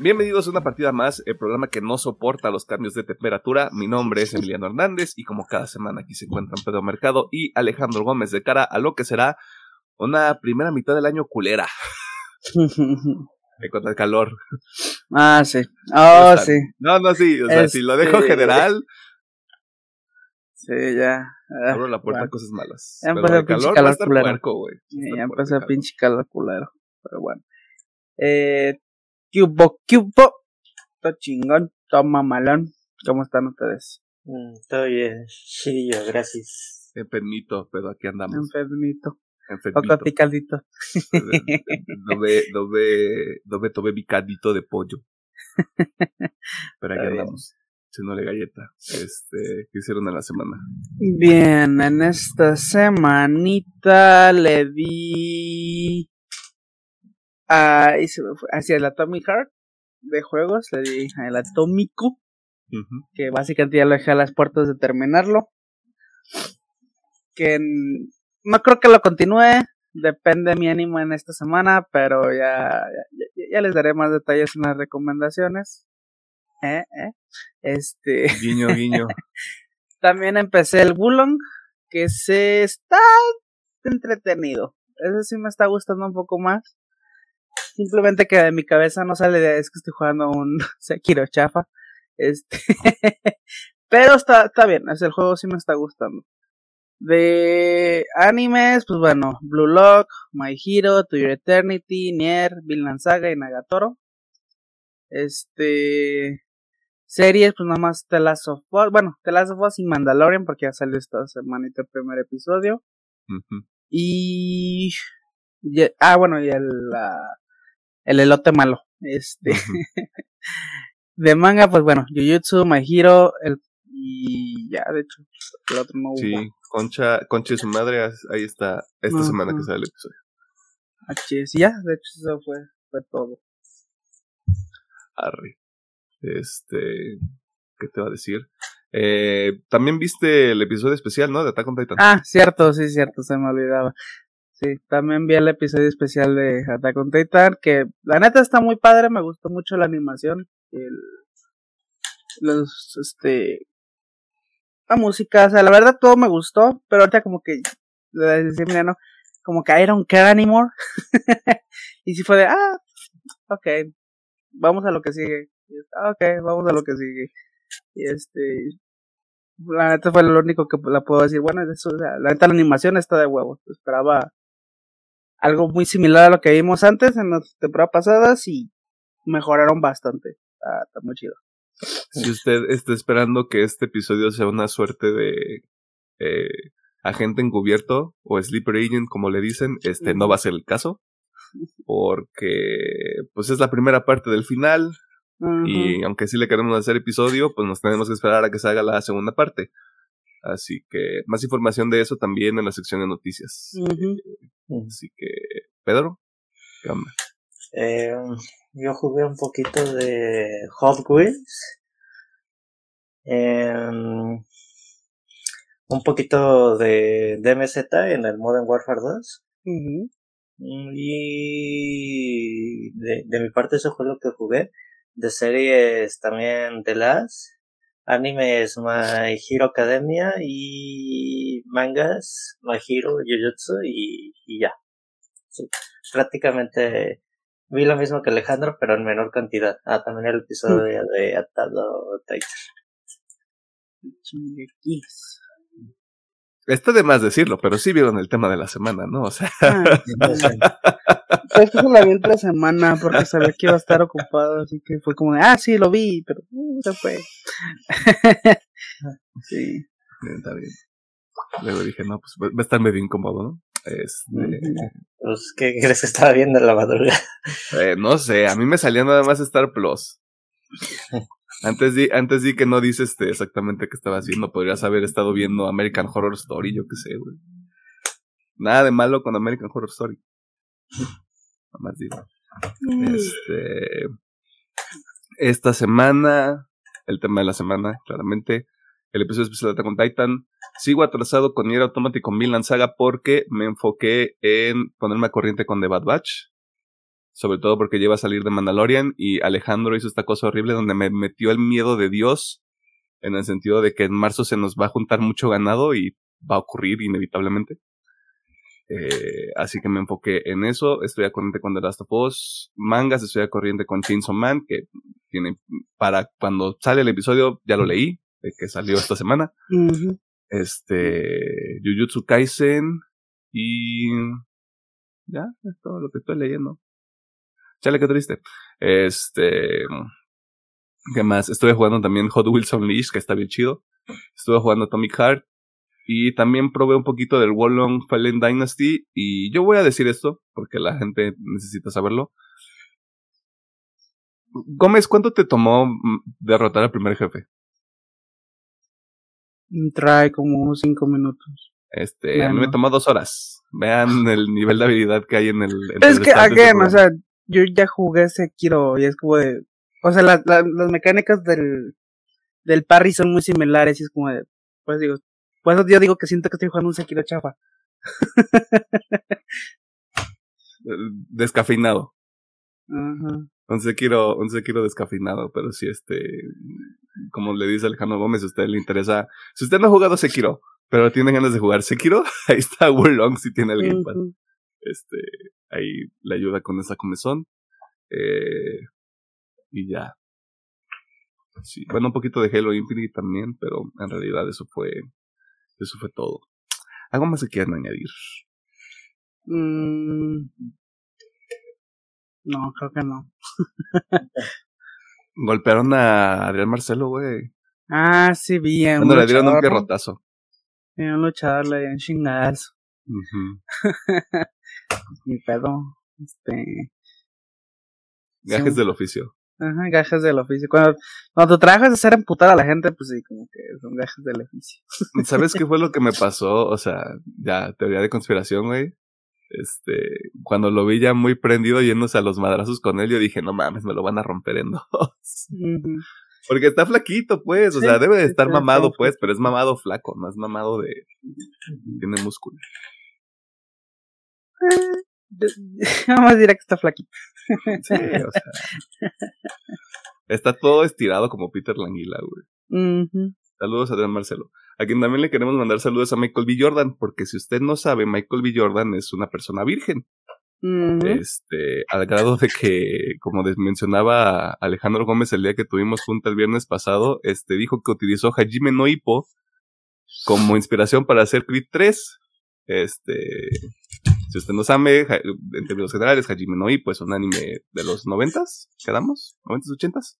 Bienvenidos a una partida más, el programa que no soporta los cambios de temperatura. Mi nombre es Emiliano Hernández y como cada semana aquí se encuentran Pedro Mercado y Alejandro Gómez de cara a lo que será una primera mitad del año culera. En cuanto al calor. Ah, sí. Oh, sí. No, no, sí. O sea, si lo dejo Este- general, Sí, ya. Ah, abro la puerta a cosas malas. Ya empezó el pinche calor culero. puerco, Sí, ya empezó el pinche calor culero. Pero bueno. Eh, cubo, cubo. Todo chingón, todo mamalón. ¿Cómo están ustedes? Mm, Todo bien, chidillo, gracias. calor. Enfermito, pero aquí andamos. Enfermito. Enfermito. Poco picadito. Dove, dove, dove tome bicadito de pollo. Pero aquí Está andamos. Echándole galleta. Este, ¿qué hicieron en la semana? Bien, en esta semanita le di a, y se me fue- hacia el Atomic Heart de juegos, le di al Atómico, que básicamente ya lo dejé a las puertas de terminarlo. Que no creo que lo continúe, depende de mi ánimo en esta semana, pero ya- ya les daré más detalles en las recomendaciones. Eh, eh. Este. Guiño, guiño. También empecé el Wulong, que se está entretenido. Ese sí me está gustando un poco más. Simplemente que de mi cabeza no sale de es que estoy jugando un Sekiro chafa. Este pero está, está bien, es el juego sí me está gustando. De animes, pues bueno, Blue Lock, My Hero, To Your Eternity, Nier, Vinland Saga y Nagatoro. Este series, pues nada más The Last of Us, bueno, The Last of Us y Mandalorian, porque ya salió esta semanita el primer episodio. Y- ah, bueno, y el. la- el elote malo. Este. De manga, pues bueno, Jujutsu, My Hero, el. Y ya, de hecho, el otro no hubo. Sí, Concha, Concha y su madre, ahí está esta semana que sale el episodio. HS, y ya, de hecho, eso fue, fue todo. Arre. Este, ¿qué te va a decir? Eh, también viste el episodio especial, ¿no? De Attack on Titan. Ah, cierto, sí, cierto, se me olvidaba. Sí, también vi el episodio especial de Attack on Titan, que la neta está muy padre, me gustó mucho la animación, el, los, este, la música, o sea, la verdad todo me gustó, pero ahorita como que, le decía Emiliano, como que I don't care anymore, y si fue de, ah, ok, vamos a lo que sigue, ah, ok, vamos a lo que sigue, y este, la neta fue lo único que la puedo decir. Bueno, eso, la neta la animación está de huevos. Esperaba algo muy similar a lo que vimos antes en las temporadas pasadas y mejoraron bastante. Está, está muy chido. Si usted está esperando que este episodio sea una suerte de eh, agente encubierto o sleeper agent, como le dicen, este no va a ser el caso. Porque pues es la primera parte del final. Y aunque sí le queremos hacer episodio, pues nos tenemos que esperar a que se haga la segunda parte. Así que más información de eso también en la sección de noticias. Así que, Pedro, ¿qué onda? Eh, yo jugué un poquito de Hot Wheels. Em, un poquito de DMZ en el Modern Warfare 2. Ujú. Mm, Y de, de mi parte eso fue lo que jugué. De series también The Last. Animes My Hero Academia y mangas My Hero Jujutsu y, y ya. Sí, prácticamente vi lo mismo que Alejandro, pero en menor cantidad. Ah, también el episodio de Atado Titan. Está de más decirlo, pero sí vieron el tema de la semana, ¿no? O sea, Ah, pues que se la vi entre semana porque sabía que iba a estar ocupado, así que fue como de, ah, sí, lo vi, pero uh, se fue. sí. está bien. Luego dije, no, pues va a estar medio incómodo, ¿no? Este, Ujú. Pues, ¿qué crees que estaba viendo en la madrugada? eh, no sé, a mí me salía nada más Star Plus. Antes di, antes di que no dice este exactamente qué estaba haciendo. Podrías haber estado viendo American Horror Story, yo qué sé, güey. Nada de malo con American Horror Story. Nada más digo. Este. Esta semana. El tema de la semana, claramente. El episodio especial de Attack on Titan. Sigo atrasado con Nier con Vinland Saga porque me enfoqué en ponerme a corriente con The Bad Batch. Sobre todo porque lleva a salir de Mandalorian y Alejandro hizo esta cosa horrible donde me metió el miedo de Dios en el sentido de que en marzo se nos va a juntar mucho ganado y va a ocurrir inevitablemente. Eh, así que me enfoqué en eso. Estoy a corriente con The Last of Us. Mangas, estoy a corriente con Chainsaw Man, que tiene para cuando sale el episodio, ya lo leí, que salió esta semana. Este, Jujutsu Kaisen y ya, es todo lo que estoy leyendo. Chale, qué triste. Este, ¿qué más? Estuve jugando también Hot Wheels Unleashed, que está bien chido. Estuve jugando Atomic Heart. Y también probé un poquito del Wallong Fallen Dynasty. Y yo voy a decir esto, porque la gente necesita saberlo. Gómez, ¿cuánto te tomó mm, derrotar al primer jefe? Trae como unos cinco minutos. Este, a mí me tomó dos horas. Vean el nivel de habilidad que hay en el. es que, again, o sea, yo ya jugué Sekiro y es como de. O sea, las mecánicas del, del parry son muy similares y es como de. Pues digo, pues yo digo que siento que estoy jugando un Sekiro chafa. Descafeinado. Ajá. Un Sekiro, un Sekiro descafeinado, pero si este, como le dice Alejandro Gómez, a usted le interesa, si usted no ha jugado Sekiro, pero tiene ganas de jugar Sekiro, ahí está Wulong si tiene el Gamepad. Este, ahí le ayuda con esa comezón. Eh, y ya. Sí, bueno, un poquito de Halo Infinite también, pero en realidad eso fue eso fue todo. ¿Algo más que quieran añadir? Mm, no, creo que no. Golpearon a Adrián Marcelo, güey. Ah, sí, bien. Cuando le dieron un pierrotazo. Un luchador le dieron Mi pedo. Este. Gajes del oficio. Ajá, gajes del oficio. Cuando, cuando tu trabajo es hacer emputar a la gente, pues sí, como que son gajes del oficio. ¿Sabes qué fue lo que me pasó? O sea, ya, teoría de conspiración, güey. Este, cuando lo vi ya muy prendido yéndose a los madrazos con él, yo dije, no mames, me lo van a romper en dos. Porque está flaquito, pues, o sea, debe de estar mamado, pues, pero es mamado flaco, no es mamado de... Tiene músculo. Vamos a decir que está flaquito. Sí, o sea. Está todo estirado como Peter Languila, güey. Saludos a Adrián Marcelo. A quien también le queremos mandar saludos a Michael B. Jordan, porque si usted no sabe, Michael B. Jordan es una persona virgen. Este, al grado de que, como mencionaba Alejandro Gómez el día que tuvimos junta el viernes pasado, este dijo que utilizó Hajime no como inspiración para hacer Creed 3. Este, si usted no sabe, en términos generales, Hajime no Ippo es un anime de los noventas, ¿quedamos? ¿Noventas, ochentas?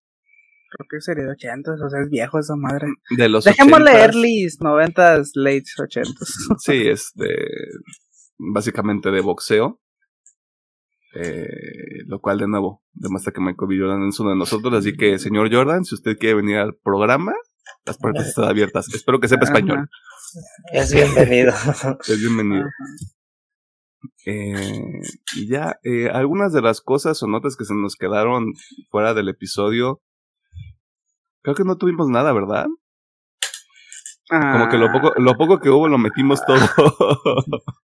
Creo que sería de ochentas, o sea, es viejo esa madre. De los Dejémosle early noventas, late ochentas. sí, este, básicamente de boxeo. Eh, lo cual, de nuevo, demuestra que Michael B. Jordan es uno de nosotros. Así que, señor Jordan, si usted quiere venir al programa, las puertas están abiertas. Espero que sepa español. Es bienvenido. es bienvenido. Eh, y ya, eh, algunas de las cosas o notas que se nos quedaron fuera del episodio, creo que no tuvimos nada, ¿verdad? Como que lo poco, lo poco que hubo lo metimos todo.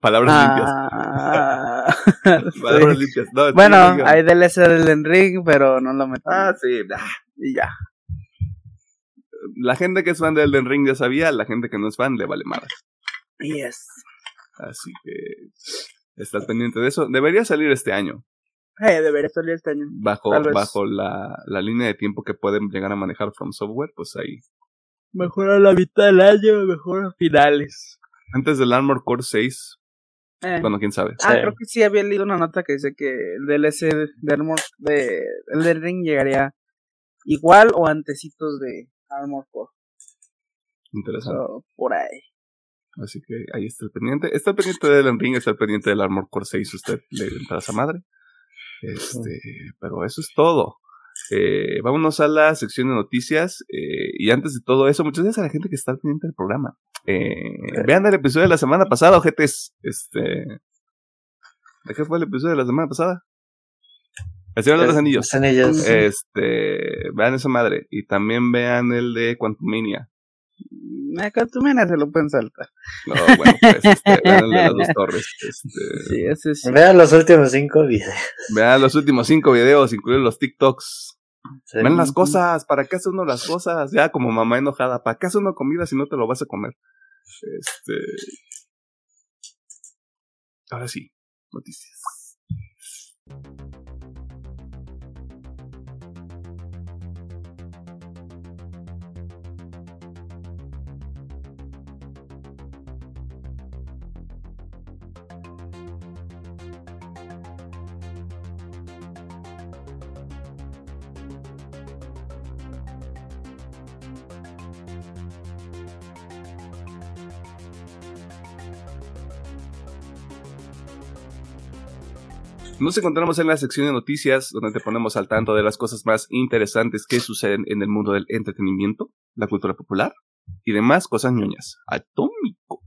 Palabras limpias. Ah. Palabras limpias. bueno, hay DLC del Enrique, pero no lo metimos. Ah, sí, y ya. La gente que es fan del Ring ya sabía, la gente que no es fan le vale más. Yes. Así que está pendiente de eso. Debería salir este año. Eh, debería salir este año. Bajo, bajo la, la línea de tiempo que pueden llegar a manejar From Software, pues ahí. Mejor a la mitad del año, mejor a finales. Antes del Armor Core 6. Eh. Bueno, quién sabe. Ah, creo que sí había leído una nota que dice que el DLC de Armor de Elden Ring llegaría igual o antecitos de Armor Core. Interesante. por ahí. Así que ahí está el pendiente. Está el pendiente del Ring, está el pendiente del Armor Core 6. Usted le entra a esa madre. Este, pero eso es todo. Eh, vámonos a la sección de noticias. Eh, y antes de todo eso, muchas gracias a la gente que está al pendiente del programa. Eh, vean el episodio de la semana pasada, ojetes. Este. ¿De qué fue el episodio de la semana pasada? El Señor de los Anillos. Anillos. Este, vean esa madre. Y también vean el de Quantumania. Me Contumena se lo pueden saltar. No, bueno, pues, este, vean las dos torres. Este, Sí, ese sí. Vean los últimos cinco videos. vean los últimos cinco videos, incluidos los TikToks. Sí. Ven las cosas, ¿para qué hace uno las cosas? Ya como mamá enojada, ¿para qué hace uno comida si no te lo vas a comer? Este. Ahora sí, noticias. Nos encontramos en la sección de noticias, donde te ponemos al tanto de las cosas más interesantes que suceden en el mundo del entretenimiento, la cultura popular y demás cosas ñoñas. Atómico.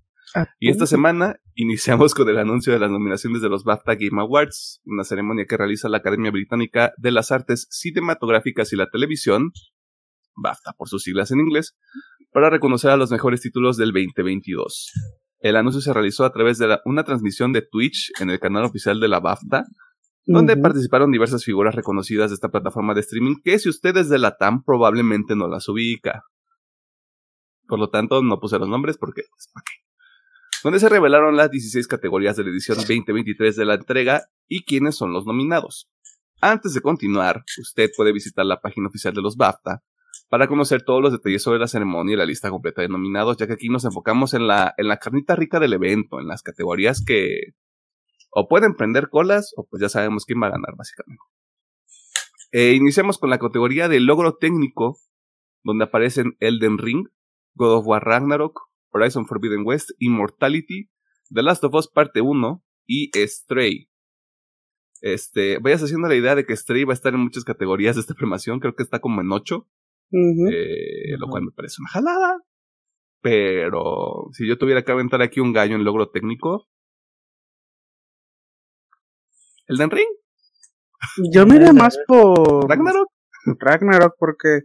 Y esta semana iniciamos con el anuncio de las nominaciones de los BAFTA Game Awards, una ceremonia que realiza la Academia Británica de las Artes Cinematográficas y la Televisión, BAFTA por sus siglas en inglés, para reconocer a los mejores títulos del 2022. El anuncio se realizó a través de la- una transmisión de Twitch en el canal oficial de la BAFTA, donde participaron diversas figuras reconocidas de esta plataforma de streaming que si ustedes de la TAM probablemente no las ubica. Por lo tanto, no puse los nombres porque, pues. Donde se revelaron las 16 categorías de la edición 2023 de la entrega y quiénes son los nominados. Antes de continuar, usted puede visitar la página oficial de los BAFTA para conocer todos los detalles sobre la ceremonia y la lista completa de nominados, ya que aquí nos enfocamos en la, en la carnita rica del evento, en las categorías que o pueden prender colas o pues ya sabemos quién va a ganar básicamente. Eh, iniciamos con la categoría de logro técnico, donde aparecen Elden Ring, God of War Ragnarok, Horizon Forbidden West, Immortality, The Last of Us Parte 1 y Stray. Este, vayas haciendo la idea de que Stray va a estar en muchas categorías de esta premiación, creo que está como en 8, Eh, lo cual me parece una jalada. Pero si yo tuviera que aventar aquí un gallo en logro técnico, Elden Ring, Yo me iría más por Ragnarok. Ragnarok porque.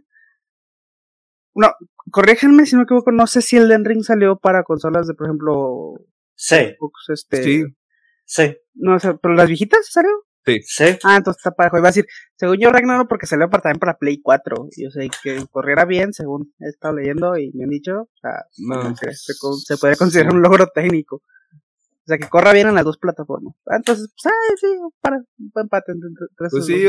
No, corríjanme si no me equivoco, no sé si el Den Ring salió para consolas de, por ejemplo, Sí, Xbox, este. Sí, sí, No, o sea, pero las viejitas salió. Sí. Ah, entonces está parejo. Iba a decir, según yo, Ragnarok, porque salió para, también para Play 4. Y yo sé que corriera bien, según he estado leyendo y me han dicho. O sea, No, se, se puede considerar un logro técnico. O sea, que corra bien en las dos plataformas. Ah, entonces, pues, ah, sí, para, un buen empate entre, entre Pues sí,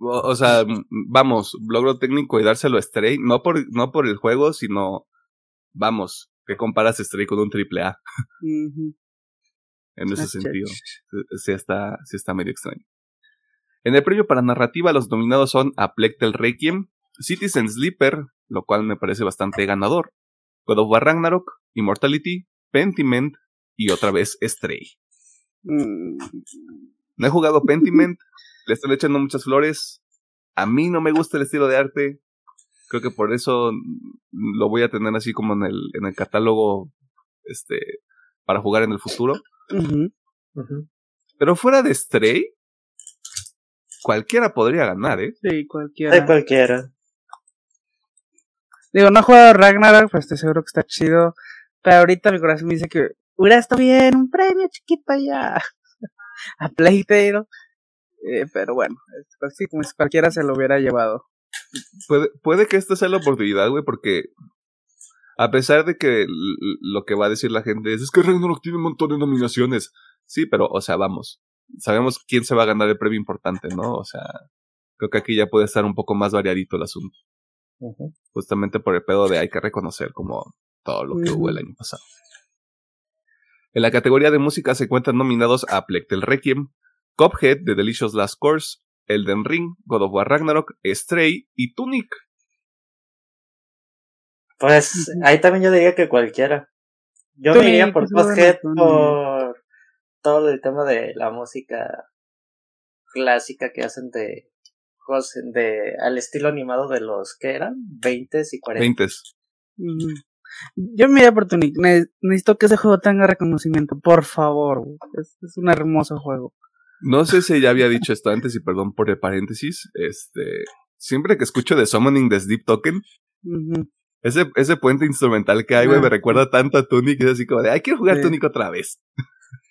o, sea, vamos, logro técnico y dárselo a Stray, no por, no por el juego, sino, vamos, que comparas Stray con un triple A. en ese Ah, che. sentido. Sí- está, sí está medio extraño. En el premio para narrativa, los nominados son A Tale Requiem, Citizen Sleeper, lo cual me parece bastante ganador, God of War Ragnarok, Immortality, Pentiment y otra vez Stray. Mm, No he jugado Pentiment, le estoy echando muchas flores. A mí no me gusta el estilo de arte. Creo que por eso lo voy a tener así como en el, en el catálogo este, para jugar en el futuro. Pero fuera de Stray, cualquiera podría ganar, ¿eh? Sí, cualquiera. De cualquiera. Digo, no he jugado Ragnarok, pues estoy seguro que está chido. Pero ahorita mi corazón me dice que hubiera estado bien, un premio chiquito allá. a Playtale. Eh, pero bueno, es- pues sí, como si cualquiera se lo hubiera llevado. Puede, puede que esta sea la oportunidad, güey, porque a pesar de que lo que va a decir la gente es, es que Ragnarok tiene un montón de nominaciones. Sí, pero, o sea, vamos, sabemos quién se va a ganar el premio importante, ¿no? O sea, creo que aquí ya puede estar un poco más variadito el asunto. Justamente por el pedo de hay que reconocer como todo lo que hubo el año pasado. En la categoría de música se encuentran nominados a Plectel Requiem, Cuphead de Delicious Last Course, Elden Ring, God of War Ragnarok, Stray y Tunic. Pues ahí también yo diría que cualquiera. Yo Tony, me iría por Tony. por todo el tema de la música clásica que hacen de juegos de al estilo animado de los que eran 20 y 40. 20. Ujú. Yo me iría por Tunic. Ne- necesito que ese juego tenga reconocimiento, por favor. Es, es un hermoso juego. No sé si ya había dicho esto antes y perdón por el paréntesis. Este, siempre que escucho de Summoning the Sleep Token. Ese, ese puente instrumental que hay, güey, me recuerda tanto a Tunic, es así como de, ay, quiero jugar Sí. Tunic otra vez.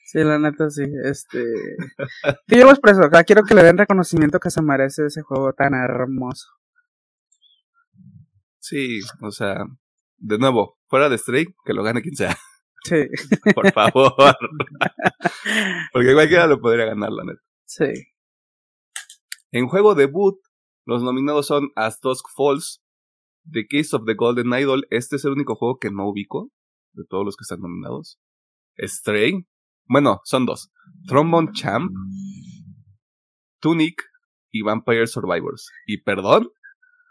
Sí, la neta sí. Este. Sí, yo expreso. Acá quiero que le den reconocimiento que se merece ese juego tan hermoso. Sí, o sea, de nuevo, fuera de Stray, que lo gane quien sea, Sí, por favor. Porque cualquiera lo podría ganar, la neta. sí. En juego debut, los nominados son As Dusk Falls, The Case of the Golden Idol. Este es el único juego que no ubico de todos los que están nominados. Stray. Bueno, son dos. Trombone Champ, Tunic y Vampire Survivors. Y perdón,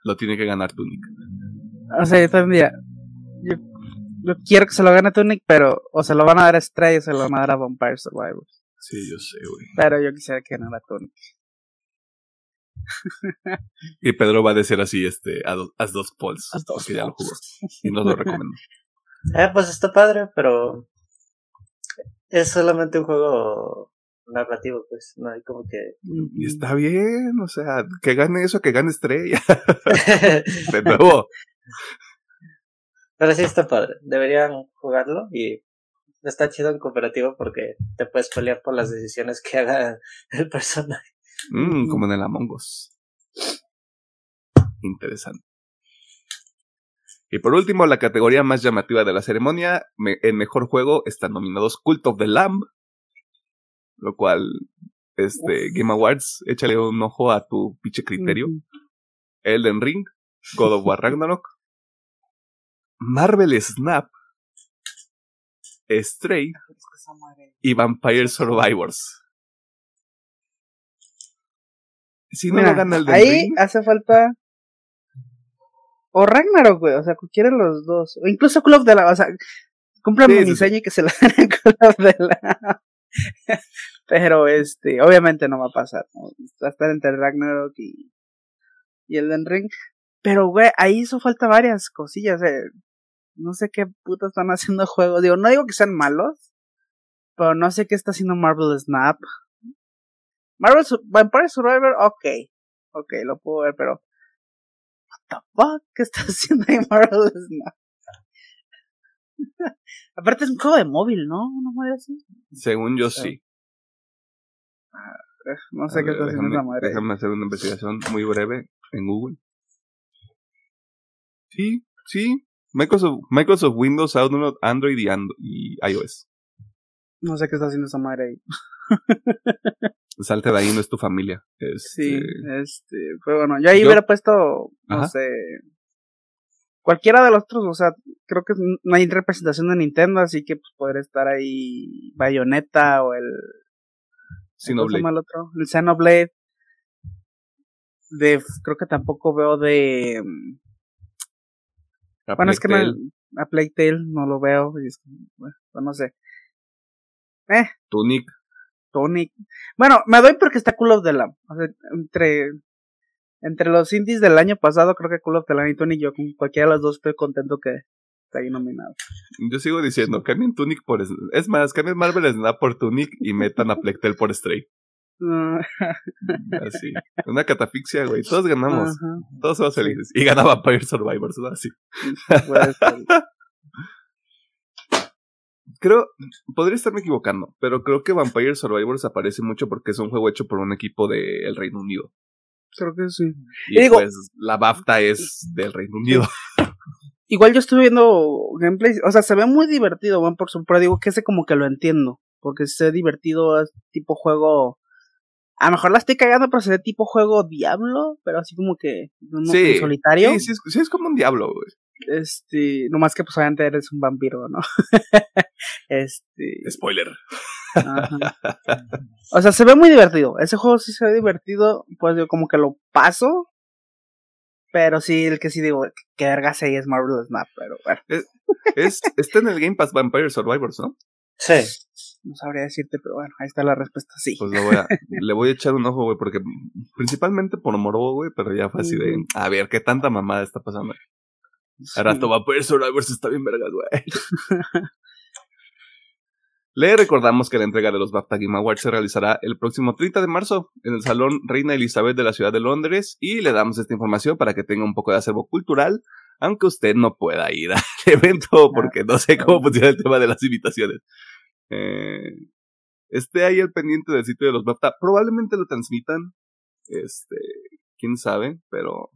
lo tiene que ganar Tunic. O sea, yo también yo quiero que se lo gane Tunic, pero. O se lo van a dar a Stray o se lo van a dar a Vampire Survivors. Sí, yo sé, güey. Pero yo quisiera que ganara Tunic. Y Pedro va a decir así, este, Dusk Falls. As Dusk Porque ya lo jugó. Y nos lo recomiendo. Eh, pues está padre, pero es solamente un juego narrativo, pues no hay como que... Y está bien, o sea, que gane eso, que gane Stray. De nuevo. pero sí está padre, deberían jugarlo y está chido en cooperativo porque te puedes pelear por las decisiones que haga el personaje. Mm, como en el Among Us. Interesante. Y por último, la categoría más llamativa de la ceremonia, me- en mejor juego están nominados Cult of the Lamb, lo cual, este, Game Awards, échale un ojo a tu pinche criterio. Elden Ring, God of War Ragnarok, Marvel Snap, Stray y Vampire Survivors. Si no Mira, lo gana Elden ahí Ring, hace falta. O Ragnarok, güey. O sea, cualquiera de los dos. O incluso Club de la. O sea, cumplan Sí, mi sueño y que se lo den a Club de la. Pero este, obviamente no va a pasar. ¿no? Va a estar entre Ragnarok y. Y Elden Ring. Pero, güey, ahí hizo falta varias cosillas. eh. No sé qué puta están haciendo juegos. Digo, no digo que sean malos. Pero no sé qué está haciendo Marvel Snap. Marvel Vampire Survivor, ok. Ok, lo puedo ver, pero. What the fuck? ¿Qué está haciendo ahí Marvel Snap? Aparte es un juego de móvil, ¿no? ¿No me así? según yo sí. No sé qué está haciendo déjame, esa madre. déjame hacer una investigación muy breve en Google. Sí, sí. Microsoft, Microsoft Windows, Outlook, Android y, Ando- y iOS. No sé qué está haciendo esa madre ahí. Salte de ahí, no es tu familia. Sí, Este, este, fue bueno. Yo ahí Yo- hubiera puesto, no Ajá. sé, cualquiera de los otros, o sea, creo que no hay representación de Nintendo, así que pues podría estar ahí Bayonetta o el ¿cómo se Xenoblade. el otro? El Xenoblade. De, creo que tampoco veo de, A bueno, es que no, Plague a Plague Tale no lo veo, y es bueno, pues, no sé. Eh, Tunic. Tonic. Bueno, me doy porque está Cool of the Lamb. O sea, entre, entre los indies del año pasado, creo que Cool of the Lamb y Tonic, yo con cualquiera de los dos estoy contento que está ahí nominado. Yo sigo diciendo, cambien Tunic por... Es más, cambien Marvel Snap por Tunic y metan a Plectel por Stray. Mm, Así. Una catafixia, güey. Todos ganamos. Todos somos felices. Y gana Vampire Survivors, ¿no? Así. puede ser. Creo, podría estarme equivocando, pero creo que Vampire Survivors aparece mucho porque es un juego hecho por un equipo del Reino Unido. Creo que sí. Y Y digo- pues la BAFTA es del Reino Unido. Igual yo estuve viendo gameplays, o sea, se ve muy divertido, bueno, por su, pero digo que ese como que lo entiendo, porque se ve divertido, es tipo juego, a lo mejor la estoy cagando, pero se ve tipo juego Diablo, pero así como que uno Sí, solitario. Sí, sí es, sí es como un diablo, güey. Este, nomás que pues obviamente eres un vampiro, ¿no? este, Spoiler. ajá. O sea, se ve muy divertido. Ese juego sí se ve divertido, pues yo como que lo paso. Pero sí, el que sí digo, que verga ahí es Marvel Snap, pero bueno, Es, está en el Game Pass Vampire Survivors, ¿no? Sí, no sabría decirte, pero bueno, ahí está la respuesta, sí. Pues lo voy a, le voy a echar un ojo, güey, porque principalmente por morbo, güey, pero ya fue así de, a ver, qué tanta mamada está pasando. Sí. Ahora hasta Vampire Survivors está bien vergas, güey. Le recordamos que la entrega de los BAFTA Game Awards se realizará el próximo 30 de marzo en el Salón Reina Elizabeth de la ciudad de Londres y le damos esta información para que tenga un poco de acervo cultural, Aunque usted no pueda ir al evento porque no sé cómo funciona el tema de las invitaciones. Eh, esté ahí al pendiente del sitio de los BAFTA. Probablemente lo transmitan. Este, quién sabe, pero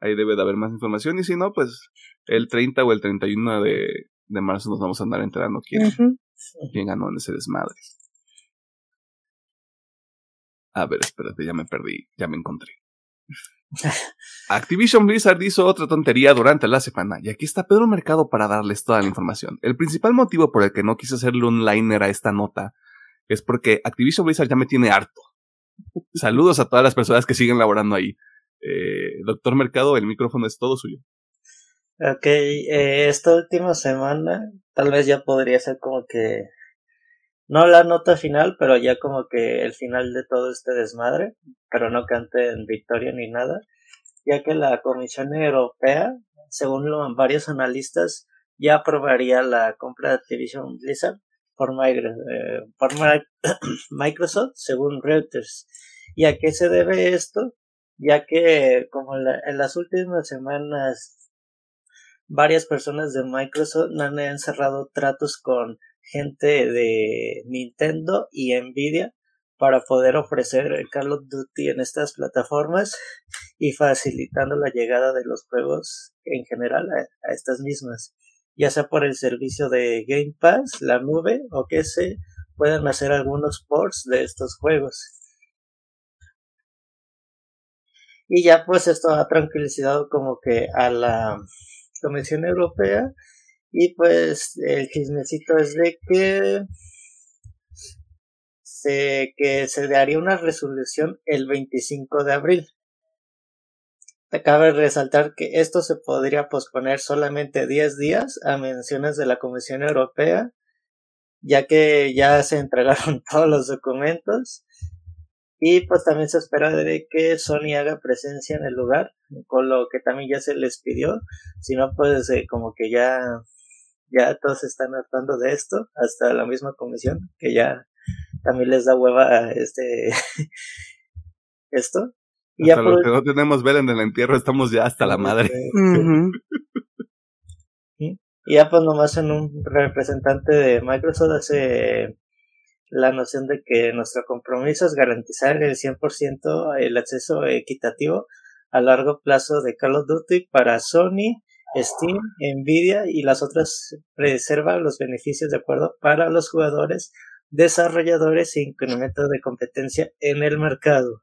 ahí debe de haber más información. Y si no, pues el 30 o el 31 de, de marzo nos vamos a andar enterando quién, quién ganó en ese desmadre. A ver, espérate, ya me perdí, ya me encontré. Activision Blizzard hizo otra tontería durante la semana, y aquí está Pedro Mercado para darles toda la información. El principal motivo por el que no quise hacerle un liner a esta nota es porque Activision Blizzard ya me tiene harto. Saludos a todas las personas que siguen laborando ahí. Eh, doctor Mercado, el micrófono es todo suyo. Ok, eh, esta última semana tal vez ya podría ser como que no la nota final, pero ya como que el final de todo este desmadre, pero no cante en victoria ni nada, ya que la Comisión Europea, según varios analistas, ya aprobaría la compra de Activision Blizzard por, eh, Microsoft, según Reuters. ¿Y a qué se debe esto? Ya que como en las últimas semanas varias personas de Microsoft han cerrado tratos con gente de Nintendo y Nvidia para poder ofrecer Call of Duty en estas plataformas y facilitando la llegada de los juegos en general a, estas mismas, ya sea por el servicio de Game Pass, la nube o que se puedan hacer algunos ports de estos juegos. Y ya pues esto ha tranquilizado como que a la Comisión Europea y pues el chismecito es de que se, que se daría una resolución el 25 de abril. Cabe resaltar que esto se podría posponer solamente 10 días a menciones de la Comisión Europea, ya que ya se entregaron todos los documentos y pues también se espera de que Sony haga presencia en el lugar, con lo que también ya se les pidió, si no pues eh, como que ya ya todos están hartando de esto, hasta la misma comisión, que ya también les da hueva este esto. Y hasta ya los que no tenemos vela en el entierro estamos ya hasta la madre. y ya pues nomás en un representante de Microsoft hace la noción de que nuestro compromiso es garantizar el 100% el acceso equitativo a largo plazo de Call of Duty para Sony, Steam, Nvidia y las otras preserva los beneficios de acuerdo para los jugadores, desarrolladores e incremento de competencia en el mercado.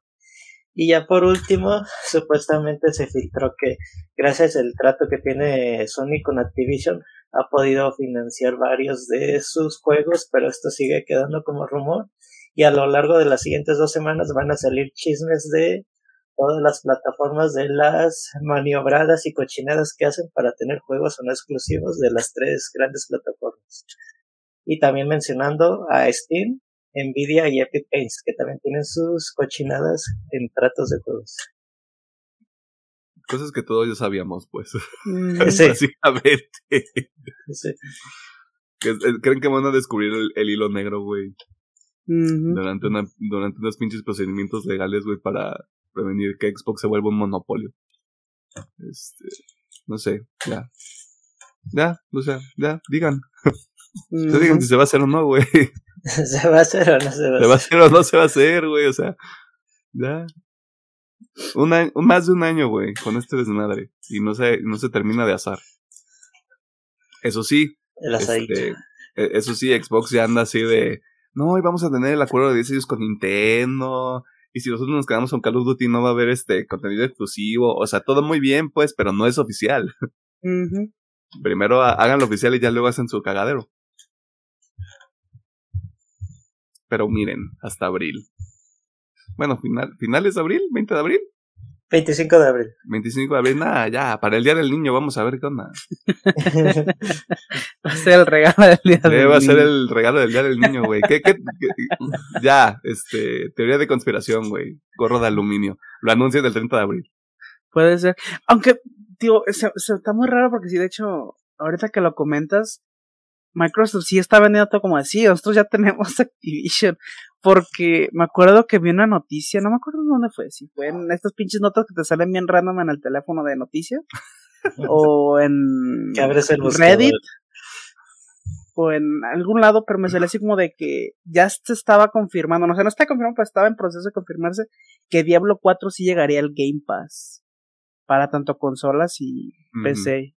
Y ya por último, supuestamente se filtró que gracias al trato que tiene Sony con Activision, ha podido financiar varios de sus juegos, pero esto sigue quedando como rumor. Y a lo largo de las siguientes dos semanas van a salir chismes de todas las plataformas de las maniobradas y cochinadas que hacen para tener juegos o no exclusivos de las tres grandes plataformas. Y también mencionando a Steam, Nvidia y Epic Games, que también tienen sus cochinadas en tratos de juegos. Cosas que todos ya sabíamos, pues. Básicamente. ¿Creen que van a descubrir el, hilo negro, güey? durante, una, durante unos pinches procedimientos legales, güey, para prevenir que Xbox se vuelva un monopolio. Este, no sé, ya. Ya, o sea, ya, digan. No digan si se va a hacer o no, güey. ¿Se va a hacer o no se va a hacer? ¿Se va a hacer o no se va a hacer, güey? O sea, ya. Un año, más de un año, güey, con este desmadre. Y no se, no se termina de asar. Eso sí. este, e, eso sí, Xbox ya anda así de. No, y vamos a tener el acuerdo de 10 años con Nintendo y si nosotros nos quedamos con Call of Duty no va a haber este contenido exclusivo, o sea, todo muy bien, pues, pero no es oficial. Primero hagan lo oficial y ya luego hacen su cagadero. Pero miren, hasta abril. Bueno, final, finales de abril, 20 de abril. 25 de abril. 25 de abril, nada, ya, para el Día del Niño vamos a ver qué onda. Va a ser el regalo del Día del Niño. Va a ser el regalo del Día del Niño, güey. ¿Qué, qué, ya, este, teoría de conspiración, güey. Gorro de aluminio. Lo anuncian del 30 de abril. Puede ser. Aunque, tío, está muy raro porque sí, de hecho, ahorita que lo comentas, Microsoft sí está vendiendo todo como así, nosotros ya tenemos Activision, porque me acuerdo que vi una noticia, no me acuerdo dónde fue, si fue en estas pinches notas que te salen bien random en el teléfono de noticias, o en. Reddit o en algún lado, pero me salió así como de que ya se estaba confirmando, no sé, no está confirmado, pero estaba en proceso de confirmarse que Diablo 4 sí llegaría al Game Pass para tanto consolas y. PC.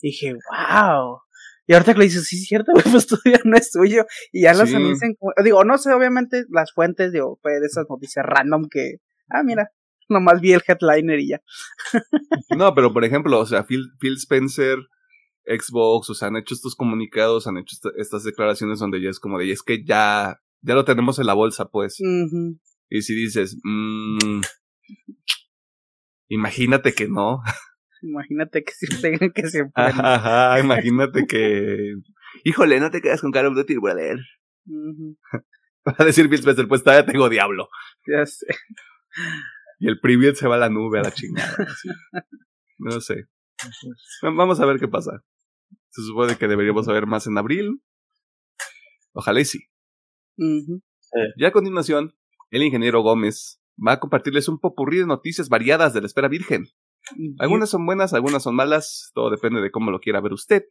Y dije, wow. Y ahorita que le dices, sí, es cierto, güey, pues todavía no es suyo. Y ya las Sí. anuncian. Digo, no sé, obviamente, las fuentes, digo, fue de esas noticias random que, ah, mira, nomás vi el headliner y ya. No, pero por ejemplo, o sea, Phil, Phil Spencer, Xbox, o sea, han hecho estos comunicados, han hecho esta- estas declaraciones donde ya es como de, "Y es que ya, ya lo tenemos en la bolsa, pues. Y si dices, mm, imagínate que no. Imagínate que si tengan que se Ajá, ajá, imagínate que, híjole, no te quedas con Call of Duty, brother. Ujú, Va a decir Phil Spencer, pues todavía tengo Diablo. Ya sé. Y el preview se va a la nube, a la chingada. así. No sé. Va- Vamos a ver qué pasa. Se supone que deberíamos saber más en abril. Ojalá y sí. Ujú. Y a continuación, el ingeniero Gómez va a compartirles un popurrí de noticias variadas de la esfera virgen. Algunas son buenas, algunas son malas, todo depende de cómo lo quiera ver usted.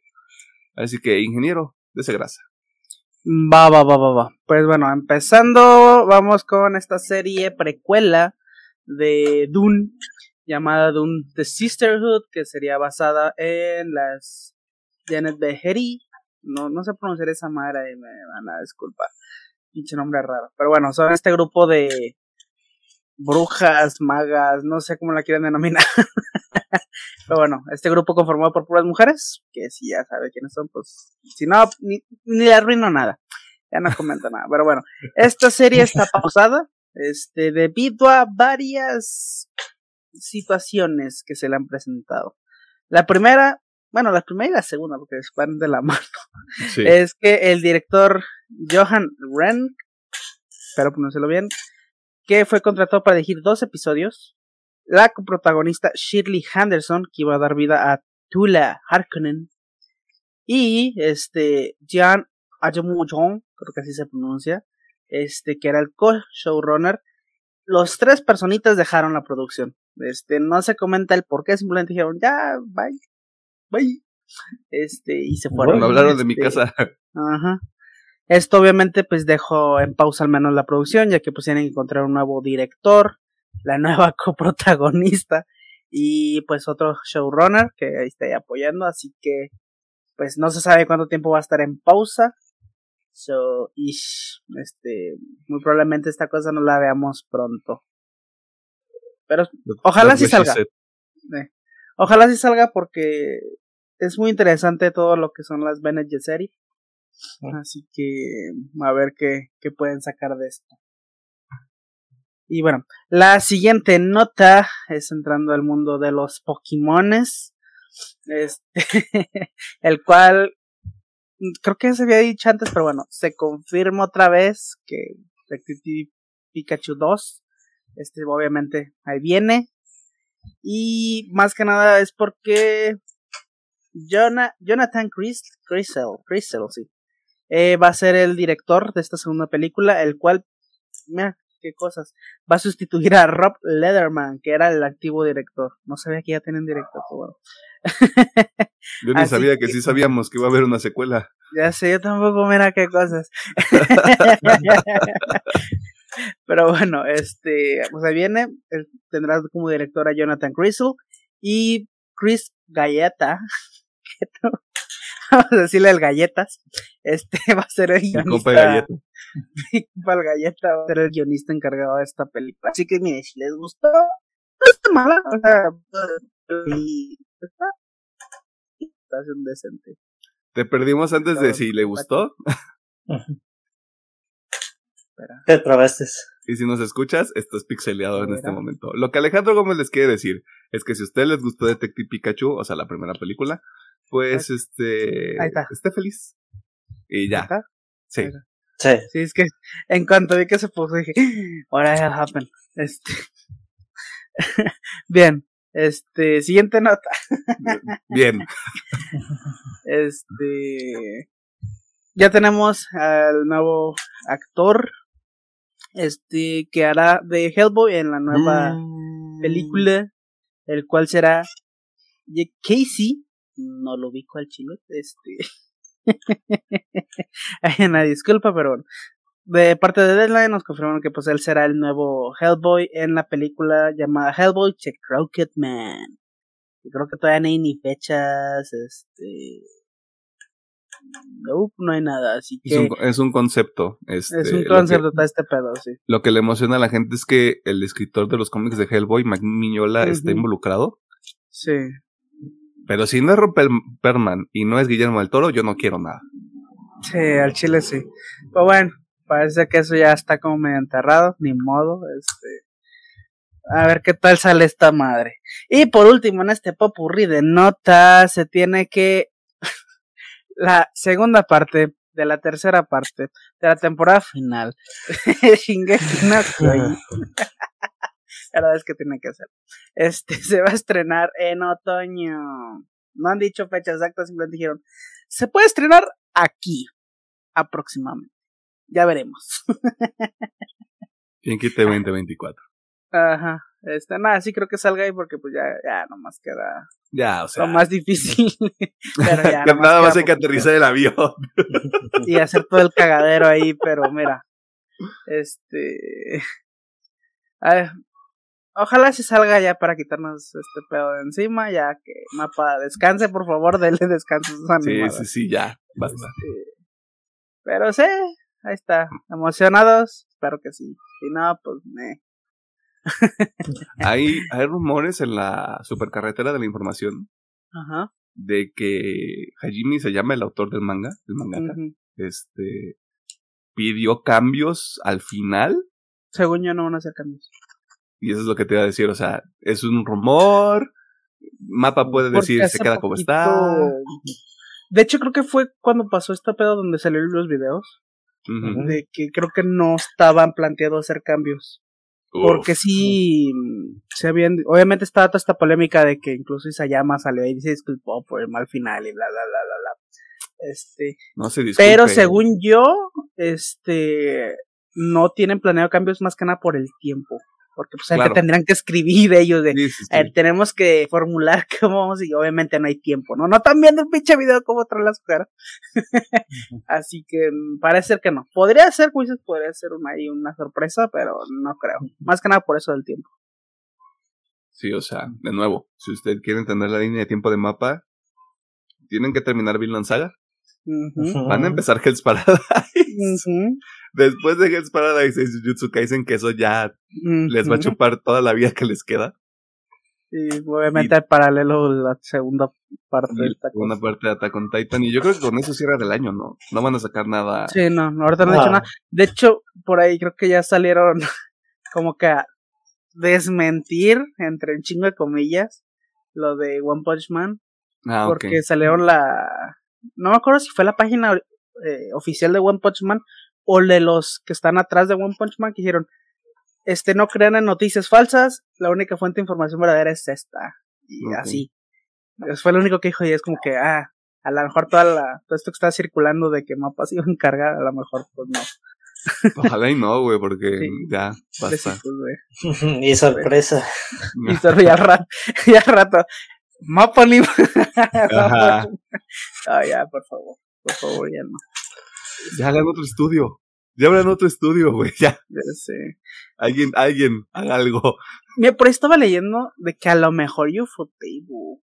Así que, ingeniero, dese grasa. Va, va, va, va, va. Pues bueno, empezando, vamos con esta serie precuela de Dune, llamada Dune The Sisterhood, que sería basada en las Janet Behery. No, no sé pronunciar esa madre, me van a disculpar. Pinche nombre raro. Pero bueno, son este grupo de brujas, magas, no sé cómo la quieren denominar. Pero bueno, este grupo conformado por puras mujeres, que si ya sabe quiénes son, pues si no, ni, ni le arruino nada. Ya no comento nada. Pero bueno, esta serie está pausada, este, debido a varias situaciones que se le han presentado. La primera, bueno, la primera y la segunda, porque van de la mano, Sí. es que el director Johan Renck, espero pronunciarlo bien, que fue contratado para dirigir dos episodios, la coprotagonista Shirley Henderson, que iba a dar vida a Tula Harkonnen, y este Jan Ajamujon, creo que así se pronuncia, este que era el co-showrunner. Los tres personitas dejaron la producción. Este, no se comenta el por qué, simplemente dijeron, ya, bye, bye. Este, y se fueron. Me hablaron de mi Este, casa. Ajá. Esto obviamente pues dejó en pausa al menos la producción, ya que pues tienen que encontrar un nuevo director, la nueva coprotagonista y pues otro showrunner que ahí está ahí apoyando, así que pues no se sabe cuánto tiempo va a estar en pausa. So, ish, este, muy probablemente esta cosa no la veamos pronto. Pero Ojalá That's sí salga. eh, ojalá sí salga porque es muy interesante todo lo que son las Bene Gesserit. Así que a ver qué, qué pueden sacar de esto. Y bueno, la siguiente nota es entrando al mundo de los Pokémones. Este, el cual creo que se había dicho antes, pero bueno, se confirma otra vez que Detective Pikachu 2, este obviamente ahí viene. Y más que nada es porque Jona- Jonathan Crisel, Crisel, sí, eh, va a ser el director de esta segunda película, el cual, mira, qué cosas, va a sustituir a Rob Leatherman, que era el activo director. No sabía que ya tienen director, bueno. Yo ni Así sabía que que- sí sabíamos que iba a haber una secuela. Ya sé, yo tampoco, mira qué cosas. Pero bueno, este, pues ahí viene, él tendrá como director a Jonathan Crisel y Chris Galleta, que vamos a decirle el Galletas, este va a ser el Mi guionista. galleta. mi compa el Galleta va a ser el guionista encargado de esta película. Así que mire, si les gustó, no está mala, o sea, y está, decente. Te perdimos antes de si le gustó. ¿Qué probaste? Y si nos escuchas, estás pixeleado en este momento. Lo que Alejandro Gómez les quiere decir es que si a ustedes les gustó Detective Pikachu, o sea, la primera película, pues este. Ahí está. Esté feliz. Y ya. ¿Está? Sí. Está. Sí. Sí, es que en cuanto vi que se puso dije, what the hell happened? Este. Bien, este, siguiente nota. Bien. Este. Ya tenemos al nuevo actor. Este, que hará de Hellboy en la nueva Mm. película. El cual será Casey, no lo ubico al chile, este. Ay, una disculpa, pero bueno. De parte de Deadline nos confirmaron que pues él será el nuevo Hellboy en la película llamada Hellboy The Crooked Man. Y creo que todavía no hay ni fechas, este... No, no hay nada, así que... Es un, es un concepto. Este, es un concepto, que- está este pedo, sí. Lo que le emociona a la gente es que el escritor de los cómics de Hellboy, Mike Miñola, está Ujú. involucrado. Sí. Pero si no es Rupert Perman y no es Guillermo del Toro, yo no quiero nada. Sí, al chile sí. Pero bueno, parece que eso ya está como medio enterrado, ni modo, este. A ver qué tal sale esta madre. Y por último, en este popurrí de notas, se tiene que. la segunda parte de la tercera parte de la temporada final Shingeki no Verdad es que tiene que ser. Este se va a estrenar en otoño. No han dicho fecha exacta, simplemente dijeron, se puede estrenar aquí, aproximadamente. Ya veremos. ¿Quién quite 2024? Ajá. Este, nada, sí creo que salga ahí porque pues ya, ya nomás queda Ya, o sea. lo más difícil. pero ya, nada más hay que aterrizar el avión. y hacer todo el cagadero ahí, pero mira, este, a ver, ojalá se salga ya para quitarnos este pedo de encima, ya que mapa descanse, por favor, denle descanso a sus Sí, sí, sí, ya. Basta. Este, pero sí, ahí está, emocionados, espero que sí, si no, pues me, Hay, hay rumores en la supercarretera de la información ajá, de que Hajimi se llama el autor del manga, el mangaka. Este pidió cambios al final según yo no van a hacer cambios. Y eso es lo que te iba a decir, o sea, es un rumor. Mapa puede decir se queda como está. De hecho, creo que fue cuando pasó este pedo donde salieron los videos. De que creo que no estaban planteados hacer cambios. Porque sí, se habían. Obviamente estaba toda esta polémica de que incluso Isayama salió y se disculpó por el mal final y bla, bla, bla, bla, bla. Este. no se disculpe. Pero según yo, este. No tienen planeado cambios más que nada por el tiempo. Porque pues Claro. que tendrían que escribir ellos de. Sí, sí, sí. A ver, tenemos que formular cómo vamos y obviamente no hay tiempo, ¿no? No están viendo el pinche video cómo traen las caras. Así que mm, parece ser que no. Podría ser, pues, podría ser una, una sorpresa, pero no creo. Más que nada por eso del tiempo. Sí, o sea, de nuevo, si usted quiere entender la línea de tiempo de mapa, tienen que terminar Vinland Saga. Van a empezar Hell's Paradise. Después de Hell's Paradise y Jujutsu Kaisen, que eso ya les va a chupar toda la vida que les queda. Y obviamente al paralelo la segunda parte de esta Una cosa. parte de Attack on Titan. Y yo creo que con eso cierra el año, ¿no? No van a sacar nada. Sí, no, no, ahorita no he Ah. dicho nada. De hecho, por ahí creo que ya salieron como que a desmentir, entre un chingo de comillas, lo de One Punch Man. Ah, porque salieron la no me acuerdo si fue la página eh, oficial de One Punch Man o de los que están atrás de One Punch Man que dijeron este no crean en noticias falsas la única fuente de información verdadera es esta y así Eso fue lo único que dijo y es como que ah a lo mejor toda la, todo esto que está circulando de que mapas iban a encargar a lo mejor pues no Ojalá y no, güey, porque Sí. ya basta. Y sorpresa. y solo ya rato mapa Ajá. ah ya por favor por favor ya no Ya hagan otro estudio. Ya hagan otro estudio, güey. Ya. Ya sé. Alguien, alguien, haga algo. Mira, por ahí estaba leyendo de que a lo mejor Ufotable.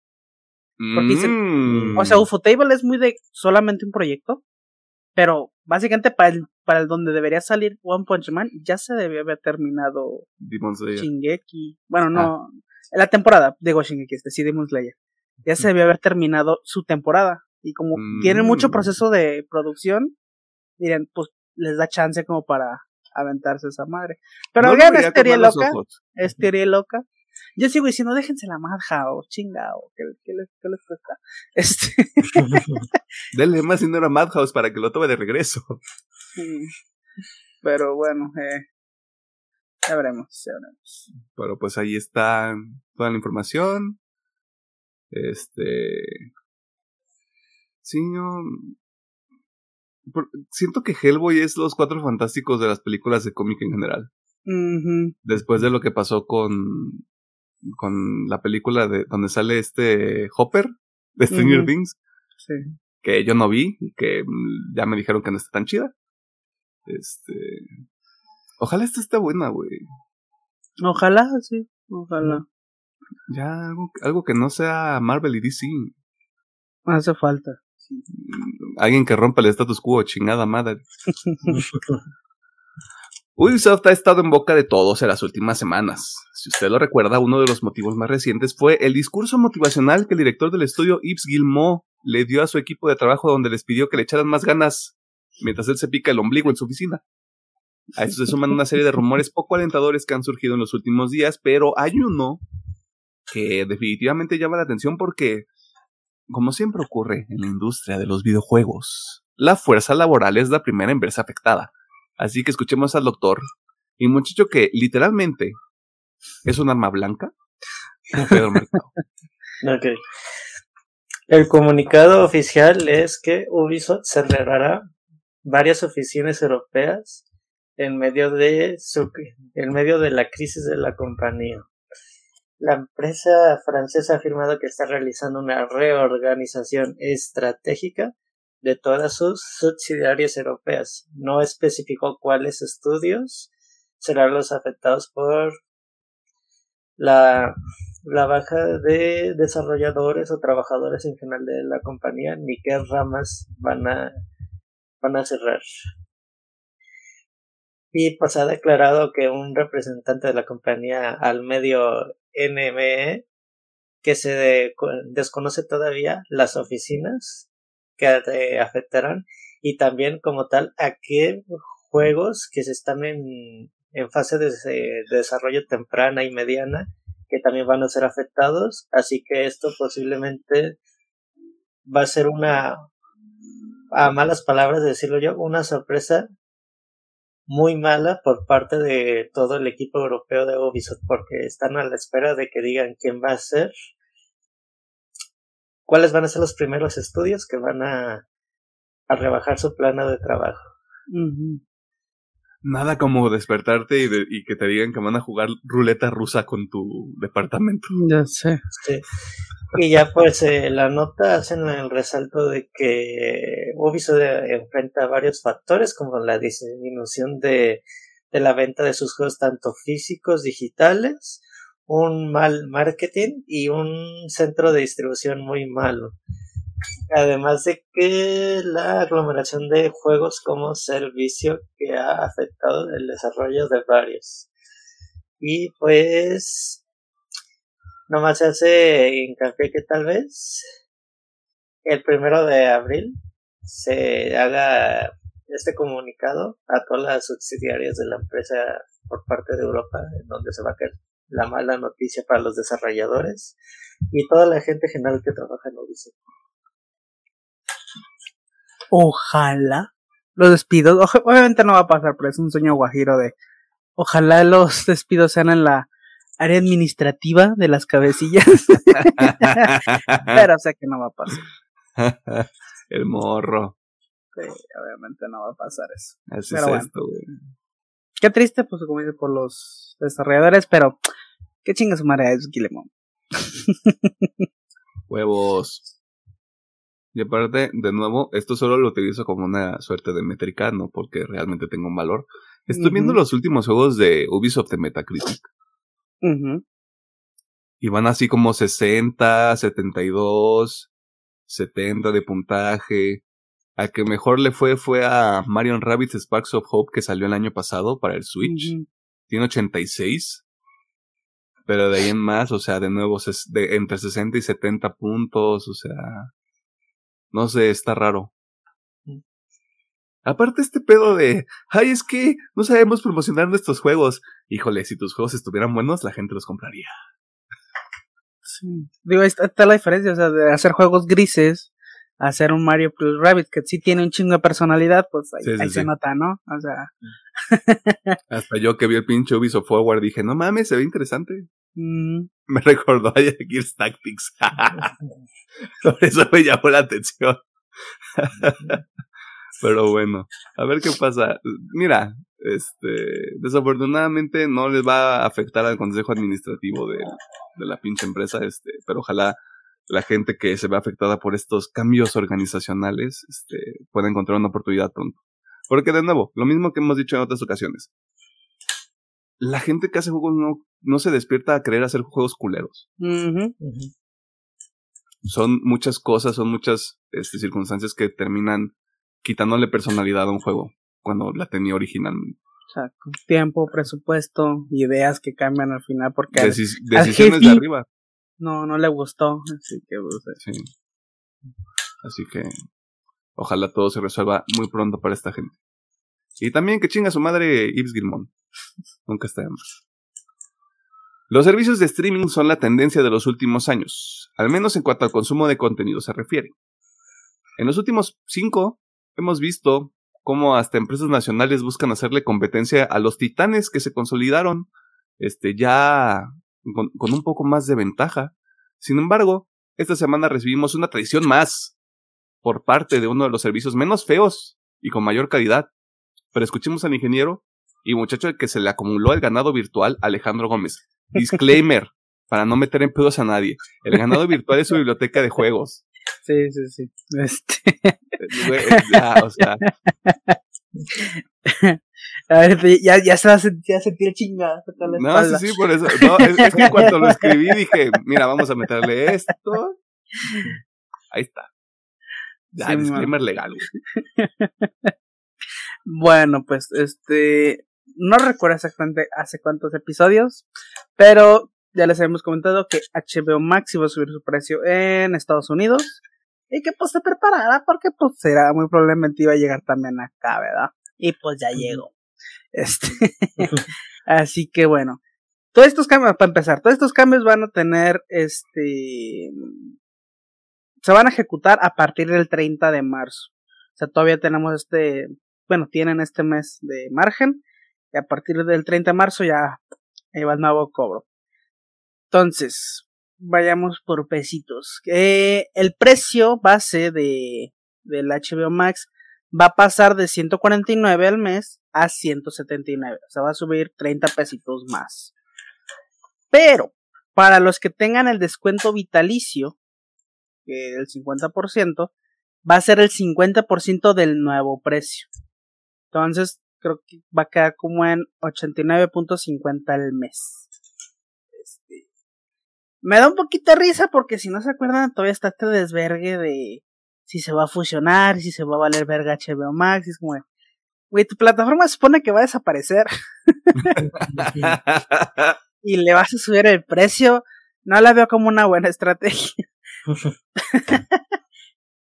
Porque dicen- Mm. O sea, Ufotable es muy de solamente un proyecto. Pero básicamente para el, para el donde debería salir One Punch Man, ya se debió haber terminado Demon Slayer. Shingeki. Bueno, no. La temporada, digo Shingeki, este sí, Demon Slayer. Ya se debió haber terminado su temporada. Y como Mm. tienen mucho proceso de producción, miren, pues les da chance como para aventarse esa madre. Pero No vean, es teoría loca. es teoría loca. Yo sigo diciendo, déjense la madja o chingao, ¿qué, qué les, qué les cuesta? Este, Denle más dinero a Madhouse para que lo tome de regreso. mm, pero bueno, eh, ya veremos, ya veremos. Pero pues ahí está toda la información. Este. Sí, yo. Siento que Hellboy es los cuatro fantásticos de las películas de cómic en general. Después de lo que pasó con con la película de donde sale este Hopper de Stranger. Things, Sí. que yo no vi, y que ya me dijeron que no está tan chida. Este. Ojalá esta esté buena, güey. Ojalá, sí. Ojalá. Ya algo, algo que no sea Marvel y DC. Hace falta. Mm, Alguien que rompa el status quo, chingada madre. Ubisoft ha estado en boca de todos en las últimas semanas. Si usted lo recuerda, uno de los motivos más recientes fue el discurso motivacional que el director del estudio Yves Guillemot le dio a su equipo de trabajo donde les pidió que le echaran más ganas mientras él se pica el ombligo en su oficina. A eso se suman una serie de rumores poco alentadores que han surgido en los últimos días, pero hay uno que definitivamente llama la atención porque, como siempre ocurre en la industria de los videojuegos, la fuerza laboral es la primera en verse afectada. Así que escuchemos al doctor y muchacho que literalmente es un arma blanca. Pedro Mercado. El comunicado oficial es que Ubisoft cerrará varias oficinas europeas en medio de su, en medio de la crisis de la compañía. La empresa francesa ha afirmado que está realizando una reorganización estratégica de todas sus subsidiarias europeas. No especificó cuáles estudios serán los afectados por la, la baja de desarrolladores o trabajadores en general de la compañía, ni qué ramas van a, van a cerrar. Y pues ha declarado que un representante de la compañía al medio NME que se de- desconoce todavía las oficinas que te afectarán y también como tal a qué juegos que se están en, en fase de, de desarrollo temprana y mediana que también van a ser afectados. Así que esto posiblemente va a ser una a malas palabras decirlo yo una sorpresa muy mala por parte de todo el equipo europeo de Ubisoft porque están a la espera de que digan quién va a ser cuáles van a ser los primeros estudios que van a, a rebajar su plano de trabajo. Nada como despertarte y, de- y que te digan que van a jugar ruleta rusa con tu departamento. Ya sé. Sí. Y ya pues eh, la nota hacen el resalto de que Ubisoft eh, enfrenta varios factores como la disminución de, de la venta de sus juegos tanto físicos, digitales, un mal marketing y un centro de distribución muy malo. Además de que la aglomeración de juegos como servicio que ha afectado el desarrollo de varios. Y pues nomás se hace hincapié que tal vez el primero de abril se haga este comunicado a todas las subsidiarias de la empresa por parte de Europa, en donde se va a caer la mala noticia para los desarrolladores y toda la gente general que trabaja en Ubisoft. Ojalá. Los despidos. obviamente no va a pasar, pero es un sueño guajiro de. Ojalá los despidos sean en la área administrativa de las cabecillas. pero sé que no va a pasar. El morro. Sí, obviamente no va a pasar eso. Así Pero es bueno. esto, güey. Qué triste, pues como dice, por los desarrolladores, pero qué chinga su madre es Guillemot. Huevos. Y aparte, de nuevo, esto solo lo utilizo como una suerte de métrica, no porque realmente tenga un valor. Estoy viendo los últimos juegos de Ubisoft de Metacritic. Ujú. Y van así como 60, 72, 70 de puntaje. Al que mejor le fue fue a Marion Rabbit Sparks of Hope que salió el año pasado para el Switch. Ujú. Tiene 86. Pero de ahí en más, o sea, de nuevo, de, entre 60 y 70 puntos, o sea... No sé, está raro. Aparte este pedo de, ay, es que no sabemos promocionar nuestros juegos. Híjole, si tus juegos estuvieran buenos, la gente los compraría. Sí. Digo, ahí está, está la diferencia, o sea, de hacer juegos grises a hacer un Mario Plus Rabbit que sí tiene un chingo de personalidad, pues ahí, Sí, sí, ahí se nota, ¿no? O sea, Hasta yo que vi el pinche Ubisoft Forward dije, no mames, se ve interesante. mm, Me recordó a Gears Tactics. Por eso me llamó la atención. Pero bueno, a ver qué pasa. Mira, Este, desafortunadamente no les va a afectar al consejo administrativo de, de la pinche empresa, este, pero ojalá la gente que se ve afectada por estos cambios organizacionales este, pueda encontrar una oportunidad pronto. Porque de nuevo, lo mismo que hemos dicho en otras ocasiones. La gente que hace juegos no, no se despierta a querer hacer juegos culeros. Son muchas cosas, son muchas este, circunstancias que terminan quitándole personalidad a un juego cuando la tenía originalmente. Tiempo, presupuesto, ideas que cambian al final porque al- decisiones de jefe- arriba. no, no le gustó. Así que, pues, eh, Sí. Así que ojalá todo se resuelva muy pronto para esta gente. Y también que chinga su madre Yves Gilmón. Nunca está de más. Los servicios de streaming son la tendencia de los últimos años, al menos en cuanto al consumo de contenido se refiere. En los últimos cinco hemos visto cómo hasta empresas nacionales buscan hacerle competencia a los titanes que se consolidaron este, ya con, con un poco más de ventaja. Sin embargo, esta semana recibimos una traición más por parte de uno de los servicios menos feos y con mayor calidad. Pero escuchemos al ingeniero y muchacho que se le acumuló el ganado virtual Alejandro Gómez. Disclaimer, para no meter en pedos a nadie. El ganado virtual es su biblioteca de juegos. sí, sí, sí. Este, ya, o sea, a ver, ya, ya se va a sentir, ya sentí el la no, espalda. sí, sí, por eso. No, es, es que cuando lo escribí dije, mira, vamos a meterle esto. Ahí está. Ya, Sí, disclaimer legal. güey. Bueno, pues este no recuerdo exactamente hace cuántos episodios, pero ya les habíamos comentado que HBO Max iba a subir su precio en Estados Unidos y que pues se preparara porque pues será muy probablemente iba a llegar también acá, ¿verdad? Y pues ya llegó. Este, así que bueno, todos estos cambios para empezar, todos estos cambios van a tener este se van a ejecutar a partir del 30 de marzo. O sea, todavía tenemos este bueno, tienen este mes de margen y a partir del 30 de marzo ya va el nuevo cobro. Entonces, vayamos por pesitos. Eh, el precio base de del HBO Max va a pasar de 149 al mes a 179. O sea, va a subir 30 pesitos más. Pero, para los que tengan el descuento vitalicio, que el 50%, va a ser el 50% del nuevo precio. Entonces, creo que va a quedar como en 89.50 al mes. Este, me da un poquito de risa porque si no se acuerdan, todavía está este desvergue de si se va a fusionar, si se va a valer verga HBO Max. es como, güey, tu plataforma se supone que va a desaparecer y le vas a subir el precio. No la veo como una buena estrategia.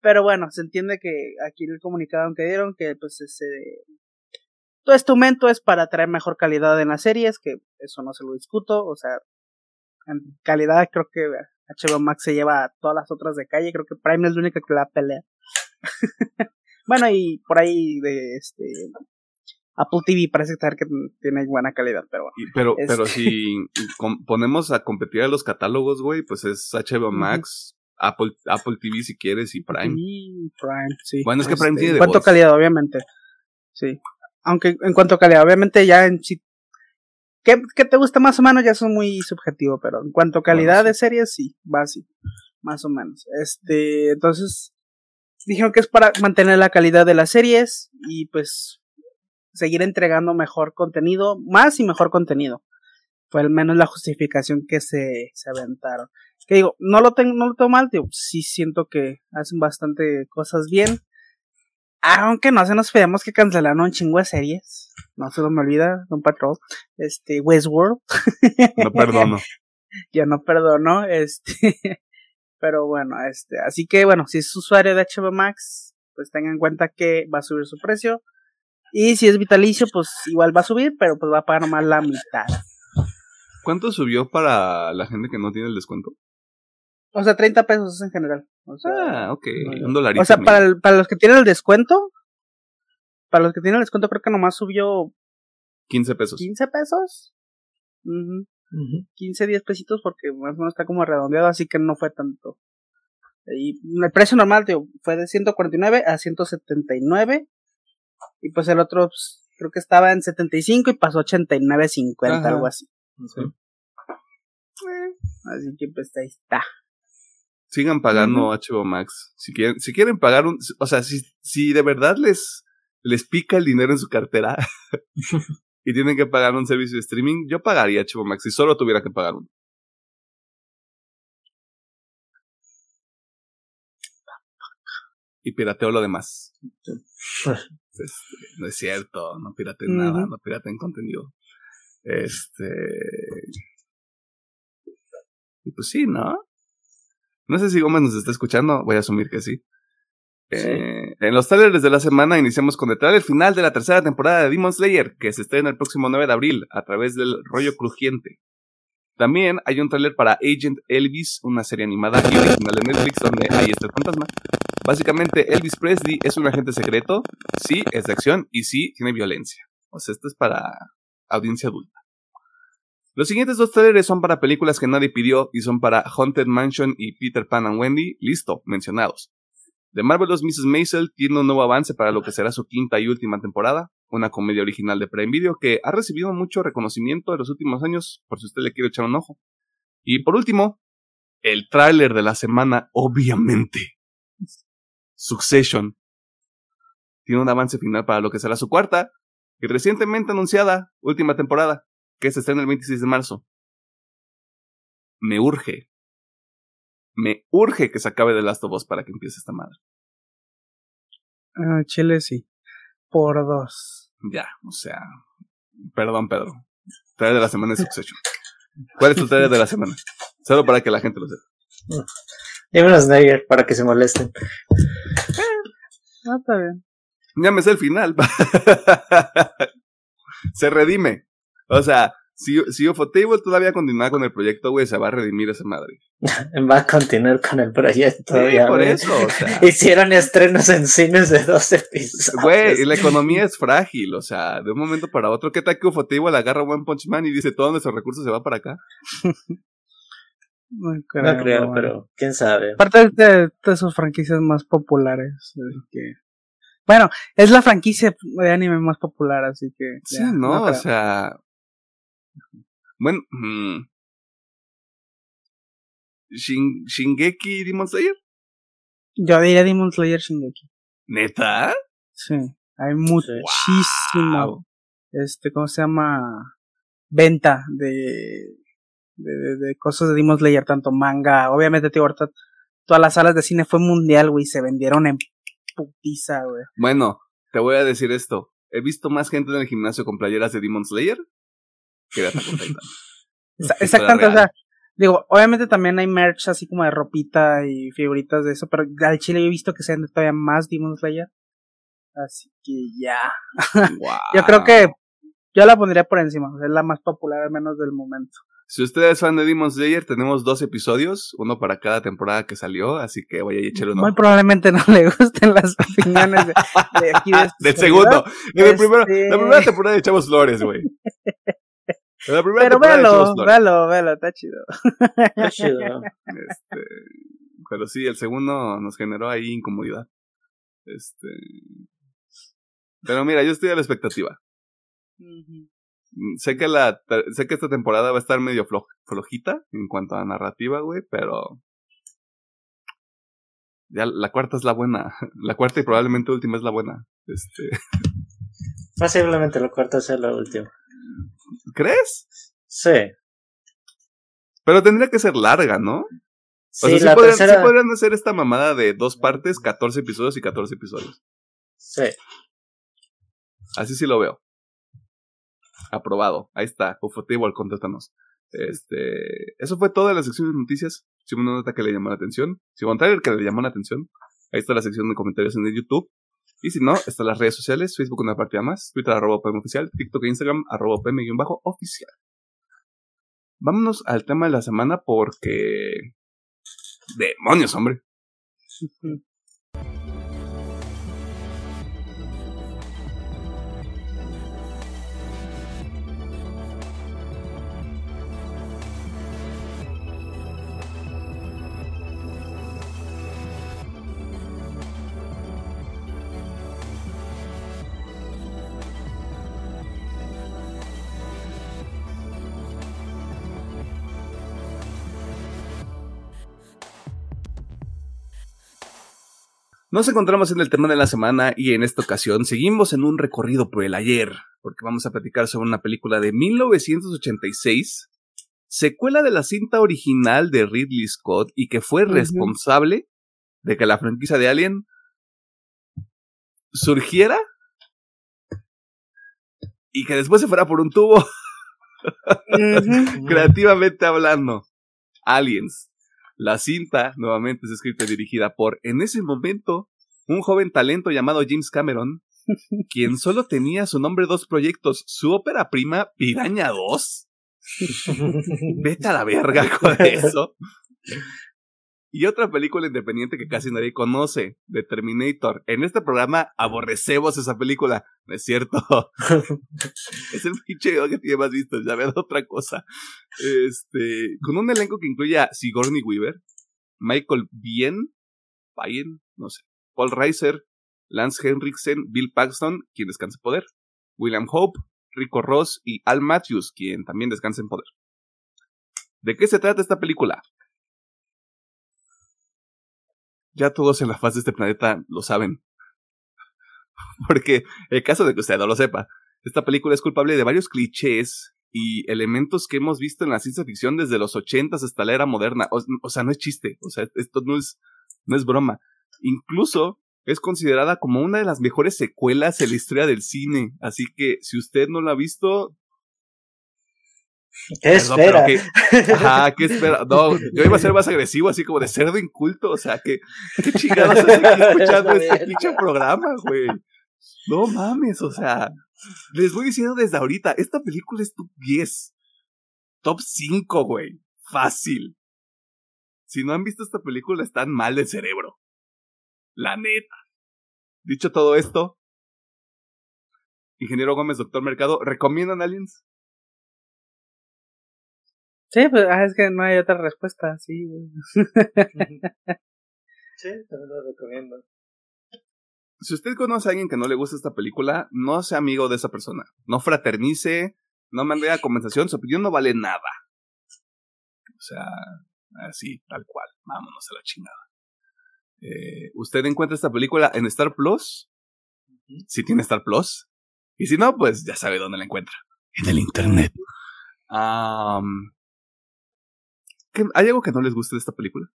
Pero bueno, se entiende que aquí el comunicado que dieron que pues ese todo este aumento es para traer mejor calidad en las series, que eso no se lo discuto, o sea, en calidad creo que HBO Max se lleva a todas las otras de calle, creo que Prime es la única que la pelea. bueno, y por ahí de este Apple TV parece estar que tiene buena calidad, pero bueno. Pero, pero si ponemos a competir a los catálogos, güey, pues es HBO Max, Apple, Apple TV si quieres y Prime. Y Prime, sí. Bueno, es que Prime Este, tiene a Voice. calidad, obviamente. Sí. Aunque en cuanto a calidad, obviamente ya en sí. ¿Qué, qué te gusta más o menos? Ya es muy subjetivo, pero en cuanto a calidad Bueno, de series, sí, va así. Más o menos. Este, entonces, dijeron que es para mantener la calidad de las series y pues seguir entregando mejor contenido, más y mejor contenido. Fue al menos la justificación que se, se aventaron. Que digo, no lo tengo, no lo tengo mal, digo, sí siento que hacen bastante cosas bien. Aunque no se nos pedimos que cancelaron un chingo de series. No se me olvida, Don Patrol. Este, Westworld. No perdono. ya no perdono, este, pero bueno, este, así que bueno, si es usuario de HBO Max, pues tengan en cuenta que va a subir su precio. Y si es vitalicio, pues igual va a subir, pero pues va a pagar nomás la mitad. ¿Cuánto subió para la gente que no tiene el descuento? O sea, 30 pesos en general. O sea, Ah, ok. Un dolarito. o sea para, el- para los que tienen el descuento, para los que tienen el descuento creo que nomás subió 15 pesos. 15 pesos. Ujú. Ujú. 15, 10 pesitos porque más o menos está como redondeado, así que no fue tanto. Y el precio normal tío, fue de 149 a 179 y pues el otro pues, creo que estaba en 75 y pasó a 89.50, Ajá. algo así. Sí. Así que pues ahí está. Sigan pagando HBO Max. Si quieren, si quieren pagar un, o sea, si, si de verdad les, les pica el dinero en su cartera y tienen que pagar un servicio de streaming, yo pagaría HBO Max si solo tuviera que pagar uno. Y pirateo lo demás. Este, no es cierto, no pirateen nada, no pirateen contenido. Este. Y pues sí, ¿no? No sé si Gómez nos está escuchando, voy a asumir que sí. Eh, en los trailers de la semana iniciamos con el trailer final de la tercera temporada de Demon Slayer, que se estrena el próximo 9 de abril a través del rollo crujiente. También hay un tráiler para Agent Elvis, una serie animada y original de Netflix donde ahí está el fantasma. Básicamente, Elvis Presley es un agente secreto, sí, es de acción y sí, tiene violencia. O sea, esto es para audiencia adulta. Los siguientes dos trailers son para películas que nadie pidió y son para Haunted Mansion y Peter Pan and Wendy, listo, mencionados. The Marvelous Mrs. Maisel tiene un nuevo avance para lo que será su quinta y última temporada, una comedia original de Prime Video que ha recibido mucho reconocimiento en los últimos años, por si usted le quiere echar un ojo. Y por último, el tráiler de la semana, obviamente. Succession. Tiene un avance final para lo que será su cuarta y recientemente anunciada última temporada, que se estrena el 26 de marzo. Me urge. Me urge que se acabe The Last of Us para que empiece esta madre. Ah, Chile sí. Por dos. Ya, o sea. Perdón, Pedro. Trailer de la semana es Succession. ¿Cuál es tu trailer de la semana? Solo para que la gente lo sepa. Dímelo Snyder para que se molesten. Ah, está bien. Ya me sé el final. se redime. O sea, si, si Ufotable todavía continúa con el proyecto, güey, se va a redimir esa madre. Va a continuar con el proyecto. Sí, ya, por eso, o sea. Hicieron estrenos en cines de dos episodios. Güey, y la economía es frágil, o sea, de un momento para otro, ¿qué tal que Ufotable agarra One Punch Man y dice todos nuestros recursos se va para acá? No No creo, creo, bueno. pero quién sabe. Aparte de, de sus franquicias más populares. así que... Bueno, es la franquicia de anime más popular, así que. Sí, ya, no, o creo. sea. Bueno, mm. Shin- Shingeki Demon Slayer, Yo diría Demon Slayer Shingeki. neta. Sí, hay muchísimo. Wow. Este, ¿cómo se llama? Venta de, de, de, de cosas de Demon Slayer, tanto manga. Obviamente, tío, ahorita todas las salas de cine fue mundial, güey. Se vendieron en putiza, güey. Bueno, te voy a decir esto. He visto más gente en el gimnasio con playeras de Demon Slayer que de Attack on Titan. Exactamente, o sea, digo, obviamente también hay merch así como de ropita y figuritas de eso, pero al chile yo he visto que se vende todavía más Demon Slayer. Así que ya. Wow. Yo creo que yo la pondría por encima, es la más popular al menos del momento. Si usted es fan de Demon Slayer, tenemos dos episodios, uno para cada temporada que salió, así que vaya y échale uno. Muy probablemente no le gusten las opiniones de, de aquí de este Del segundo. En el primero- Este- La primera temporada de Chavos Flores, güey. En La primera Pero véalo, véalo, véalo, está chido. Qué chido. Este, pero sí, el segundo nos generó ahí incomodidad. Este. Pero mira, yo estoy a la expectativa. Sé que la, sé que esta temporada va a estar medio flo- flojita en cuanto a narrativa, güey, pero ya la cuarta es la buena. La cuarta y probablemente última es la buena. Este, Posiblemente la cuarta sea la última. ¿Crees? Sí. Pero tendría que ser larga, ¿no? O Sí, sea, sí la podrían, sí tercera. podrían hacer esta mamada de dos partes, 14 episodios y 14 episodios. Sí. Así sí lo veo. Aprobado. Ahí está. Ufotable, contáctanos. Este, eso fue toda la sección de noticias. Si hubo una nota que le llamó la atención, si hubo un trailer que le llamó la atención, ahí está la sección de comentarios en el YouTube. Y si no, están las redes sociales, Facebook una partida más, Twitter arroba PM oficial, TikTok e Instagram arroba PM guion bajo oficial. Vámonos al tema de la semana porque... ¡Demonios, hombre! Nos encontramos en el tema de la semana y en esta ocasión seguimos en un recorrido por el ayer, porque vamos a platicar sobre una película de 1986, secuela de la cinta original de Ridley Scott y que fue responsable de que la franquicia de Alien surgiera y que después se fuera por un tubo. Creativamente hablando. Aliens. La cinta nuevamente es escrita y dirigida por, en ese momento, un joven talento llamado James Cameron, quien solo tenía su nombre dos proyectos, su ópera prima Piraña 2. Vete a la verga con eso. Y otra película independiente que casi nadie conoce, The Terminator. En este programa aborrecemos esa película. No es cierto. es el pinche que tiene más vistas. Ya veo otra cosa. Este, con un elenco que incluye a Sigourney Weaver, Michael Bien, Bien, no sé, Paul Reiser, Lance Henriksen, Bill Paxton, quien descansa en poder, William Hope, Rico Ross y Al Matthews, quien también descansa en poder. ¿De qué se trata esta película? Ya todos en la faz de este planeta lo saben. Porque, el caso de que usted no lo sepa, esta película es culpable de varios clichés y elementos que hemos visto en la ciencia ficción desde los ochentas hasta la era moderna. O, sea, no es chiste, o sea, esto no es, no es broma. Incluso es considerada como una de las mejores secuelas en la historia del cine. Así que si usted no la ha visto, ¿Qué espera? ajá, ¿qué espera? No, yo iba a ser más agresivo, así como de cerdo inculto, o sea, que, ¿qué chingados haces aquí escuchando este pinche programa, güey? No mames, o sea, les voy diciendo desde ahorita, esta película es top 10, top 5, güey, fácil. Si no han visto esta película, están mal de cerebro. La neta. Dicho todo esto, Ingeniero Gómez, Doctor Mercado, ¿recomiendan Aliens? Sí, pues ah, es que no hay otra respuesta, sí. sí, también lo recomiendo. Si usted conoce a alguien que no le gusta esta película, no sea amigo de esa persona. No fraternice, no mande a conversación, su opinión no vale nada. O sea, así, tal cual. Vámonos a la chingada. Eh, usted encuentra esta película en Star Plus. Si tiene Star Plus. Y si no, pues ya sabe dónde la encuentra. En el internet. Um, ¿Hay algo que no les guste de esta película?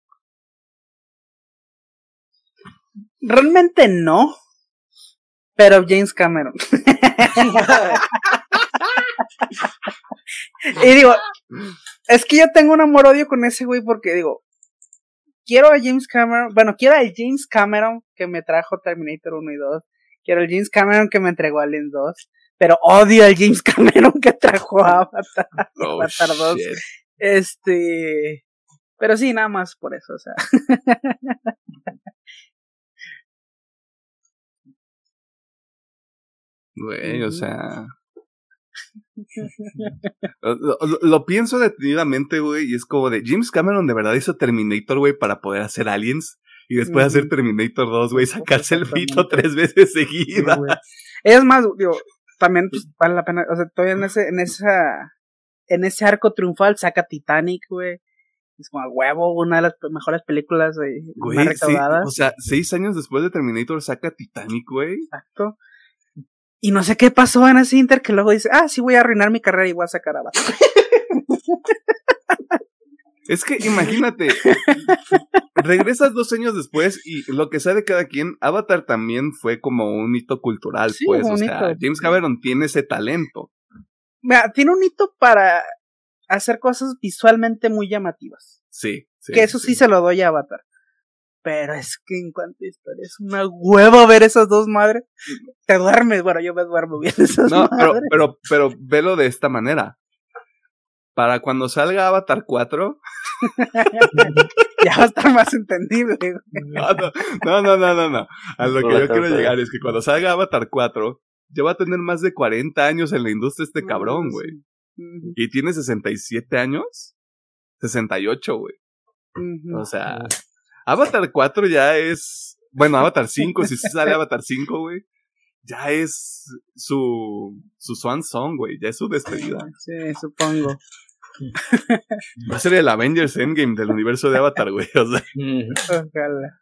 Realmente no. Pero James Cameron. y digo, es que yo tengo un amor-odio con ese güey porque digo, quiero a James Cameron, bueno, quiero al James Cameron que me trajo Terminator 1 y 2, quiero al James Cameron que me entregó Alien 2, pero odio al James Cameron que trajo Avatar, oh, Avatar 2. Este. Pero sí, nada más por eso, o sea. Güey, o sea. Lo, pienso detenidamente, güey, y es como de James Cameron de verdad hizo Terminator, güey, para poder hacer Aliens y después hacer Terminator 2, güey, sacarse el pito tres veces seguida. es más, digo, también pues, vale la pena, o sea, todavía en ese, en esa en ese arco triunfal saca Titanic, güey. Es como a huevo, una de las mejores películas de más recaudadas. o sea, seis años después de Terminator saca Titanic, güey. Exacto. Y no sé qué pasó en ese Inter que luego dice, ah, sí voy a arruinar mi carrera y voy a sacar a Es que imagínate, regresas dos años después y lo que sabe cada quien, Avatar también fue como un hito cultural, pues, o sea, James Cameron tiene ese talento tiene un hito para hacer cosas visualmente muy llamativas. Sí. sí que eso sí, se lo doy a Avatar. Pero es que en cuanto a historia, es una huevo ver esas dos madres. Te duermes, bueno, yo me duermo bien esas no, Pero, pero, pero velo de esta manera. Para cuando salga Avatar 4. ya va a estar más entendible. No, no, no, no, no, no. A lo que yo quiero llegar es que cuando salga Avatar 4, ya va a tener más de 40 años en la industria este cabrón, güey. Y tiene 67 años. 68, güey. O sea, Avatar 4 ya es. Bueno, Avatar 5, si sale Avatar 5, güey. Ya es su. Su Swan Song, güey. Ya es su despedida. Sí, supongo. Va a ser el Avengers Endgame del universo de Avatar, güey. O sea. Ojalá.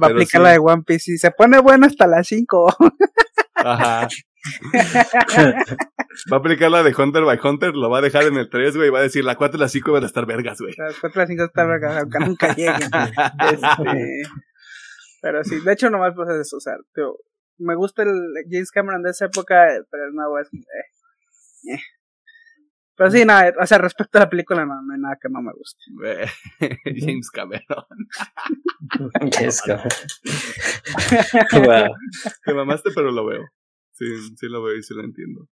Va a aplicar la de One Piece y se pone bueno hasta las 5. Ajá. va a aplicar la de Hunter by Hunter, lo va a dejar en el 3, güey, y va a decir la 4 y la 5 van a estar vergas, güey. Las 4 y la 5 están vergas, aunque nunca lleguen. Este, pero sí, de hecho nomás pues eso, o sea, tío, me gusta el James Cameron de esa época, pero el nuevo es... Eh, eh. Pero sí, nada, o sea, respecto a la película, no, no hay nada que no me guste. James Cameron. James Cameron. Te mamaste, pero lo veo. Sí, sí lo veo y sí lo entiendo.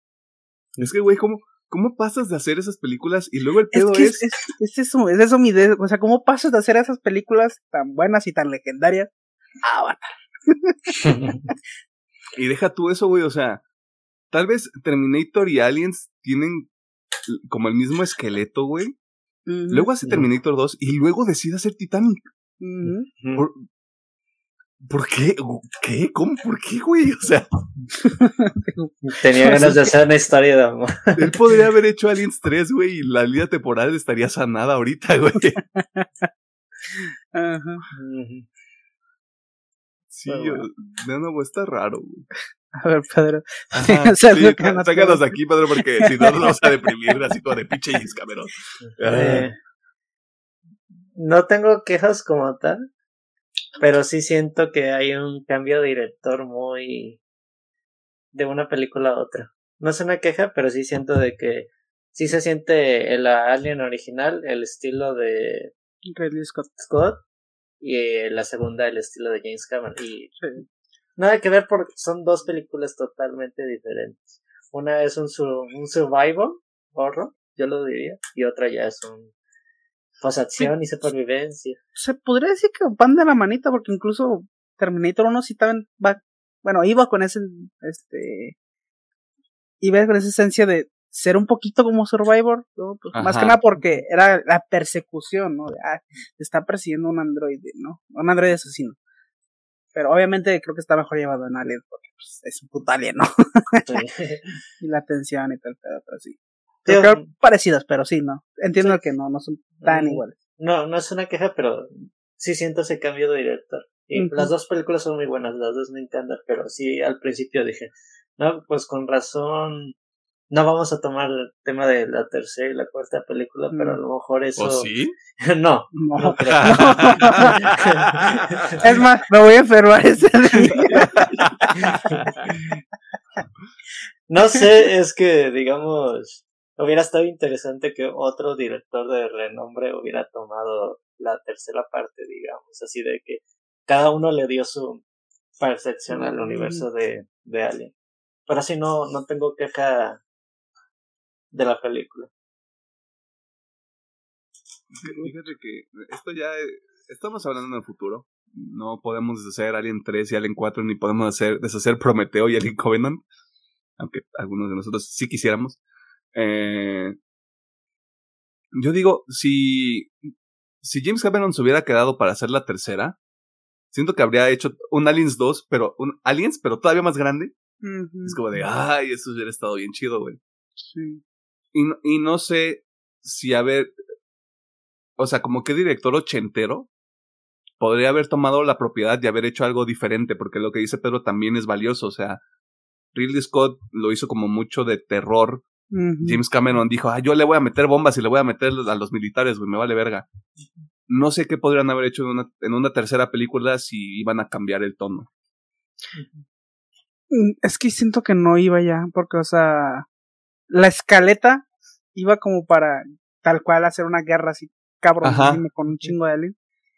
Es que, güey, ¿cómo, ¿cómo pasas de hacer esas películas y luego el pedo es, que es... Es, es, eso, es eso mi idea. O sea, ¿cómo pasas de hacer esas películas tan buenas y tan legendarias a Avatar? y deja tú eso, güey, o sea, tal vez Terminator y Aliens tienen como el mismo esqueleto, güey. Uh -huh. Luego hace Terminator 2 y luego decide hacer Titanic. Uh -huh. ¿Por, ¿Por, qué? ¿Qué? ¿Cómo? ¿Por qué, güey? O sea. Tenía ganas de hacer una historia de amor. Él podría haber hecho Aliens 3, güey, y la línea temporal estaría sanada ahorita, güey. Ajá. Uh -huh. Sí, bueno. de nuevo está raro, güey. A ver, Pedro. Ajá, sí, sácanos aquí, Pedro, porque si no nos vamos a deprimir así como de pinche James Cameron. Eh, no tengo quejas como tal, pero sí siento que hay un cambio de director muy de una película a otra. No es una queja, pero sí siento de que sí se siente el Alien original, el estilo de Ridley Scott. Scott y la segunda el estilo de James Cameron y sí. Nada que ver porque son dos películas totalmente diferentes una es un, un survival horror yo lo diría y otra ya es un pues acción sí. y supervivencia se podría decir que van de la manita porque incluso Terminator 1 sí también va bueno iba con ese este iba con esa esencia de ser un poquito como Survivor, ¿no? Pues más que nada porque era la persecución, ¿no? De, ah, te está persiguiendo un androide, ¿no? Un androide asesino. Pero obviamente creo que está mejor llevado en Alien, porque pues, es un puto alien, ¿no? Sí. y la tensión y tal, pero, pero sí. Creo que parecidas, pero sí, ¿no? Entiendo sí. que no, no son tan iguales. No, no es una queja, pero sí siento ese cambio de director. Y uh -huh. las dos películas son muy buenas, las dos me encantan, pero sí al principio dije, no, pues con razón no vamos a tomar el tema de la tercera y la cuarta película, pero a lo mejor eso. ¿O sí? no, no, no creo. es más, me voy a enfermar ese día. no sé, es que, digamos, hubiera estado interesante que otro director de renombre hubiera tomado la tercera parte, digamos, así de que cada uno le dio su percepción al universo de, de Alien. Pero así no, no tengo queja de la película. Fíjate que esto ya estamos hablando en el futuro. No podemos deshacer Alien 3 y Alien 4, ni podemos hacer, deshacer Prometeo y Alien Covenant. Aunque algunos de nosotros sí quisiéramos. Eh, yo digo, si, si James Cameron se hubiera quedado para hacer la tercera, siento que habría hecho un Aliens 2, pero un Aliens, pero todavía más grande. Uh -huh. Es como de, ay, eso hubiera estado bien chido, güey. Sí. Y, y no sé si haber, o sea, como que director ochentero podría haber tomado la propiedad y haber hecho algo diferente, porque lo que dice Pedro también es valioso, o sea, Ridley Scott lo hizo como mucho de terror. Uh -huh. James Cameron dijo, ah, yo le voy a meter bombas y le voy a meter a los militares, güey, me vale verga. No sé qué podrían haber hecho en una, en una tercera película si iban a cambiar el tono. Es que siento que no iba ya, porque, o sea, la escaleta iba como para tal cual hacer una guerra así cabrón con un chingo de alien.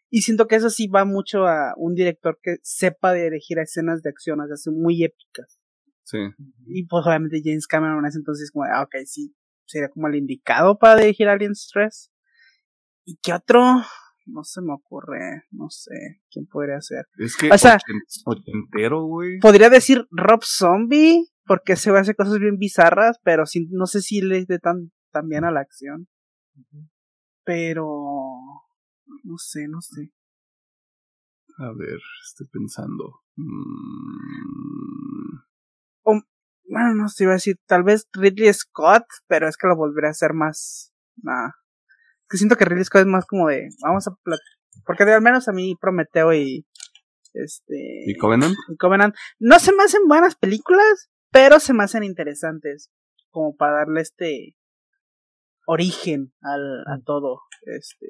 Y siento que eso sí va mucho a un director que sepa dirigir escenas de acción, o sea, muy épicas. Sí. Y pues obviamente James Cameron es entonces como, ah, ok, sí, sería como el indicado para dirigir Aliens 3. ¿Y qué otro? No se me ocurre, no sé, ¿quién podría ser? Es que o sea, ochentero, güey. Podría decir Rob Zombie, porque se hace cosas bien bizarras, pero sí, no sé si le dé tan, tan bien a la acción. Uh -huh. Pero no sé, no sé. A ver, estoy pensando. Mm... O, bueno, no sé, iba a decir, tal vez Ridley Scott, pero es que lo volveré a hacer más. Nah. Que siento que Ridley Scott es más como de, vamos a porque de, al menos a mí Prometeo y Este. ¿Y Covenant? y Covenant. No se me hacen buenas películas, pero se me hacen interesantes. Como para darle este origen al, a todo. Este.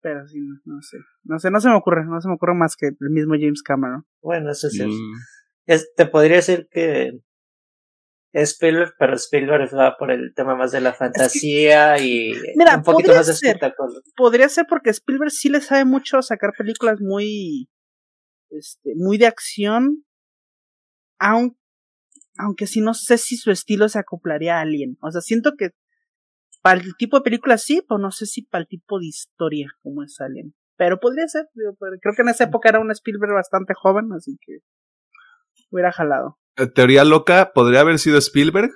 Pero sí, no, no sé. No sé, no se me ocurre. No se me ocurre más que el mismo James Cameron. Bueno, eso sí. es- Mm, es- te podría decir que es Spielberg, pero Spielberg va por el tema más de la fantasía y Mira, un poquito podría más de ser. espectáculo. Podría ser porque Spielberg sí le sabe mucho a sacar películas muy. Este, muy de acción. Aun, aunque sí no sé si su estilo se acoplaría a Alien. O sea, siento que para el tipo de película sí, pero no sé si para el tipo de historia como es Alien. Pero podría ser, digo, pero creo que en esa época era un Spielberg bastante joven, así que hubiera jalado. eh, Teoría loca, podría haber sido Spielberg.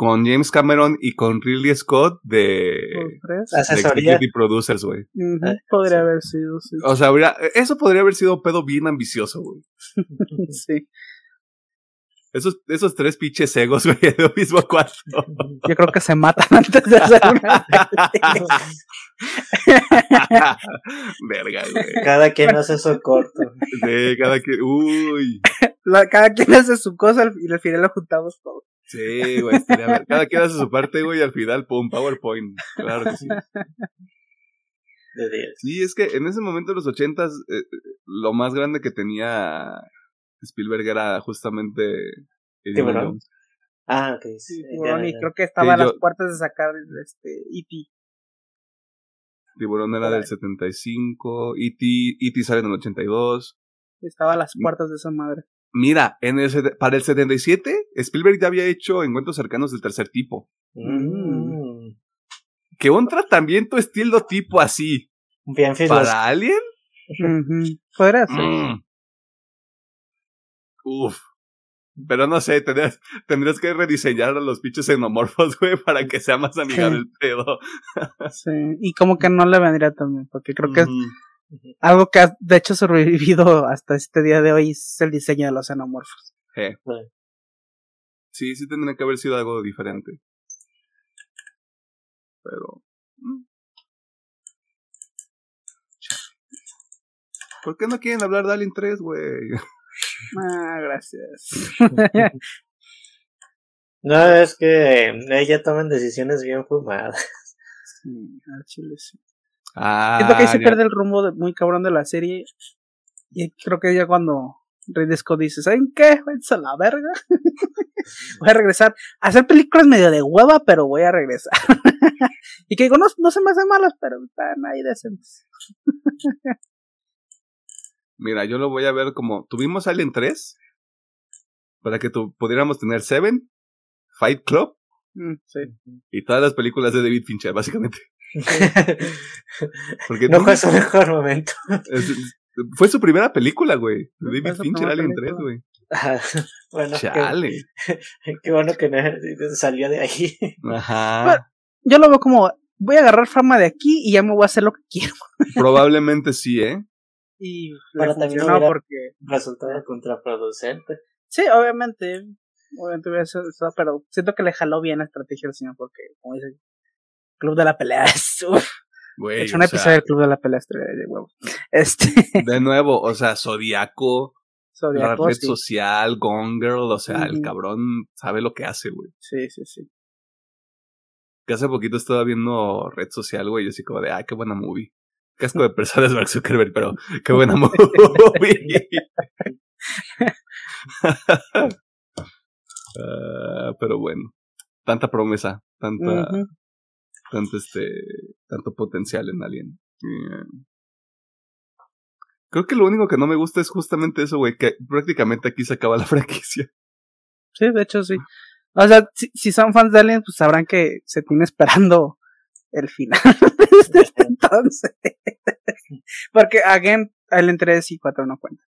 Con James Cameron y con Ridley Scott de, de Asesoría. Executive Producers, güey. Ah, podría sí. haber sido, sí. O sea, habría- eso podría haber sido un pedo bien ambicioso, güey. sí. Esos, esos tres pinches egos, güey, en el mismo cuarto. Yo creo que se matan antes de hacer una Verga, güey. Cada quien hace su corto. Sí, cada quien. Uy. La- cada quien hace su cosa y al final lo juntamos todo. Sí, güey. estaría ver- Cada quien hace su parte, güey, y al final, pum, PowerPoint. Claro que sí. De 10. Sí, es que en ese momento de los ochentas, eh, lo más grande que tenía Spielberg era justamente Tiburón. Ah, ok. sí, tiburón, y creo que estaba a las yo- puertas de sacar este E.T. Tiburón era del 75, E.T. E.T. sale en el 82. Estaba a las puertas de esa madre. Mira, en el, para el 77, Spielberg ya había hecho encuentros cercanos del tercer tipo. Mm. Que un tratamiento estilo tipo así Bien filosófico. para Alien. Ujú. Podría ser. Mm. Uf. Pero no sé, tendrías, tendrías que rediseñar a los pinches xenomorfos, güey, para que sea más amigable el pedo. Sí. Y como que no le vendría también, porque creo que algo que ha de hecho sobrevivido hasta este día de hoy es el diseño de los xenomorfos. Eh. Sí, sí tendría que haber sido algo diferente. Pero. mm. ¿Por qué no quieren hablar de Alien 3, güey? Ah, gracias. No, es que ella toman decisiones bien fumadas. Sí, al chile sí. Ah, Siento que ahí se ya. pierde el rumbo de- muy cabrón de la serie. Y creo que ya cuando Ridley Scott dice, ¿saben qué? Váyanse a la verga. voy a regresar a hacer películas medio de hueva, pero voy a regresar. y que digo, no, no se me hacen malas, pero están ahí decentes. Mira, yo lo voy a ver como. Tuvimos Alien 3 para que tu, pudiéramos tener Seven, Fight Club Mm, sí. y todas las películas de David Fincher, básicamente. Porque no tú- fue su mejor momento. fue su primera película, güey. David Fincher, Alien película. 3, güey. Ah, bueno, qué, Chale. qué bueno que no salió de ahí. Ajá. Yo lo veo como, voy a agarrar fama de aquí y ya me voy a hacer lo que quiero. Probablemente sí, ¿eh? Y Pero también hubiera- porque Resultado contraproducente. Sí, obviamente. Obviamente hubiera sido eso, pero siento que le jaló bien la estrategia al señor porque, como dice, Club de la Pelea es... uf, Güey, he hecho o un sea, episodio del Club de la Pelea de huevo. Este... de nuevo, o sea, Zodiaco, la red sí. social, Gone Girl, o sea, el cabrón sabe lo que hace, güey. sí, sí, sí. Que hace poquito estaba viendo red social, güey, y así como de, ah, qué buena movie. Casco de personas Mark Zuckerberg, pero qué buena movie. Ah, pero bueno, tanta promesa, tanta. Tanto este, tanto potencial en Alien. Eh, Creo que lo único que no me gusta es justamente eso, güey, que prácticamente aquí se acaba la franquicia. Sí, de hecho sí. O sea, si, si son fans de Alien, pues sabrán que se tiene esperando el final desde este entonces. Porque, again, Alien 3 y 4 no cuentan.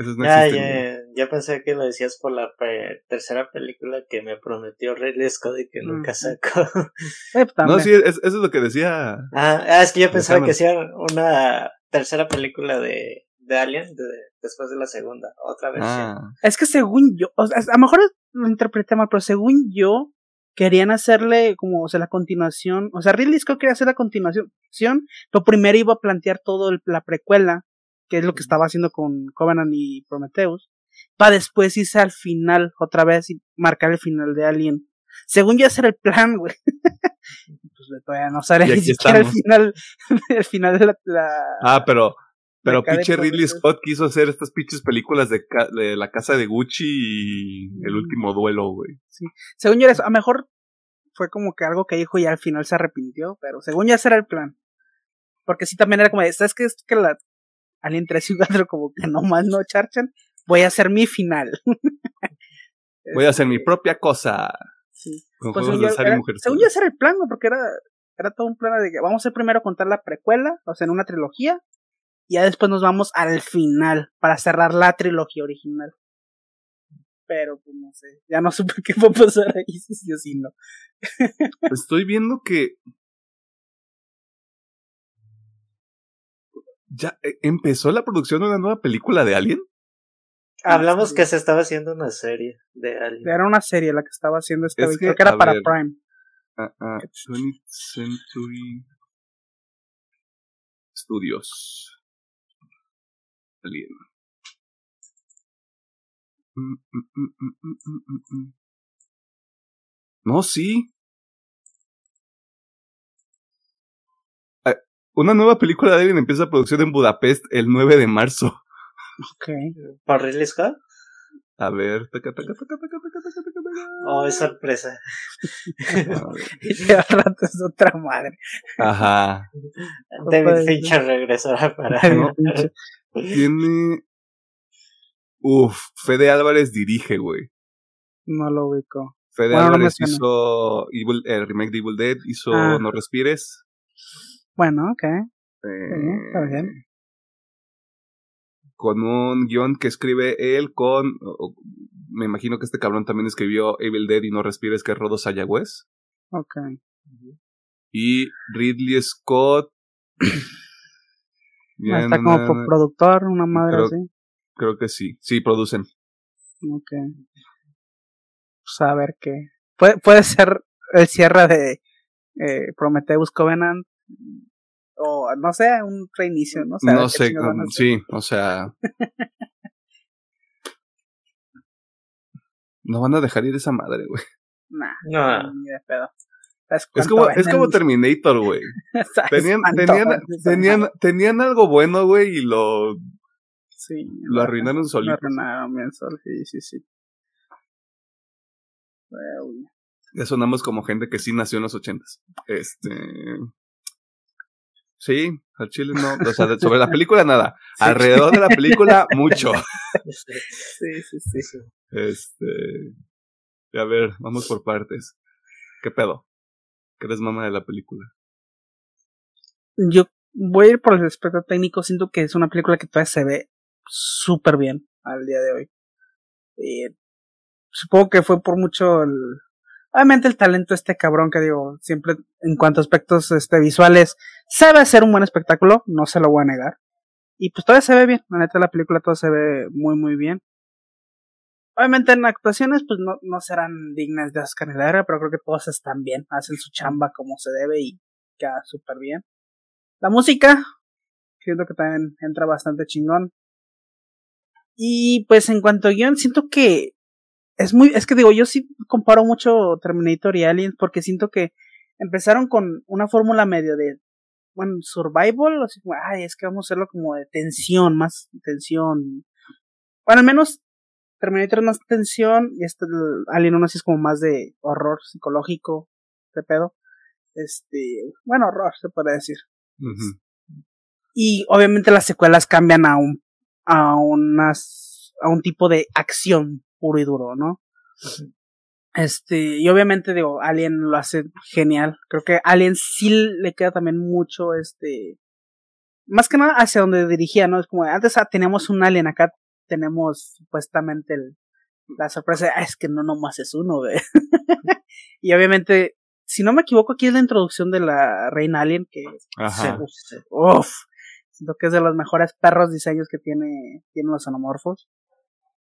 Esos no Ya, existen, ya, ya pensé que lo decías por la pe- tercera película que me prometió Ridley Scott y que nunca sacó. Eh, pues, No, sí, es- eso es lo que decía. Ah, ah, es que yo pensaba que hacían una tercera película de, de Alien de- después de la segunda, otra versión. Ah, Es que según yo, o sea, a lo mejor lo interpreté mal, pero según yo, querían hacerle como, o sea, la continuación, o sea, Ridley Scott quería hacer la continuación, pero primero iba a plantear todo la precuela, que es lo que estaba haciendo con Covenant y Prometheus, para después irse al final otra vez y marcar el final de Alien. Según yo ese era el plan, güey. pues todavía no sale ni siquiera el final, el final de la, Ah, pero pero pinche Ridley Scott quiso hacer estas pinches películas de, de, la casa de Gucci y el último duelo, güey. Sí. Según yo, a lo mejor fue como que algo que dijo y al final se arrepintió, pero según yo ese era el plan. Porque sí también era como de, ¿sabes qué? Es que la Alien 3 y 4 como que nomás no charchan, voy a hacer mi final. voy a hacer mi propia cosa. Sí. pues según, yo, era, según yo ese era el plan, porque era, era todo un plan de que vamos a primero contar la precuela, o sea, en una trilogía, y ya después nos vamos al final para cerrar la trilogía original. Pero pues no sé, ya no supe qué va a pasar ahí, si sí o si no. Estoy viendo que ya eh, empezó la producción de una nueva película de Alien. Hablamos que se estaba haciendo una serie de Alien. Era una serie la que estaba haciendo esta vez, creo que era para Prime. Uh, uh, 20th Century Studios. Alien. Mm, mm, mm, no, sí. Una nueva película de Alien empieza producción en Budapest el 9 de marzo. Ok. ¿Para Ridley? A ver. Oh, es sorpresa. y al rato es otra madre. Ajá. David Fincher regresará para. Tiene. Uf, Fede Álvarez dirige, güey. No lo ubico. Fede Álvarez hizo el remake de Evil Dead, hizo ah. No Respires. Bueno, ok. está bien. Eh, con un guion que escribe él con... me imagino que este cabrón también escribió Evil Dead y No Respires, que es Rodo Sayagüez. Ok. Y Ridley Scott... Está como productor, una madre creo, así. Creo que sí. Sí, producen. Ok. Pues a ver qué. Puede, puede ser el cierre de eh, Prometheus Covenant o no sé, un reinicio, no sé. No sé, sí, o sea. no van a dejar ir esa madre, güey. Nah, no. Ni de pedo. Es como, es como Terminator, güey. tenían, tenían, tenían, tenían algo bueno, güey, y lo. Sí. Lo arruinaron solitos. Lo arruinaron bien solitos, sí, sí, sí. Ya sonamos como gente que sí nació en los ochentas. Este. Sí, al chile no. O sea, sobre la película nada. Alrededor de la película, mucho. Sí, sí, sí. Este. A ver, vamos por partes. ¿Qué pedo? ¿Qué eres mamá de la película? Yo voy a ir por el aspecto técnico. Siento que es una película que todavía se ve súper bien al día de hoy. Eh, supongo que fue por mucho el, Obviamente el talento de este cabrón que digo, siempre en cuanto a aspectos este, visuales, sabe hacer un buen espectáculo, no se lo voy a negar. Y pues todavía se ve bien, la neta la película todo se ve muy muy bien. Obviamente en actuaciones pues no, no serán dignas de Oscar pero creo que todas están bien, hacen su chamba como se debe y queda súper bien. La música, siento que también entra bastante chingón. Y pues en cuanto a guion, siento que es muy, es que digo, yo sí comparo mucho Terminator y Aliens porque siento que empezaron con una fórmula medio de, bueno, survival, así como, ay, es que vamos a hacerlo como de tensión, más tensión. Bueno, al menos Terminator es más tensión y este Alien 1 así es como más de horror psicológico, de pedo. Este, bueno, horror se puede decir. Y obviamente las secuelas cambian a un, a unas, a un tipo de acción puro y duro, ¿no? Este, y obviamente digo, Alien lo hace genial. Creo que Alien sí le queda también mucho, este, más que nada hacia donde dirigía, ¿no? Es como, antes ah, teníamos un Alien, acá tenemos supuestamente el, la sorpresa, ah, es que no nomás es uno, güey. y obviamente, si no me equivoco, aquí es la introducción de la reina Alien, que, Ajá. uff, siento que es de los mejores perros diseños que tiene, tienen los anamorfos.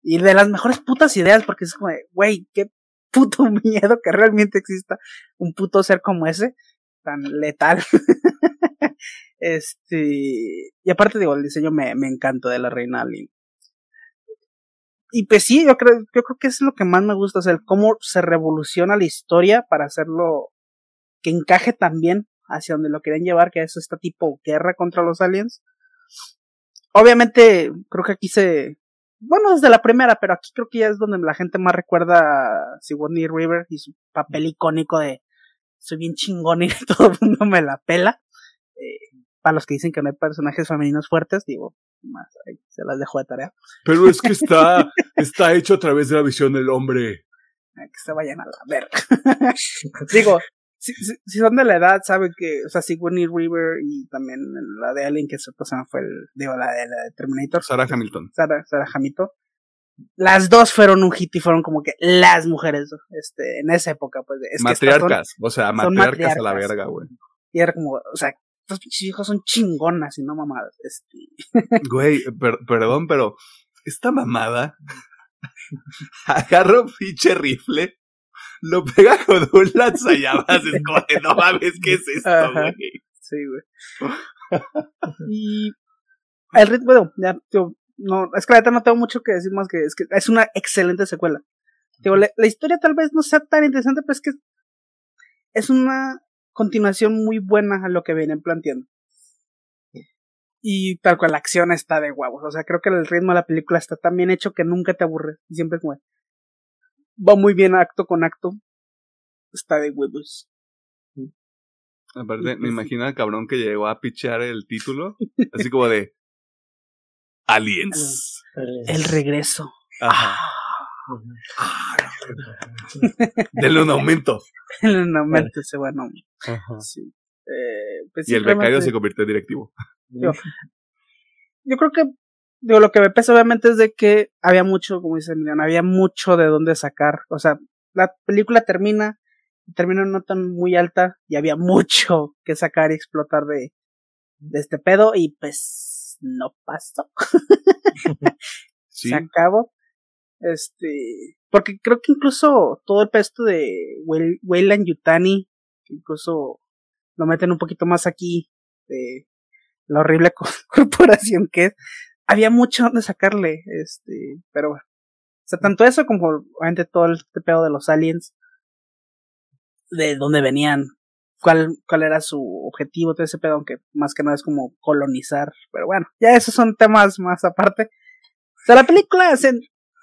Y de las mejores putas ideas, porque es como, güey, ¿qué puto miedo que realmente exista un puto ser como ese, tan letal. este, y aparte digo, el diseño me, me encantó de la reina Lin. Y pues sí, yo creo, yo creo que es lo que más me gusta, o sea, el cómo se revoluciona la historia para hacerlo que encaje también hacia donde lo querían llevar, que es esta tipo guerra contra los aliens. Obviamente, creo que aquí se, bueno, desde la primera, pero aquí creo que ya es donde la gente más recuerda a Sigourney River y su papel icónico de soy bien chingón y todo el mundo me la pela. Eh, para los que dicen que no hay personajes femeninos fuertes, digo, más, ahí, se las dejo de tarea. Pero es que está, está hecho a través de la visión del hombre. Que se vayan a la verga. digo, si, si, si, son de la edad, saben que, o sea, Sigourney River y también la de Alien, que esa persona fue el, digo, la de, la de Terminator. Sarah Hamilton. Sarah, Sarah Hamilton. Las dos fueron un hit y fueron como que las mujeres, este, en esa época, pues. Es matriarcas, son, o sea, matriarcas, matriarcas, a la verga, güey. Y era como, o sea, estos pinches hijos son chingonas y no mamadas, este. Güey, per perdón, pero esta mamada agarra un pinche rifle lo pega con un lanzallamas, es como de, no mames, ¿qué es esto, güey? Sí, güey. y el ritmo, bueno, ya, no, es que la verdad no tengo mucho que decir más que es que es una excelente secuela. Digo, la, la, historia tal vez no sea tan interesante, pero es que es una continuación muy buena a lo que vienen planteando. Y tal cual la acción está de huevos. O sea, creo que el ritmo de la película está tan bien hecho que nunca te aburre. Y siempre es como, va muy bien acto con acto. Está de huevos. Aparte, me imagino al cabrón que llegó a pichar el título. Así como de Aliens. El regreso. Ajá. Ah, Denle un aumento. Denle un aumento ese buen hombre. Sí. Eh, pues y el becario se convirtió en directivo. Yo, yo creo que digo, lo que me pesa obviamente es de que había mucho, como dice Emiliano, había mucho de dónde sacar. O sea, la película termina, termina en una nota muy alta y había mucho que sacar y explotar de, de este pedo y pues no pasó. ¿Sí? Se acabó. Este, porque creo que incluso todo el pesto de Weyland Yutani, incluso lo meten un poquito más aquí de la horrible corporación que es, había mucho donde sacarle, este, pero bueno. O sea, tanto eso como obviamente todo el este pedo de los aliens, de dónde venían, cuál, cuál era su objetivo, todo ese pedo, aunque más que nada es como colonizar, pero bueno, ya esos son temas más aparte. O sea, la película, en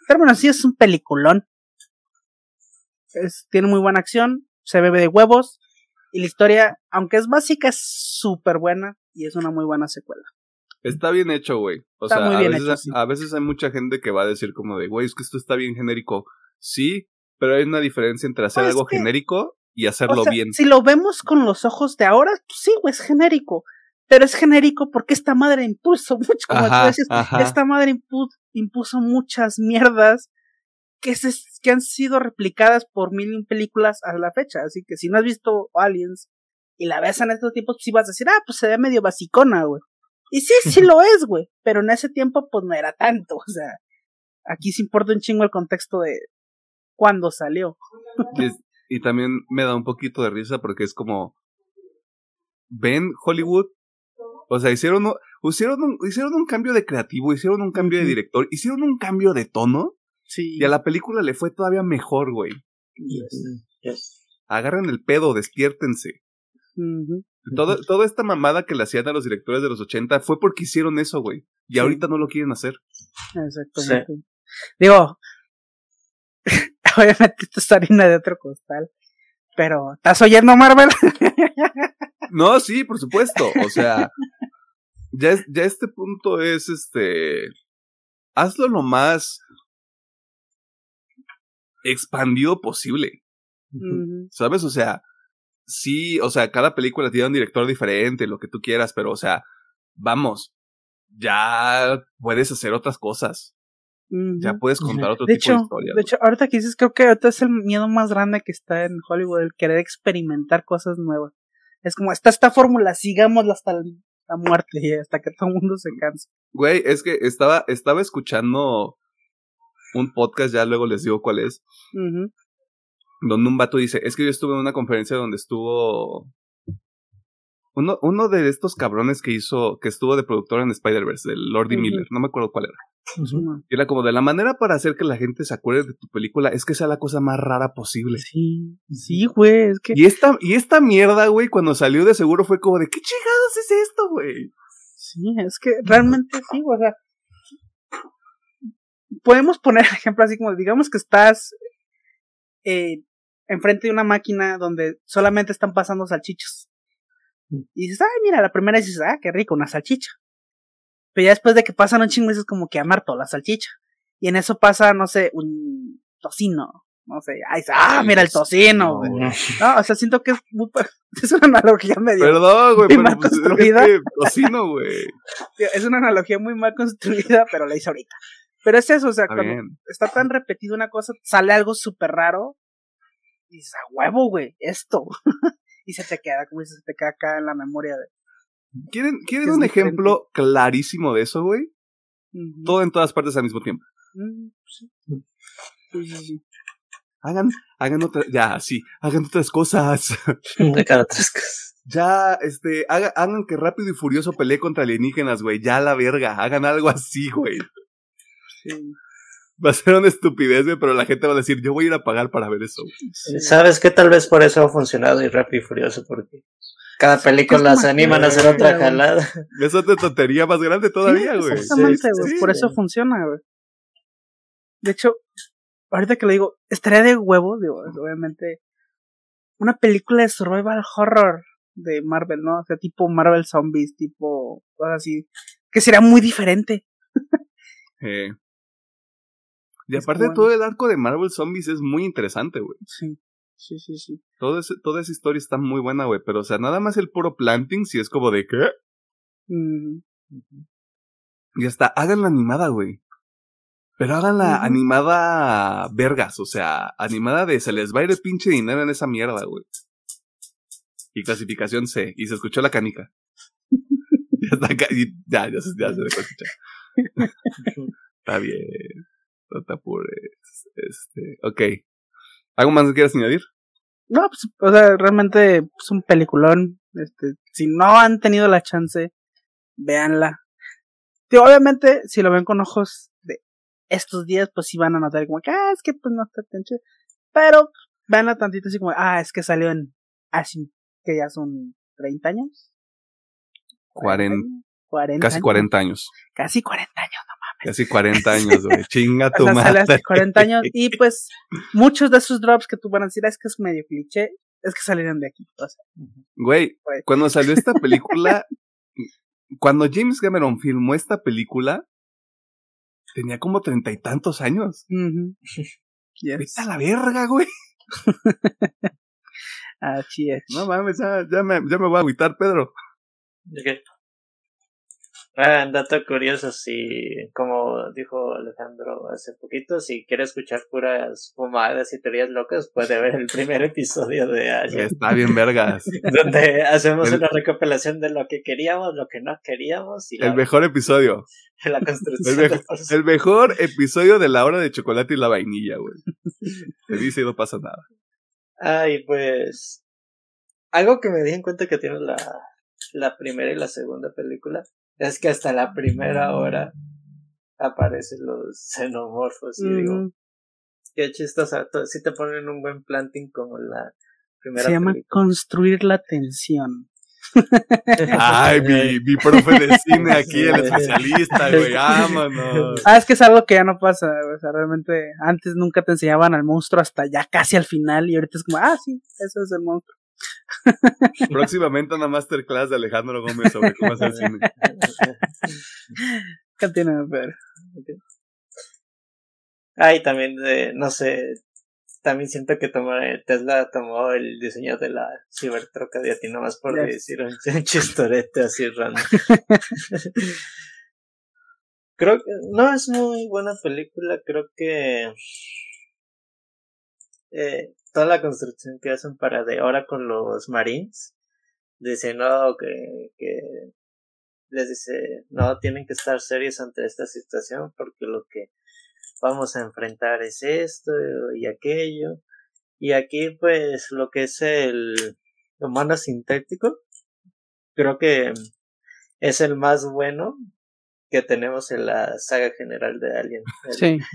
términos sí es un peliculón. Es, tiene muy buena acción, se bebe de huevos, y la historia, aunque es básica, es súper buena, y es una muy buena secuela. Está bien hecho, güey. O Está sea, muy a, bien veces, hecho, sí. a veces hay mucha gente que va a decir como de, güey, es que esto está bien genérico. Sí, pero hay una diferencia entre hacer Pues algo que- genérico y hacerlo O sea, bien. Si lo vemos con los ojos de ahora, pues sí, güey, es genérico. Pero es genérico porque esta madre impuso mucho, como Ajá, tú ajá. esta madre impu- impuso muchas mierdas que, se, que han sido replicadas por mil películas a la fecha. Así que si no has visto Aliens y la ves en estos tiempos, pues sí vas a decir, ah, pues se ve medio basicona, güey. Y sí, sí lo es, güey. Pero en ese tiempo, pues no era tanto. O sea, aquí sí importa un chingo el contexto de cuándo salió. Y, es- y también me da un poquito de risa porque es como, ven Hollywood, o sea, hicieron, un- hicieron, un, hicieron un cambio de creativo, hicieron un cambio de director, hicieron un cambio de tono Sí. y a la película le fue todavía mejor, güey. Yes. Yes. Agarren el pedo, despiértense. Ujú. Todo, toda esta mamada que le hacían a los directores de los 80 fue porque hicieron eso, güey. Y Sí. ahorita no lo quieren hacer. Exactamente. Digo, obviamente esto es harina de otro costal. Pero, ¿estás oyendo Marvel? No, sí, por supuesto. O sea, ya, es- ya este punto es este. Hazlo lo más expandido posible. ¿Sabes? O sea, sí, o sea, cada película tiene un director diferente, lo que tú quieras, pero, o sea, vamos, ya puedes hacer otras cosas. Ya puedes contar otro de tipo de hecho, historias. de hecho, ahorita que dices, creo que ahorita es el miedo más grande que está en Hollywood, el querer experimentar cosas nuevas. Es como, está esta fórmula, sigámosla hasta el- la muerte y hasta que todo el mundo se canse. Güey, es que estaba, estaba escuchando un podcast, ya luego les digo cuál es, Ujú. Donde un vato dice, es que yo estuve en una conferencia donde estuvo uno, uno de estos cabrones que hizo, que estuvo de productor en Spider-Verse, el Lordy. Miller, no me acuerdo cuál era. Ujú. Y era como de la manera para hacer que la gente se acuerde de tu película es que sea la cosa más rara posible. Sí, sí, güey, es que... Y esta, y esta mierda, güey, cuando salió de seguro fue como de, ¿qué chingados es esto, güey? Sí, es que realmente sí, o sea, podemos poner ejemplo así como, digamos que estás eh, enfrente de una máquina donde solamente están pasando salchichas. Y dices, ay, mira, la primera dices, ah, qué rico, una salchicha. Pero ya después de que pasan un chingo, dices como que amar toda la salchicha. Y en eso pasa, no sé, un tocino. No sé, ay, ah, mira el tocino, güey. No, o sea, siento que es, muy es una analogía medio. Perdón, güey, pero mal pues, es construida. que tocino, güey. Es una analogía muy mal construida, pero la hice ahorita. Pero es eso, o sea, Está cuando bien. está tan repetido una cosa, sale algo súper raro. Y dices, a huevo, güey, esto. y se te queda, como dices, se te queda acá en la memoria de. ¿Quieren, ¿quieren un diferente. ejemplo clarísimo de eso, güey? Todo en todas partes al mismo tiempo. Mm. Sí. Hagan, hagan otra, ya, sí, hagan otras cosas. De cada tres cosas. ya, este, haga- hagan que Rápido y Furioso pelee contra alienígenas, güey. Ya la verga, hagan algo así, güey. Sí. Va a ser una estupidez, güey, pero la gente va a decir, yo voy a ir a pagar para ver eso. güey. ¿Sabes qué? Tal vez por eso ha funcionado y Rápido y Furioso, porque cada película se animan a hacer otra jalada. Es otra tontería más grande todavía, Sí, güey. Exactamente, Sí, güey. sí, por eso funciona, güey. De hecho, ahorita que lo digo, estaría de huevo, digo, obviamente, una película de survival horror de Marvel, ¿no? O sea, tipo Marvel Zombies, tipo cosas así, que sería muy diferente. Eh. Y aparte, bueno. todo el arco de Marvel Zombies es muy interesante, güey. Sí, sí, sí, sí. Todo ese- toda esa historia está muy buena, güey. Pero, o sea, nada más el puro planting, si es como de qué. Mm, Y hasta hagan la animada, güey. Pero hagan la Ujú. animada vergas, o sea, animada de se les va a ir el pinche dinero en esa mierda, güey. Y clasificación C, y se escuchó la canica. ya, está ya, ya se dejó escuchar. Está bien, no te apures. Este, ok. ¿Algo más que quieras añadir? No, pues, o sea, realmente es un peliculón. Este, si no han tenido la chance, véanla. Tío, obviamente, si lo ven con ojos de estos días, pues sí van a notar como que, ah, es que pues no está tan chido. Pero, véanla tantito así como, ah, es que salió en así, que ya son 30 años. Cuaren- 40 casi años. 40 años. Casi 40 años. Casi 40 años, güey. Chinga tu O sea, sale madre. hace 40 años. Y pues, muchos de esos drops que tú van a decir, "Ah, es que es medio cliché, es que salieron de aquí. O sea, Güey, Güey. cuando salió esta película, cuando James Cameron filmó esta película, tenía como treinta y tantos años. Yes. Vete a la verga, güey. Así es. No mames, ya, ya me, ya me voy a agüitar, Pedro. Ok. Ah, dato curioso, si, como dijo Alejandro hace poquito, si quiere escuchar puras fumadas y teorías locas, puede ver el primer episodio de Ayer, Está bien vergas. donde hacemos El- una recopilación de lo que queríamos, lo que no queríamos y la, El mejor episodio. la El, construcción mejo- el mejor episodio de la hora de chocolate y la vainilla, güey. Te dice y no pasa nada. Ay, pues. Algo que me di en cuenta que tiene la, la primera y la segunda película es que hasta la primera hora aparecen los xenomorfos. Y digo, qué chistoso. Si te ponen un buen planting como la primera Se llama película. construir la tensión. Ay, mi, mi profe de cine aquí, el especialista, güey. Vámonos. Ah, es que es algo que ya no pasa. O sea, realmente antes nunca te enseñaban al monstruo hasta ya casi al final. Y ahorita es como, ah, sí, eso es el monstruo. Próximamente una masterclass de Alejandro Gómez sobre cómo hacer cine. Continúa, pero. Ay, también, de, no sé. También siento que tomó, Tesla tomó el diseño de la cibertroca de a ti nomás por Yes. decir un, un chistorete así random. creo que no es muy buena película, creo que eh, toda la construcción que hacen para de ahora con los Marines, dicen no que, que les dice no tienen que estar serios ante esta situación porque lo que vamos a enfrentar es esto y aquello Y aquí, pues, lo que es el humano sintético, creo que es el más bueno que tenemos en la saga general de Alien. Sí.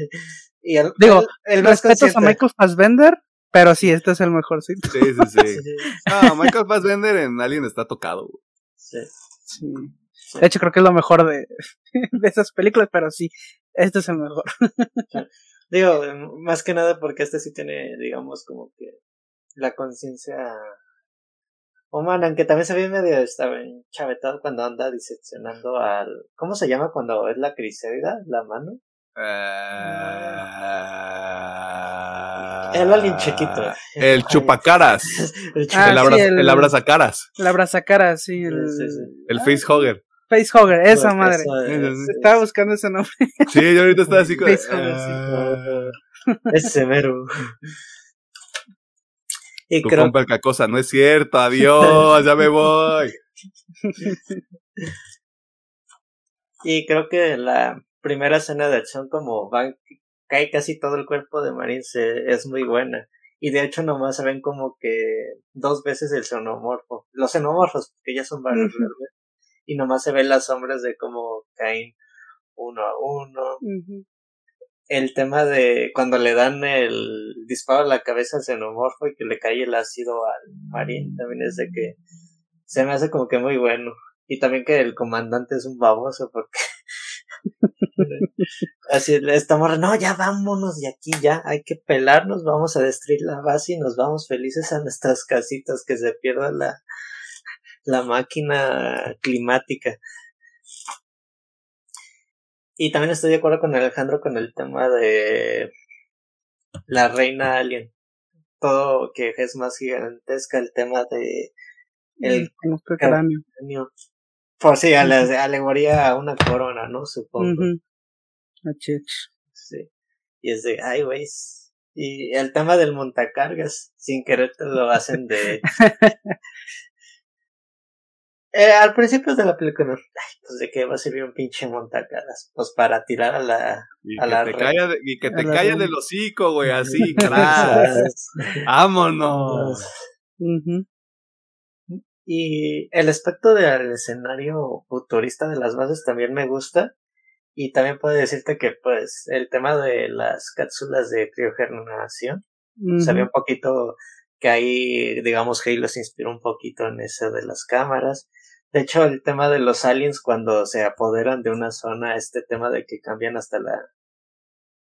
Y el, Digo, el, el Respetos a. Michael Fassbender, pero sí, este es el mejorcito. Sí, sí, sí. Sí, No, Michael Fassbender en Alien está tocado. güey. sí. Sí. De hecho, creo que es lo mejor de, de esas películas, pero sí, este es el mejor. Digo, más que nada porque este sí tiene, digamos, como que la conciencia humana, aunque también se ve medio estaba chavetado cuando anda diseccionando al... ¿Cómo se llama cuando es la crisálida? ¿La mano? Eh, El alien chiquito. El chupacaras. El Ah, el, sí, abra, el- el abrazacaras. La abrazacara, sí, el Sí, sí, sí. El facehugger. facehugger, esa Pues, madre. eso es- Sí, sí, Estaba buscando ese nombre. Sí, yo ahorita estaba así con. Facehugger, Ah, Es severo. Y tu creo compa el cacosa, no es cierto, adiós, ya me voy. Y creo que la primera escena de acción como va, cae casi todo el cuerpo de Marin se, es muy buena. Y de hecho nomás se ven como que dos veces el xenomorfo. Los xenomorfos, que ya son varios. Y nomás se ven las sombras de cómo caen uno a uno. El tema de cuando le dan el disparo a la cabeza al xenomorfo y que le cae el ácido al Marín también es de que se me hace como que muy bueno. Y también que el comandante es un baboso porque así le estamos, no, ya vámonos de aquí, ya hay que pelarnos, vamos a destruir la base y nos vamos felices a nuestras casitas, que se pierda la, la máquina climática. Y también estoy de acuerdo con Alejandro con el tema de la reina alien. Todo que es más gigantesca, el tema de el cráneo. cráneo. Por sí, a la alegoría a una corona, ¿no? Supongo. Ujú. Achich. Sí. Y es de, ay, güey. Y el tema del montacargas, sin querer te lo hacen de... Eh, al principio de la película, ay, pues de qué va a servir un pinche montacargas. Pues para tirar a la... Y A que la te calla, de- y que a te la calla re- del hocico, güey, así, crash. Vámonos. Ujú. Y el aspecto del escenario futurista de las bases también me gusta. Y también puedo decirte que, pues, el tema de las cápsulas de criogeneración se ve Ujú. un poquito que ahí, digamos, Halo se inspiró un poquito en eso de las cámaras. De hecho, el tema de los aliens cuando se apoderan de una zona, este tema de que cambian hasta la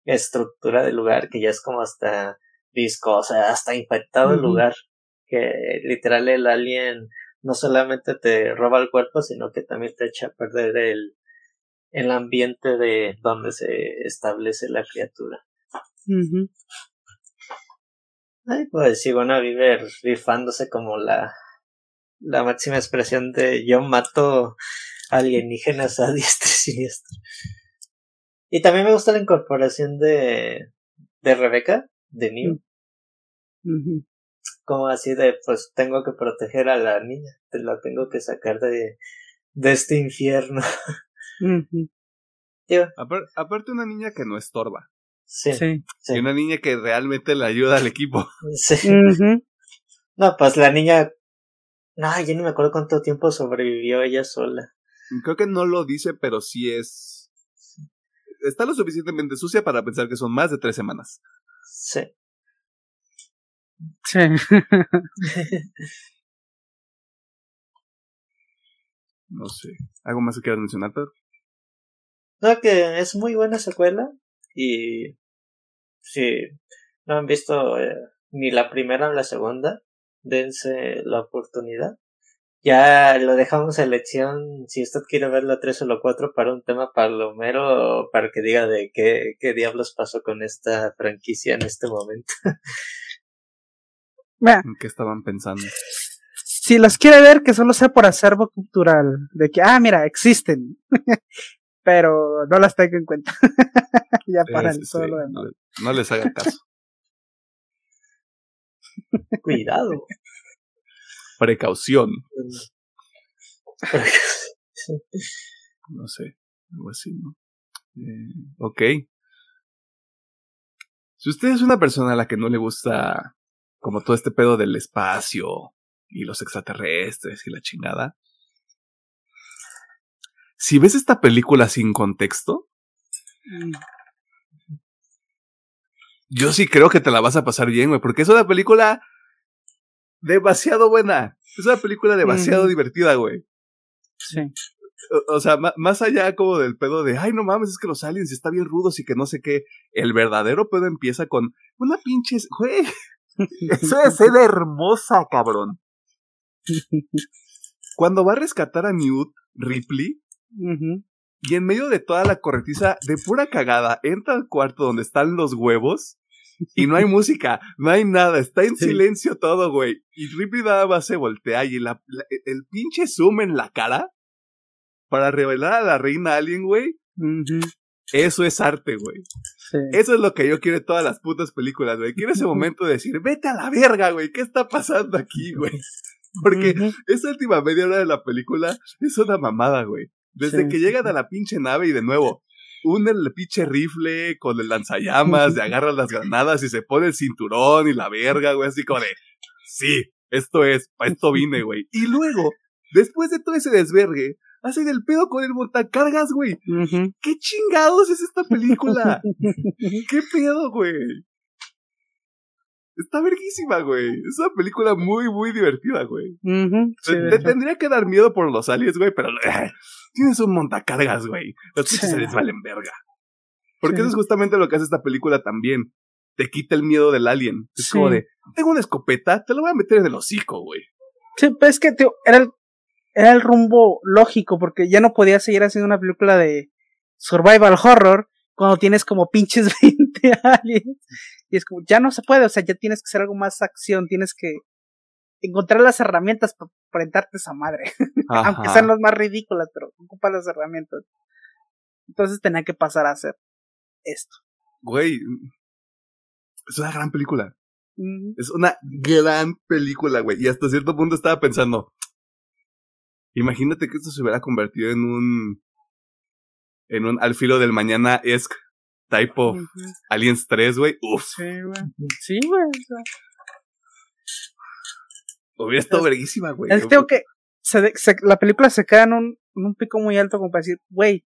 estructura del lugar, que ya es como hasta viscosa, hasta infectado el lugar, que literal el alien no solamente te roba el cuerpo, sino que también te echa a perder el, el ambiente de donde se establece la criatura. Ujú. Ay, pues Sigona vive rifándose como la, la máxima expresión de yo mato alienígenas a diestra y siniestra. Y también me gusta la incorporación de, de Rebeca, de Neo, Ujú. Como así de pues tengo que proteger a la niña, te la tengo que sacar de, de este infierno. Aparte una niña que no estorba. sí, sí. Sí. Y una niña que realmente le ayuda al equipo. Ujú. No, pues la niña, no, yo ni me acuerdo cuánto tiempo sobrevivió ella sola. Creo que no lo dice, pero sí es. Está lo suficientemente sucia para pensar que son más de tres semanas. Sí. Sí. No sé. ¿Algo más que quieras mencionar, Pedro? No, que es muy buena secuela y si no han visto eh, ni la primera ni la segunda, dense la oportunidad. Ya lo dejamos a elección si usted quiere ver la 3 o la 4 para un tema palomero para que diga de qué, qué diablos pasó con esta franquicia en este momento. Mira, ¿En qué estaban pensando? si los quiere ver, que solo sea por acervo cultural. De que, ah, mira, existen. Pero no las tengo en cuenta. ya para sí, todo sí. lo demás. No, no les haga caso. Cuidado. Precaución. No sé. Algo así, ¿no? Eh, ok. Si usted es una persona a la que no le gusta como todo este pedo del espacio y los extraterrestres y la chingada. Si ves esta película sin contexto, Mm. yo sí creo que te la vas a pasar bien, güey, porque es una película demasiado buena. Es una película demasiado divertida, güey. Sí. O, o sea, más allá como del pedo de, ay, no mames, es que los aliens están bien rudos y que no sé qué. El verdadero pedo empieza con una pinche, güey. Es una escena hermosa, cabrón. Cuando va a rescatar a Newt Ripley y en medio de toda la corretiza de pura cagada entra al cuarto donde están los huevos y no hay música, no hay nada, está en Sí. silencio todo, güey. Y Ripley nada más se voltea y la, la- el pinche zoom en la cara para revelar a la reina alien, güey. Eso es arte, güey. Sí. Eso es lo que yo quiero de todas las putas películas, güey. Quiero ese momento de decir, vete a la verga, güey. ¿Qué está pasando aquí, güey? Porque esa última media hora de la película es una mamada, güey. Desde Sí. que llegan a la pinche nave y de nuevo, unen el pinche rifle con el lanzallamas, de agarran las granadas y se pone el cinturón y la verga, güey. Así como de, sí, esto es, para esto vine, güey. Y luego, después de todo ese desvergue, hacen el pedo con el montacargas, güey. ¿Qué chingados es esta película? ¿Qué pedo, güey? Está verguísima, güey. Es una película muy, muy divertida, güey. Sí, Te, tendría que dar miedo por los aliens, güey, pero tienes un montacargas, güey. Los pinches aliens valen verga. Porque Sí. eso es justamente lo que hace esta película también. Te quita el miedo del alien. Es Sí. como de, tengo una escopeta, te lo voy a meter en el hocico, güey. Sí, pues es que tío, era el, era el rumbo lógico, porque ya no podía seguir haciendo una película de survival horror cuando tienes como pinches 20 aliens. Y es como, ya no se puede, o sea, ya tienes que hacer algo más acción, tienes que encontrar las herramientas para enfrentarte a esa madre. Aunque sean las más ridículas, pero ocupa las herramientas. Entonces tenía que pasar a hacer esto. Güey, es una gran película. Es una gran película, güey. Y hasta cierto punto estaba pensando, imagínate que esto se hubiera convertido en un, en un al filo del mañana esque type of. Aliens 3, güey. Uf, Sí, güey. Sí, güey. o sea. hubiera estado verguísima, güey. Es que tengo que. se de- se- la película se queda en un, en un pico muy alto como para decir, güey,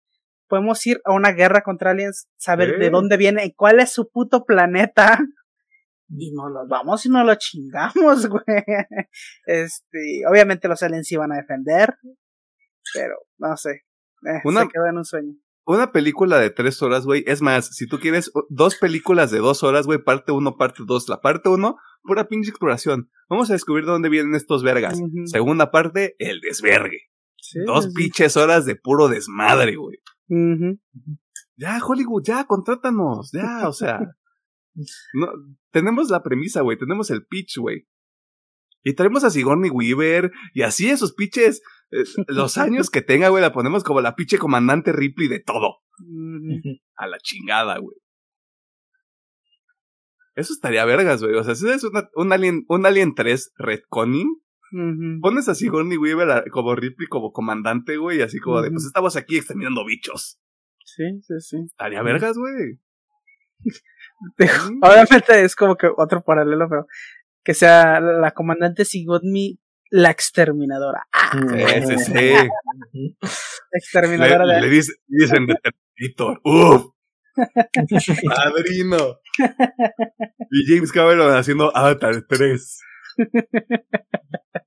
podemos ir a una guerra contra aliens, saber de dónde viene y cuál es su puto planeta. Y nos los vamos y nos lo chingamos, güey. Este, obviamente los aliens iban a defender, pero no sé. eh, Una- Se quedó en un sueño. Una película de tres horas, güey. Es más, si tú quieres dos películas de dos horas, güey, parte uno, parte dos. La parte uno, pura pinche exploración. Vamos a descubrir de dónde vienen estos vergas. Segunda parte, el desvergue. Sí, Dos sí, pinches horas de puro desmadre, güey. Ya, Hollywood, ya, contrátanos, ya, o sea. no, tenemos la premisa, güey, tenemos el pitch, güey. Y traemos a Sigourney Weaver, y así esos pitches, eh, los años que tenga, güey, la ponemos como la pinche comandante Ripley de todo. A la chingada, güey. Eso estaría vergas, güey. O sea, si es una- un Alien, un Alien 3 retconning, Ujú. pones a Sigourney Weaver a- como Ripley como comandante, güey, y así como de, Ujú. pues estamos aquí exterminando bichos. Sí, sí, sí. Estaría vergas, güey. Digo, Obviamente es como que otro paralelo, pero que sea la comandante Sigourney la exterminadora. Ah, Ese sí. exterminadora Le, de le dice- dicen de Terminator. ¡Uf! ¡Padrino! Y James Cameron haciendo Avatar 3.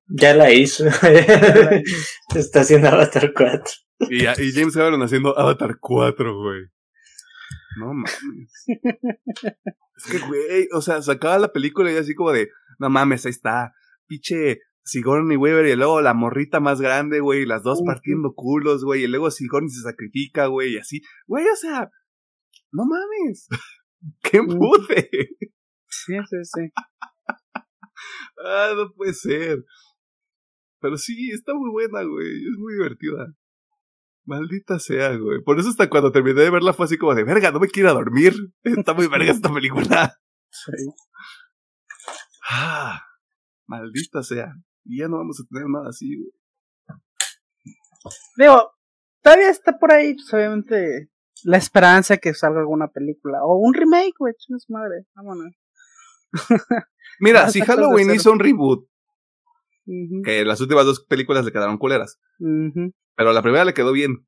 Ya la hizo. Está haciendo Avatar 4. Y, y James Cameron haciendo Avatar 4, güey. No mames. Es que, güey, o sea, sacaba la película y así como de, no mames, ahí está. Pinche Sigourney Weaver y luego la morrita más grande, güey, y las dos partiendo culos, güey, y luego Sigourney se sacrifica, güey, y así. Güey, o sea, no mames. ¡Qué pute! Sí, sí, sí. Ah, no puede ser. Pero sí, está muy buena, güey. Es muy divertida. Maldita sea, güey. Por eso hasta cuando terminé de verla fue así como de, verga, no me quiero dormir. Está muy verga esta película. sí. Ah, maldita sea. Y ya no vamos a tener nada así, güey. Digo, todavía está por ahí, pues, obviamente, la esperanza que salga alguna película. O un remake, güey, chingue su madre. Vámonos. Mira, si de Halloween hizo un reboot, que las últimas dos películas le quedaron culeras. Pero la primera le quedó bien.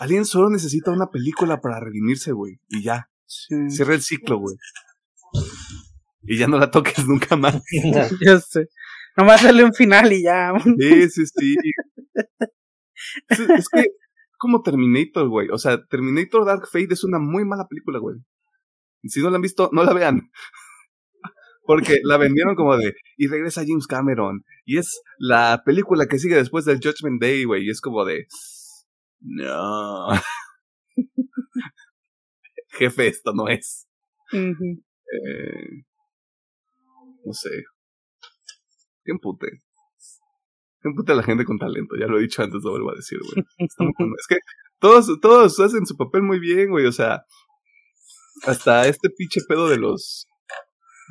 Alien solo necesita una película para redimirse, güey, y ya. Sí. Cierra el ciclo, güey. Y ya no la toques nunca más. Yo sé. Nomás sale un final y ya. Sí, sí, sí. Es, es que, como Terminator, güey. O sea, Terminator Dark Fate es una muy mala película, güey. Y si no la han visto, no la vean. Porque la vendieron como de, y regresa James Cameron. Y es la película que sigue después del Judgment Day, güey. Y es como de, no. Jefe, esto no es. Eh, no sé. ¿Qué empute? ¿Qué empute a la gente con talento? Ya lo he dicho antes, lo vuelvo a decir, güey. Es que todos, todos hacen su papel muy bien, güey. O sea, hasta este pinche pedo de los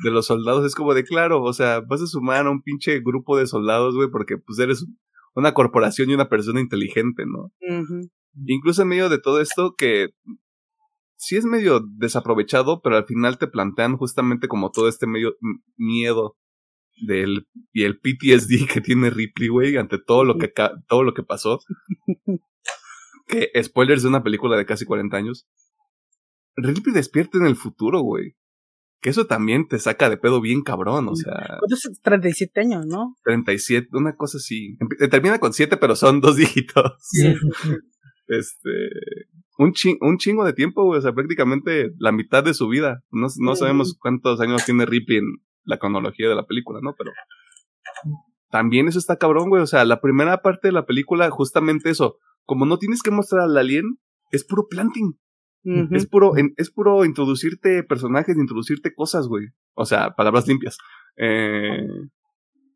de los soldados es como de claro, o sea, vas a sumar a un pinche grupo de soldados, güey, porque pues eres una corporación y una persona inteligente, ¿no? Incluso en medio de todo esto que sí es medio desaprovechado, pero al final te plantean justamente como todo este medio miedo del y el PTSD que tiene Ripley, güey, ante todo lo que todo lo que pasó. que spoilers de una película de casi 40 años. Ripley despierta en el futuro, güey. Que eso también te saca de pedo bien cabrón, o sea, ¿Cuántos? 37 años, ¿no? 37, una cosa así. Empe- Termina con 7, pero son dos dígitos. Este. Un, chi- un chingo de tiempo, güey. O sea, prácticamente la mitad de su vida. No, no Sí. sabemos cuántos años tiene Ripley en la cronología de la película, ¿no? Pero. También eso está cabrón, güey. O sea, la primera parte de la película, justamente eso. Como no tienes que mostrar al alien, es puro planting. Es puro, es puro introducirte personajes, introducirte cosas, güey. O sea, palabras limpias. Eh,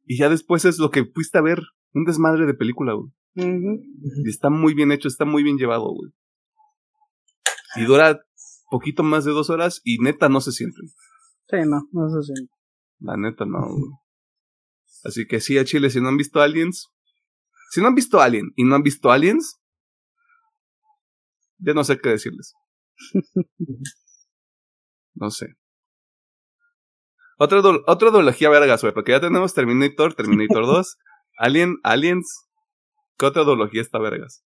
y ya después es lo que fuiste a ver. Un desmadre de película, güey. Y está muy bien hecho, está muy bien llevado, güey. Y dura poquito más de dos horas y neta no se siente. Sí, no, no sé si. La neta no, güey. Así que sí, a Chile, si no han visto Aliens. Si no han visto Alien y no han visto Aliens. Ya no sé qué decirles. No sé. Otra, otra duología vergas, güey, porque ya tenemos Terminator, Terminator 2, Alien, Aliens. ¿Qué otra duología está vergas?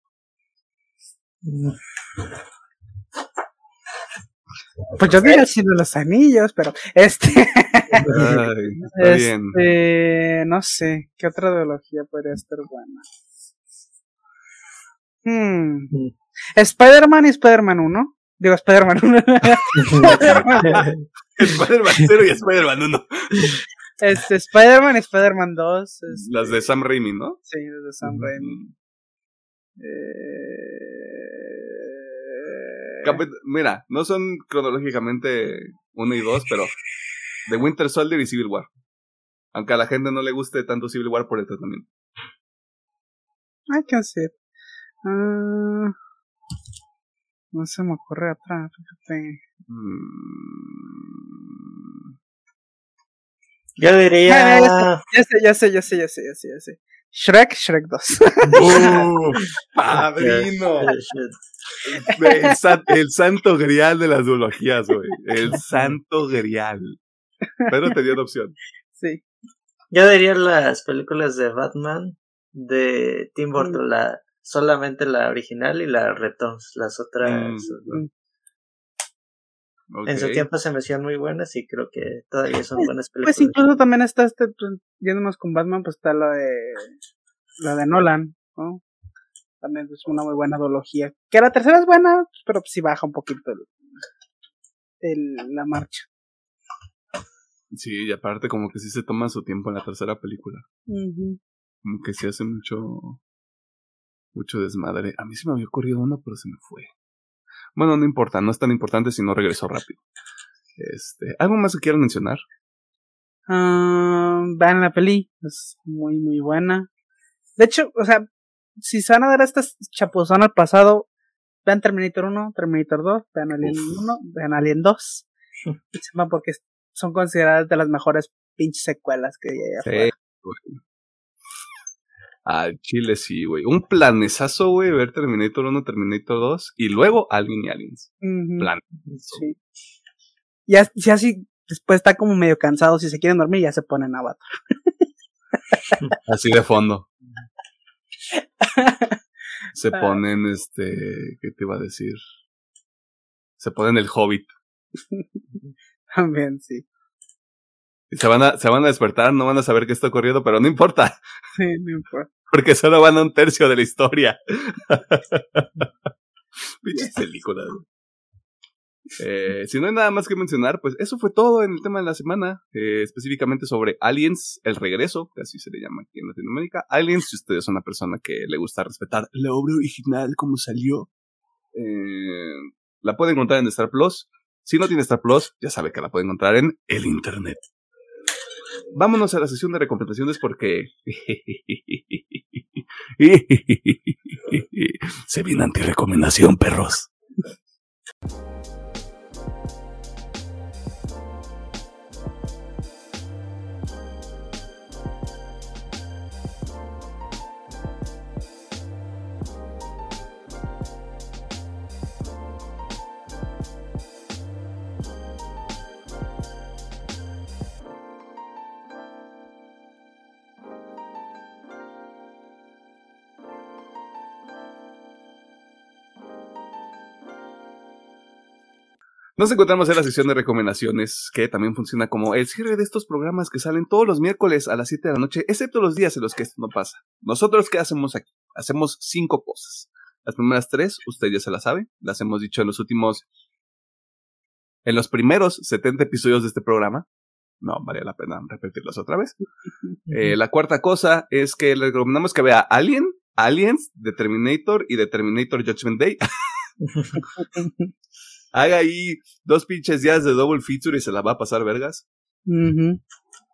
Pues yo diría así de los anillos, pero este, Ay, está bien. este, no sé, ¿qué otra ideología podría estar buena? Hmm. Mm. Spider-Man y Spider-Man 1. Digo, Spider-Man 1. Spider-Man 0 y Spider-Man 1. este, Spider-Man Spider-Man 2. este, Las de Sam Raimi, ¿no? Sí, de Sam Raimi. Eh, Capit- Mira, no son cronológicamente 1 y 2, pero The Winter Soldier y Civil War. Aunque a la gente no le guste tanto Civil War por el tratamiento. Hay que hacer. Ah, no se me ocurre otra, fíjate. Mm, Yo diría. Ah, Ya sé, ya sé, ya sé, ya sé, ya sé, ya sé. Shrek, Shrek 2. ¡Uh! ¡Padrino! El, san- el santo grial de las duologías, güey. El santo grial. Pero te dio la opción. sí. Yo diría las películas de Batman de Tim Burton, Mm. la, solamente la original y la Returns, las otras Mm. en su tiempo se me hacían muy buenas y creo que todavía son buenas Pues películas. incluso también está este, pues, yéndonos con Batman, pues está la de, la de Nolan, ¿no? También es una muy buena duología. Que la tercera es buena, pero sí baja un poquito el, el- la marcha. Sí, y aparte como que sí se toma su tiempo en la tercera película. Como que sí hace mucho mucho desmadre. A mí se me había ocurrido uno, pero se me fue. Bueno, no importa, no es tan importante si no regresó rápido. Este, ¿algo más que quieran mencionar? Ah, vean la peli, es muy, muy buena. De hecho, o sea, si se van a dar estas chapuzón al pasado, vean Terminator 1, Terminator 2, vean Alien Uf. 1, vean Alien 2. y sepan porque son consideradas de las mejores pinches secuelas que hay allá afuera. Al Chile sí, güey. Un planesazo, güey, ver Terminator 1, Terminator 2 y luego Alien y Aliens. Ujú, Plan. sí. Y as- si así después está como medio cansado, si se quieren dormir ya se ponen Avatar. Así de fondo. Se ponen, este, ¿qué te iba a decir? Se ponen el Hobbit. También, sí. Se van a, se van a despertar, no van a saber qué está ocurriendo, pero no importa. Sí, no importa. Porque solo van a un tercio de la historia. Pinches películas. Eh, si no hay nada más que mencionar, pues eso fue todo en el tema de la semana, eh, específicamente sobre Aliens, el regreso, que así se le llama aquí en Latinoamérica. Aliens, si usted es una persona que le gusta respetar la obra original como salió, eh, la puede encontrar en Star Plus. Si no tiene Star Plus, ya sabe que la puede encontrar en el Internet. Vámonos a la sesión de recomendaciones porque se viene anti-recomendación, perros. Nos encontramos en la sección de recomendaciones, que también funciona como el cierre de estos programas que salen todos los miércoles a las 7 de la noche, excepto los días en los que esto no pasa. Nosotros, ¿qué hacemos aquí? Hacemos cinco cosas. Las primeras tres, usted ya se las sabe, las hemos dicho en los últimos, en los primeros 70 episodios de este programa. No, vale la pena repetirlas otra vez. Eh, la cuarta cosa es que le recomendamos que vea Alien, Aliens, The Terminator y The Terminator Judgment Day. haga ahí dos pinches días de double feature y se la va a pasar vergas.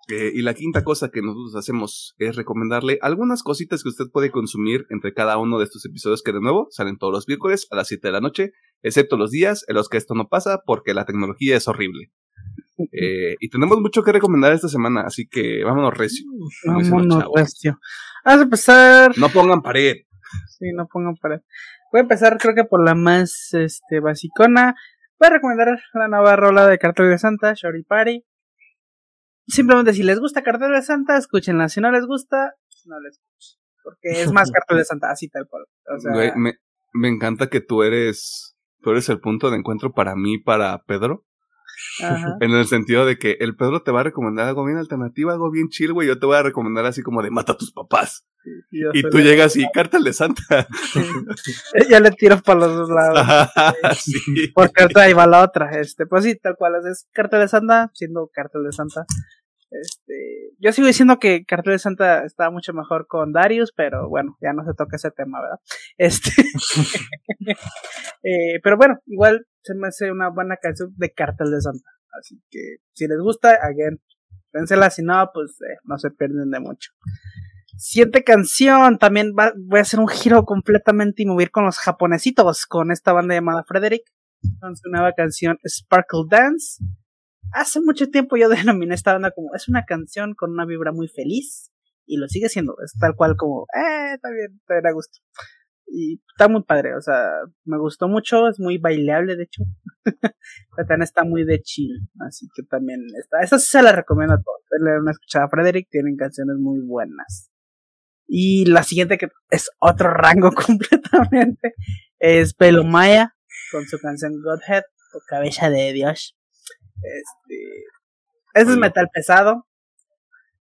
Eh, y la quinta cosa que nosotros hacemos es recomendarle algunas cositas que usted puede consumir entre cada uno de estos episodios que de nuevo salen todos los miércoles a las 7 de la noche, excepto los días en los que esto no pasa porque la tecnología es horrible. Eh, y tenemos mucho que recomendar esta semana, así que vámonos recio. Vámonos recio. Vamos a empezar. No pongan pared. Sí, no pongan pared. Voy a empezar creo que por la más este basicona. Voy a recomendar la nueva rola de Cartel de Santa, Shorty Party. Simplemente si les gusta Cartel de Santa, escúchenla. Si no les gusta, no les escuchen. Porque es más Cartel de Santa, así tal cual. O sea, me, me encanta que tú eres, tú eres el punto de encuentro para mí, para Pedro. En el sentido de que el Pedro te va a recomendar algo bien alternativo, algo bien chill, güey. Yo te voy a recomendar así como de mata a tus papás. y tú llegas y cártel de Santa. ya le tiro para los dos lados. Porque ahí va la otra. Este, pues sí, tal cual es cartel de Santa, siendo cartel de Santa. Este, yo sigo diciendo que Cartel de Santa está mucho mejor con Darius, pero bueno, ya no se toca ese tema, ¿verdad? Este, eh, pero bueno, igual se me hace una buena canción de Cartel de Santa. Así que si les gusta, again, pénsela, si no, pues eh, no se pierden de mucho. Siguiente canción, también voy a hacer un giro completamente y mover con los japonesitos, con esta banda llamada Frederick, con su nueva canción Sparkle Dance hace mucho tiempo yo denominé esta banda como es una canción con una vibra muy feliz y lo sigue siendo, es tal cual como, eh, está bien, te da gusto. Y está muy padre, o sea, me gustó mucho, es muy bailable de hecho. También está muy de chill, así que también está, esa sí se la recomiendo a todos. Denle una escuchada a Frederick, tienen canciones muy buenas. Y la siguiente que es otro rango completamente es Maya con su canción Godhead o Cabeza de Dios. Este, ese es metal pesado.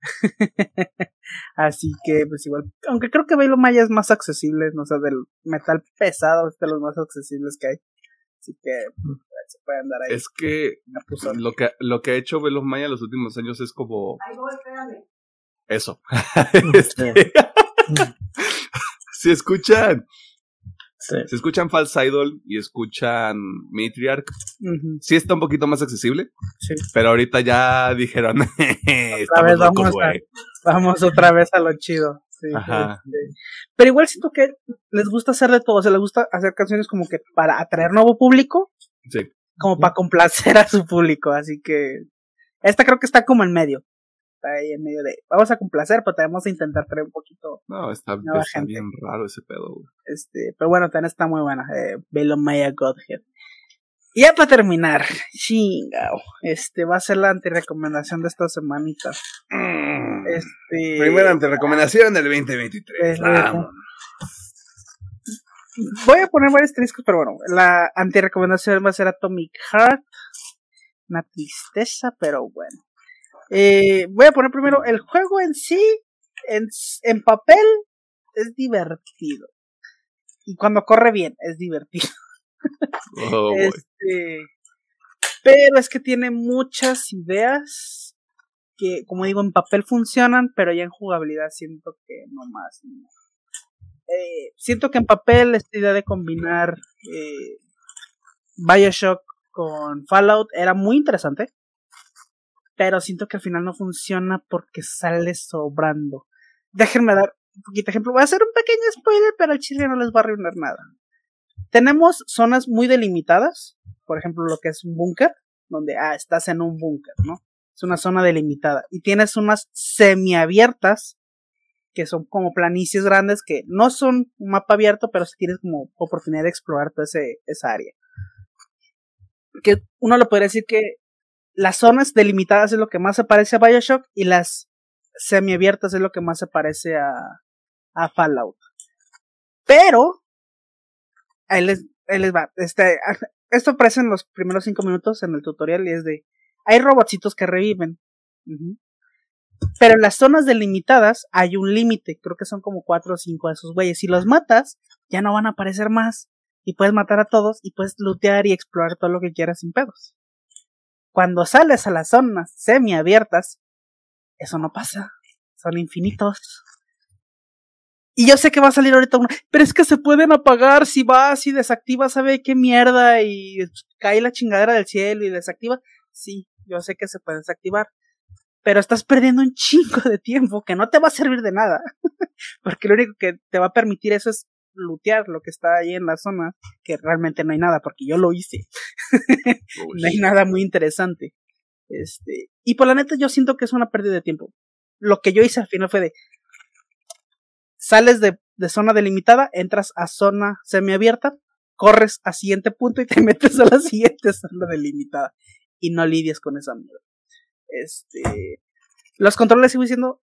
Así que, pues igual, aunque creo que Bailo Maya es más accesible, no sé, del metal pesado es de los más accesibles que hay. Así que mm. se pueden dar ahí. Es que lo que lo que ha hecho Velo Maya los últimos años es como. Eso. este... si escuchan si escuchan False Idol y escuchan Matriarch, sí está un poquito más accesible. Sí. Pero ahorita ya dijeron, otra vez vamos, vamos otra vez a lo chido. Sí, Pero igual siento que les gusta hacer de todo, o sea, les gusta hacer canciones como que para atraer nuevo público, sí. como para complacer a su público, así que esta creo que está como en medio ahí en medio de, vamos a complacer, pero tenemos que intentar traer un poquito. No, está, bien raro ese pedo, Este, pero bueno, también está muy buena, eh, Maya Godhead. Y ya para terminar, chingao, este va a ser la antirecomendación de esta semanita. Mm. Este. Primera antirecomendación del 2023. Es Vamos. Voy a poner varios triscos, pero bueno, la antirecomendación va a ser Atomic Heart. Una tristeza, pero bueno. Eh, voy a poner primero el juego en sí, en, en papel, es divertido. Y cuando corre bien, es divertido. Oh. Este, pero es que tiene muchas ideas que, como digo, en papel funcionan, pero ya en jugabilidad siento que no más. no. Eh, siento que en papel esta idea de combinar eh, Bioshock con Fallout era muy interesante, pero siento que al final no funciona porque sale sobrando. Déjenme dar un poquito de ejemplo. Voy a hacer un pequeño spoiler, pero el chile no les va a arruinar nada. Tenemos zonas muy delimitadas, por ejemplo, lo que es un búnker, donde ah, estás en un búnker, ¿no? Es una zona delimitada. Y tienes unas semiabiertas, que son como planicies grandes, que no son un mapa abierto, pero sí tienes como oportunidad de explorar toda ese, esa área. Que uno le podría decir que las zonas delimitadas es lo que más se parece a Bioshock y las semiabiertas es lo que más se parece a, Fallout. Pero, ahí les, les va. Este, esto aparece en los primeros cinco minutos en el tutorial y es de, hay robotcitos que reviven. Pero en las zonas delimitadas hay un límite, creo que son como cuatro o cinco de esos güeyes. Si los matas, ya no van a aparecer más. Y puedes matar a todos y puedes lootear y explorar todo lo que quieras sin pedos. Cuando sales a las zonas semiabiertas, eso no pasa. Son infinitos. Y yo sé que va a salir ahorita uno, pero es que se pueden apagar si vas y desactivas, sabe qué mierda y cae la chingadera del cielo y desactiva. Sí, yo sé que se puede desactivar. Pero estás perdiendo un chingo de tiempo que no te va a servir de nada. Porque lo único que te va a permitir eso es lootear lo que está ahí en la zona, que realmente no hay nada, porque yo lo hice. No hay nada muy interesante. Este, y por la neta yo siento que es una pérdida de tiempo. Lo que yo hice al final fue de sales de, de zona delimitada, entras a zona semiabierta, corres a siguiente punto y te metes a la siguiente zona delimitada. Y no lidias con esa mierda. Este. Los controles, sigo diciendo,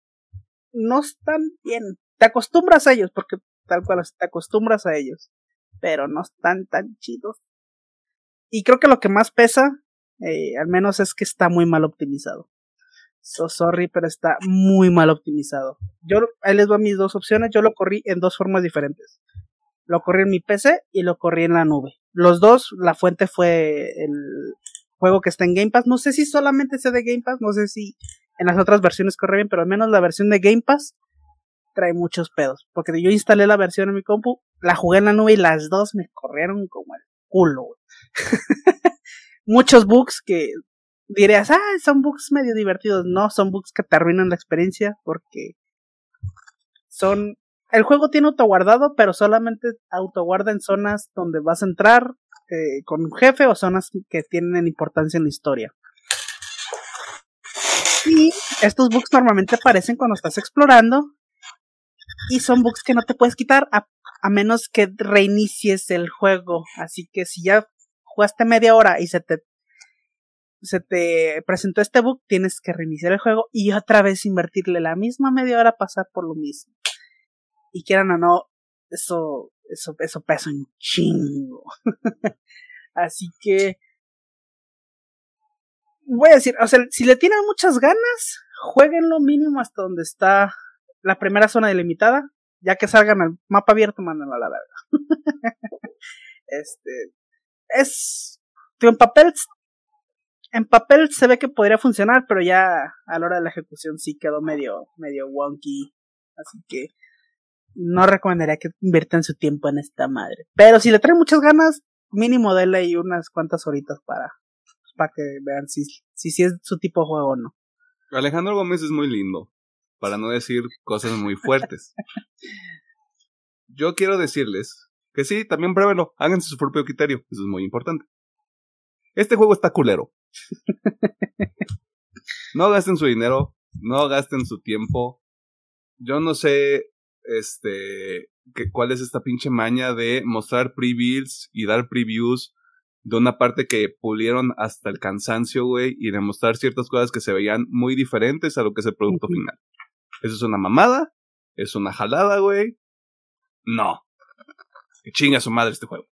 no están bien. Te acostumbras a ellos, porque tal cual te acostumbras a ellos. Pero no están tan chidos. Y creo que lo que más pesa, eh, al menos es que está muy mal optimizado. So sorry, pero está muy mal optimizado. Yo, ahí les doy mis dos opciones. Yo lo corrí en dos formas diferentes. Lo corrí en mi PC y lo corrí en la nube. Los dos, la fuente fue el juego que está en Game Pass. No sé si solamente sea de Game Pass, no sé si en las otras versiones corre bien, pero al menos la versión de Game Pass trae muchos pedos. Porque yo instalé la versión en mi compu, la jugué en la nube y las dos me corrieron como el culo. Muchos bugs que dirías, ah, son bugs medio divertidos. No, son bugs que te arruinan la experiencia porque son... El juego tiene autoguardado, pero solamente autoguarda en zonas donde vas a entrar eh, con un jefe o zonas que tienen importancia en la historia. Y estos bugs normalmente aparecen cuando estás explorando y son bugs que no te puedes quitar a, a menos que reinicies el juego. Así que si ya jugaste media hora y se te se te presentó este bug, tienes que reiniciar el juego y otra vez invertirle la misma media hora a pasar por lo mismo. Y quieran o no, eso, eso, eso pesa un chingo. Así que, voy a decir, o sea, si le tienen muchas ganas, jueguen lo mínimo hasta donde está la primera zona delimitada. Ya que salgan al mapa abierto, mándenlo a la verga. este, es, en papel en papel se ve que podría funcionar, pero ya a la hora de la ejecución sí quedó medio, medio wonky. Así que no recomendaría que inviertan su tiempo en esta madre. Pero si le traen muchas ganas, mínimo denle ahí unas cuantas horitas para, para que vean si, si, si es su tipo de juego o no. Alejandro Gómez es muy lindo, para no decir cosas muy fuertes. Yo quiero decirles que sí, también pruébenlo, háganse su propio criterio, eso es muy importante. Este juego está culero. No gasten su dinero, no gasten su tiempo. Yo no sé, este, que, cuál es esta pinche maña de mostrar previews y dar previews de una parte que pulieron hasta el cansancio, güey, y demostrar ciertas cosas que se veían muy diferentes a lo que es el producto final. ¿Eso es una mamada? ¿Es una jalada, güey? No. Que chinga su madre este juego.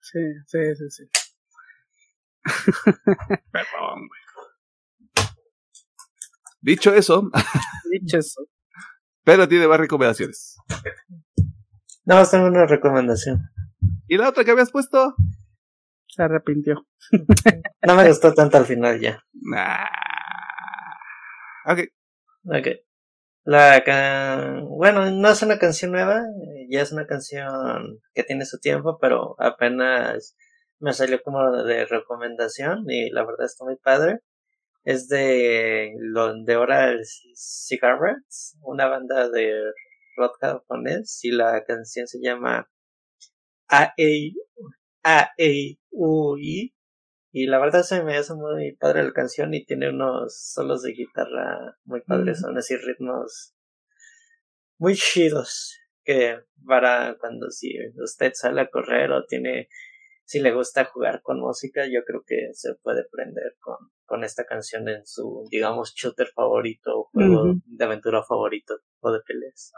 Sí, sí, sí, sí. Perdón, güey. Dicho eso. Dicho eso. Pero tiene más recomendaciones. No, tengo una recomendación. ¿Y la otra que habías puesto? Se arrepintió. No me gustó tanto al final ya. Nah. Ok. Ok. La can... Bueno, no es una canción nueva, ya es una canción que tiene su tiempo, pero apenas me salió como de recomendación y la verdad está muy padre. Es de de Oral Cigarettes, una banda de rock japonés y la canción se llama A A U I y la verdad se me hace muy padre la canción y tiene unos solos de guitarra muy padres, son así ritmos muy chidos que para cuando si usted sale a correr o tiene si le gusta jugar con música, yo creo que se puede prender con, con esta canción en su, digamos, shooter favorito o juego de aventura favorito o de peleas.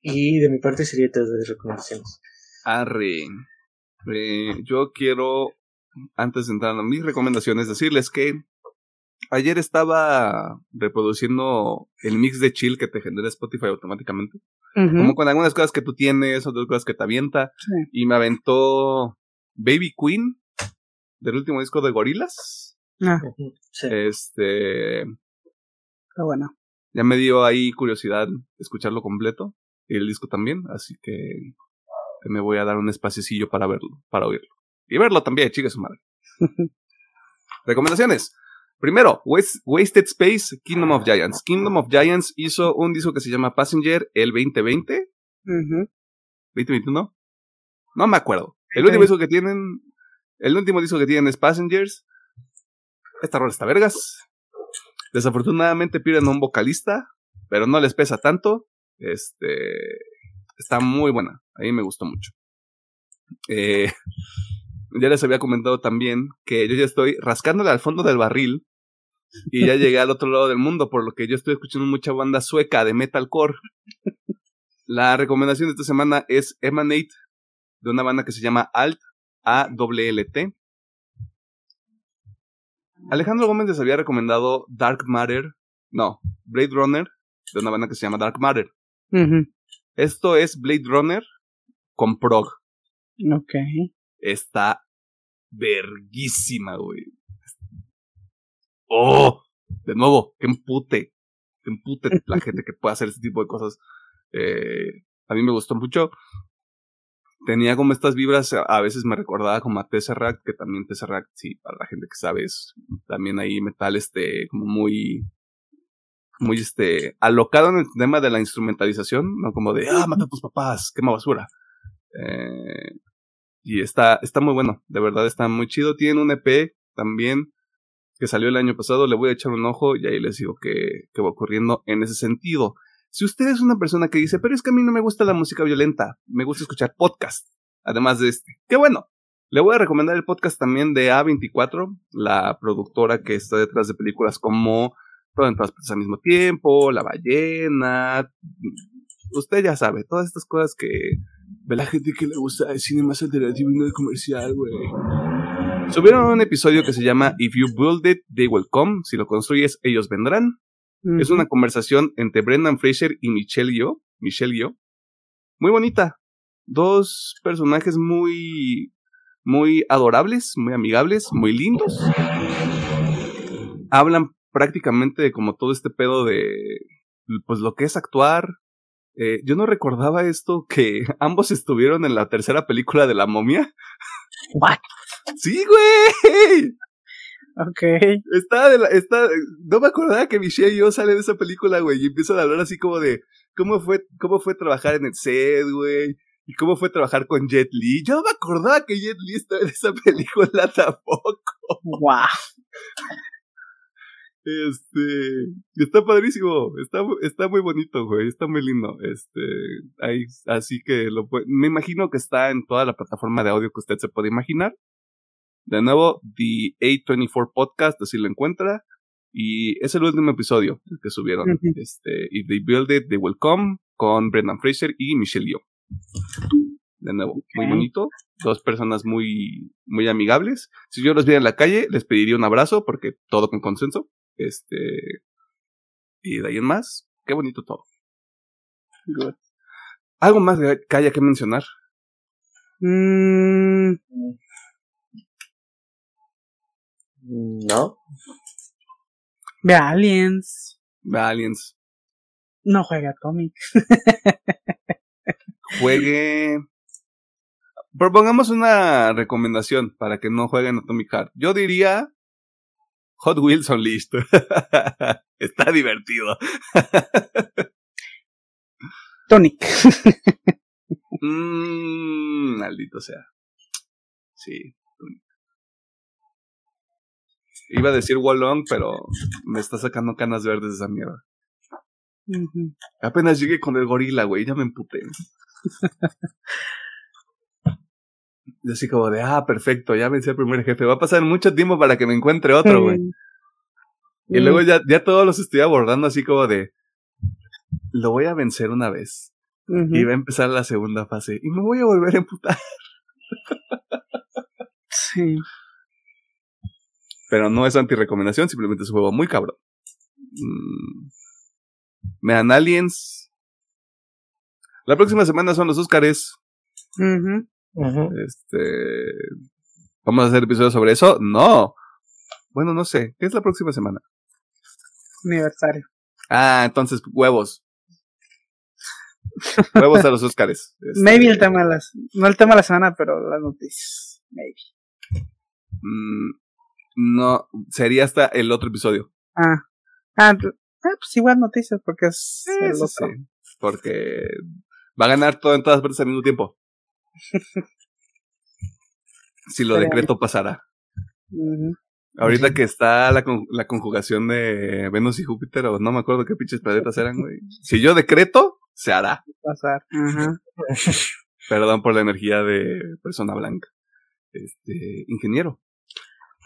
Y de mi parte sería todo de recomendaciones. Arre. Eh, yo quiero, antes de entrar a mis recomendaciones, decirles que ayer estaba reproduciendo el mix de chill que te genera Spotify automáticamente. Como con algunas cosas que tú tienes, otras cosas que te avienta. Y me aventó Baby Queen del último disco de Gorilas. Ah. Este. Está bueno. Ya me dio ahí curiosidad escucharlo completo. Y el disco también. Así que me voy a dar un espaciecillo para verlo, para oírlo. Y verlo también, chica su madre. Recomendaciones. Primero, Wasted Space, Kingdom of Giants. Kingdom of Giants hizo un disco que se llama Passenger el 2020. ¿2021? No me acuerdo. El último disco que tienen. El último disco que tienen es Passengers. Esta rola está vergas. Desafortunadamente pierden a un vocalista, pero no les pesa tanto. Este. Está muy buena. A mí me gustó mucho. Eh, ya les había comentado también que yo ya estoy rascándole al fondo del barril y ya llegué al otro lado del mundo, por lo que yo estoy escuchando mucha banda sueca de metalcore. La recomendación de esta semana es Emanate, de una banda que se llama Alt, A-W-L-T. Alejandro Gómez les había recomendado Dark Matter, no, Blade Runner, de una banda que se llama Dark Matter. Esto es Blade Runner con prog. Ok. Está verguísima, güey. ¡Oh! De nuevo, que empute. Que empute la gente que pueda hacer ese tipo de cosas. Eh, a mí me gustó mucho. Tenía como estas vibras, a veces me recordaba como a Tesseract, que también Tesseract, sí, para la gente que sabe, es también ahí metal, este, como muy, muy, este, alocado en el tema de la instrumentalización, ¿no? Como de, ah, mata a tus papás, quema basura. Eh, y está, está muy bueno, de verdad está muy chido. Tiene un EP también que salió el año pasado, le voy a echar un ojo y ahí les digo que, que va ocurriendo en ese sentido. Si usted es una persona que dice, pero es que a mí no me gusta la música violenta, me gusta escuchar podcast, además de este, qué bueno. Le voy a recomendar el podcast también de A24, la productora que está detrás de películas como Todo en todas partes al mismo tiempo, La ballena. Usted ya sabe, todas estas cosas que ve la gente que le gusta el cine más alternativo y no el comercial, güey. Subieron un episodio que se llama If You Build It, They Will Come. Si lo construyes, ellos vendrán. Es una conversación entre Brendan Fraser y Michelle Yeoh. Michelle Yeoh. Muy bonita. Dos personajes muy, muy adorables, muy amigables, muy lindos. Hablan prácticamente como todo este pedo de, pues lo que es actuar. Eh, yo no recordaba esto que ambos estuvieron en la tercera película de la momia. What? Sí, güey. Ok. Está, de la, está, no me acordaba que Michelle y yo sale de esa película, güey, y empiezan a hablar así como de cómo fue, cómo fue trabajar en el set, güey, y cómo fue trabajar con Jet Li. Yo no me acordaba que Jet Li estaba en esa película tampoco. Wow. Este, está padrísimo, está, está muy bonito, güey, está muy lindo. Este, ahí, así que lo me imagino que está en toda la plataforma de audio que usted se puede imaginar. De nuevo, The A24 Podcast, así lo encuentra. Y es el último episodio que subieron. Este, If They Build It, They Will Come, con Brendan Fraser y Michelle Yeoh. De nuevo, muy bonito. Dos personas muy, muy amigables. Si yo los viera en la calle, les pediría un abrazo porque todo con consenso. Este. Y de ahí en más, qué bonito todo. ¿Algo más que haya que mencionar? Mm. No. Ve Aliens. Ve Aliens. No juega cómic. Juegue. Propongamos una recomendación para que no jueguen Atomic Heart. Yo diría Hot Wheels listo. Está divertido. Tonic. mmm, maldito sea. Sí, Iba a decir Wallong, pero me está sacando canas verdes esa mierda. Apenas llegué con el gorila, güey, ya me emputé. Y así como de, ah, perfecto, ya vencí al primer jefe. Va a pasar mucho tiempo para que me encuentre otro, güey. Y luego ya, ya todos los estoy abordando así como de, lo voy a vencer una vez. Y va a empezar la segunda fase. Y me voy a volver a emputar. sí. Pero no es anti-recomendación, simplemente es un juego muy cabrón. Mm. Vean Aliens. La próxima semana son los Este. ¿Vamos a hacer episodios sobre eso? No. Bueno, no sé. ¿Qué es la próxima semana? Aniversario. Ah, entonces, huevos. huevos a los Oscars. Este, Maybe el tema de las. No el tema de la semana, pero las noticias. Maybe. Mm, no, sería hasta el otro episodio. Ah. Ah, Ah, pues igual noticias, porque es el otro. porque va a ganar todo en todas partes al mismo tiempo. si lo decreto pasará. Ahorita que está la, la conjugación de Venus y Júpiter, o no me acuerdo qué pinches planetas eran, güey. Si yo decreto, se hará. Pasar. Perdón por la energía de persona blanca. Este, ingeniero.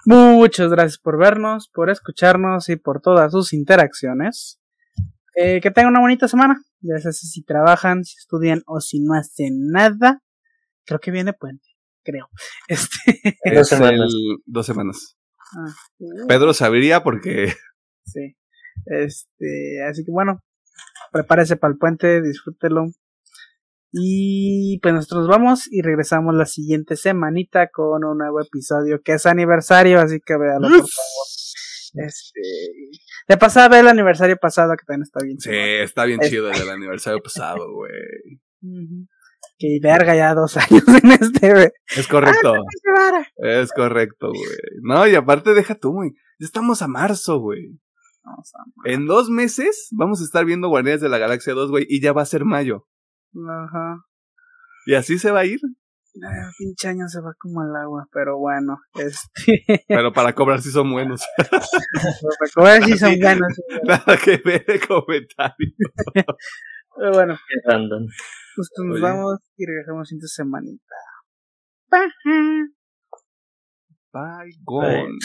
Muchas gracias por vernos, por escucharnos y por todas sus interacciones. Eh, que tengan una bonita semana. Ya sea si trabajan, si estudian o si no hacen nada. Creo que viene puente, creo. Este. dos semanas. dos semanas. Ah, Pedro sabría porque. Sí. Este, así que bueno, prepárese para el puente, disfrútelo. Y pues nosotros vamos y regresamos la siguiente semanita con un nuevo episodio que es aniversario, así que véalo por favor. Este, de pasada ve el aniversario pasado que también está bien chido. Sí, está bien chido el del aniversario pasado, güey. Que verga ya dos años en este, güey. Es correcto. Ah, es correcto, güey. No, y aparte deja tú, güey. Ya estamos a marzo, güey. En dos meses vamos a estar viendo Guardianes de la Galaxia 2, güey, y ya va a ser mayo. Ajá. ¿Y así se va a ir? Ah, pinche año se va como al agua, pero bueno, este. Pero para cobrar sí son buenos. para cobrar sí son buenos. Nada que ver de comentario. pero bueno. Qué random. Justo nos vamos y regresamos en tu semanita. Bye. Bye, gone.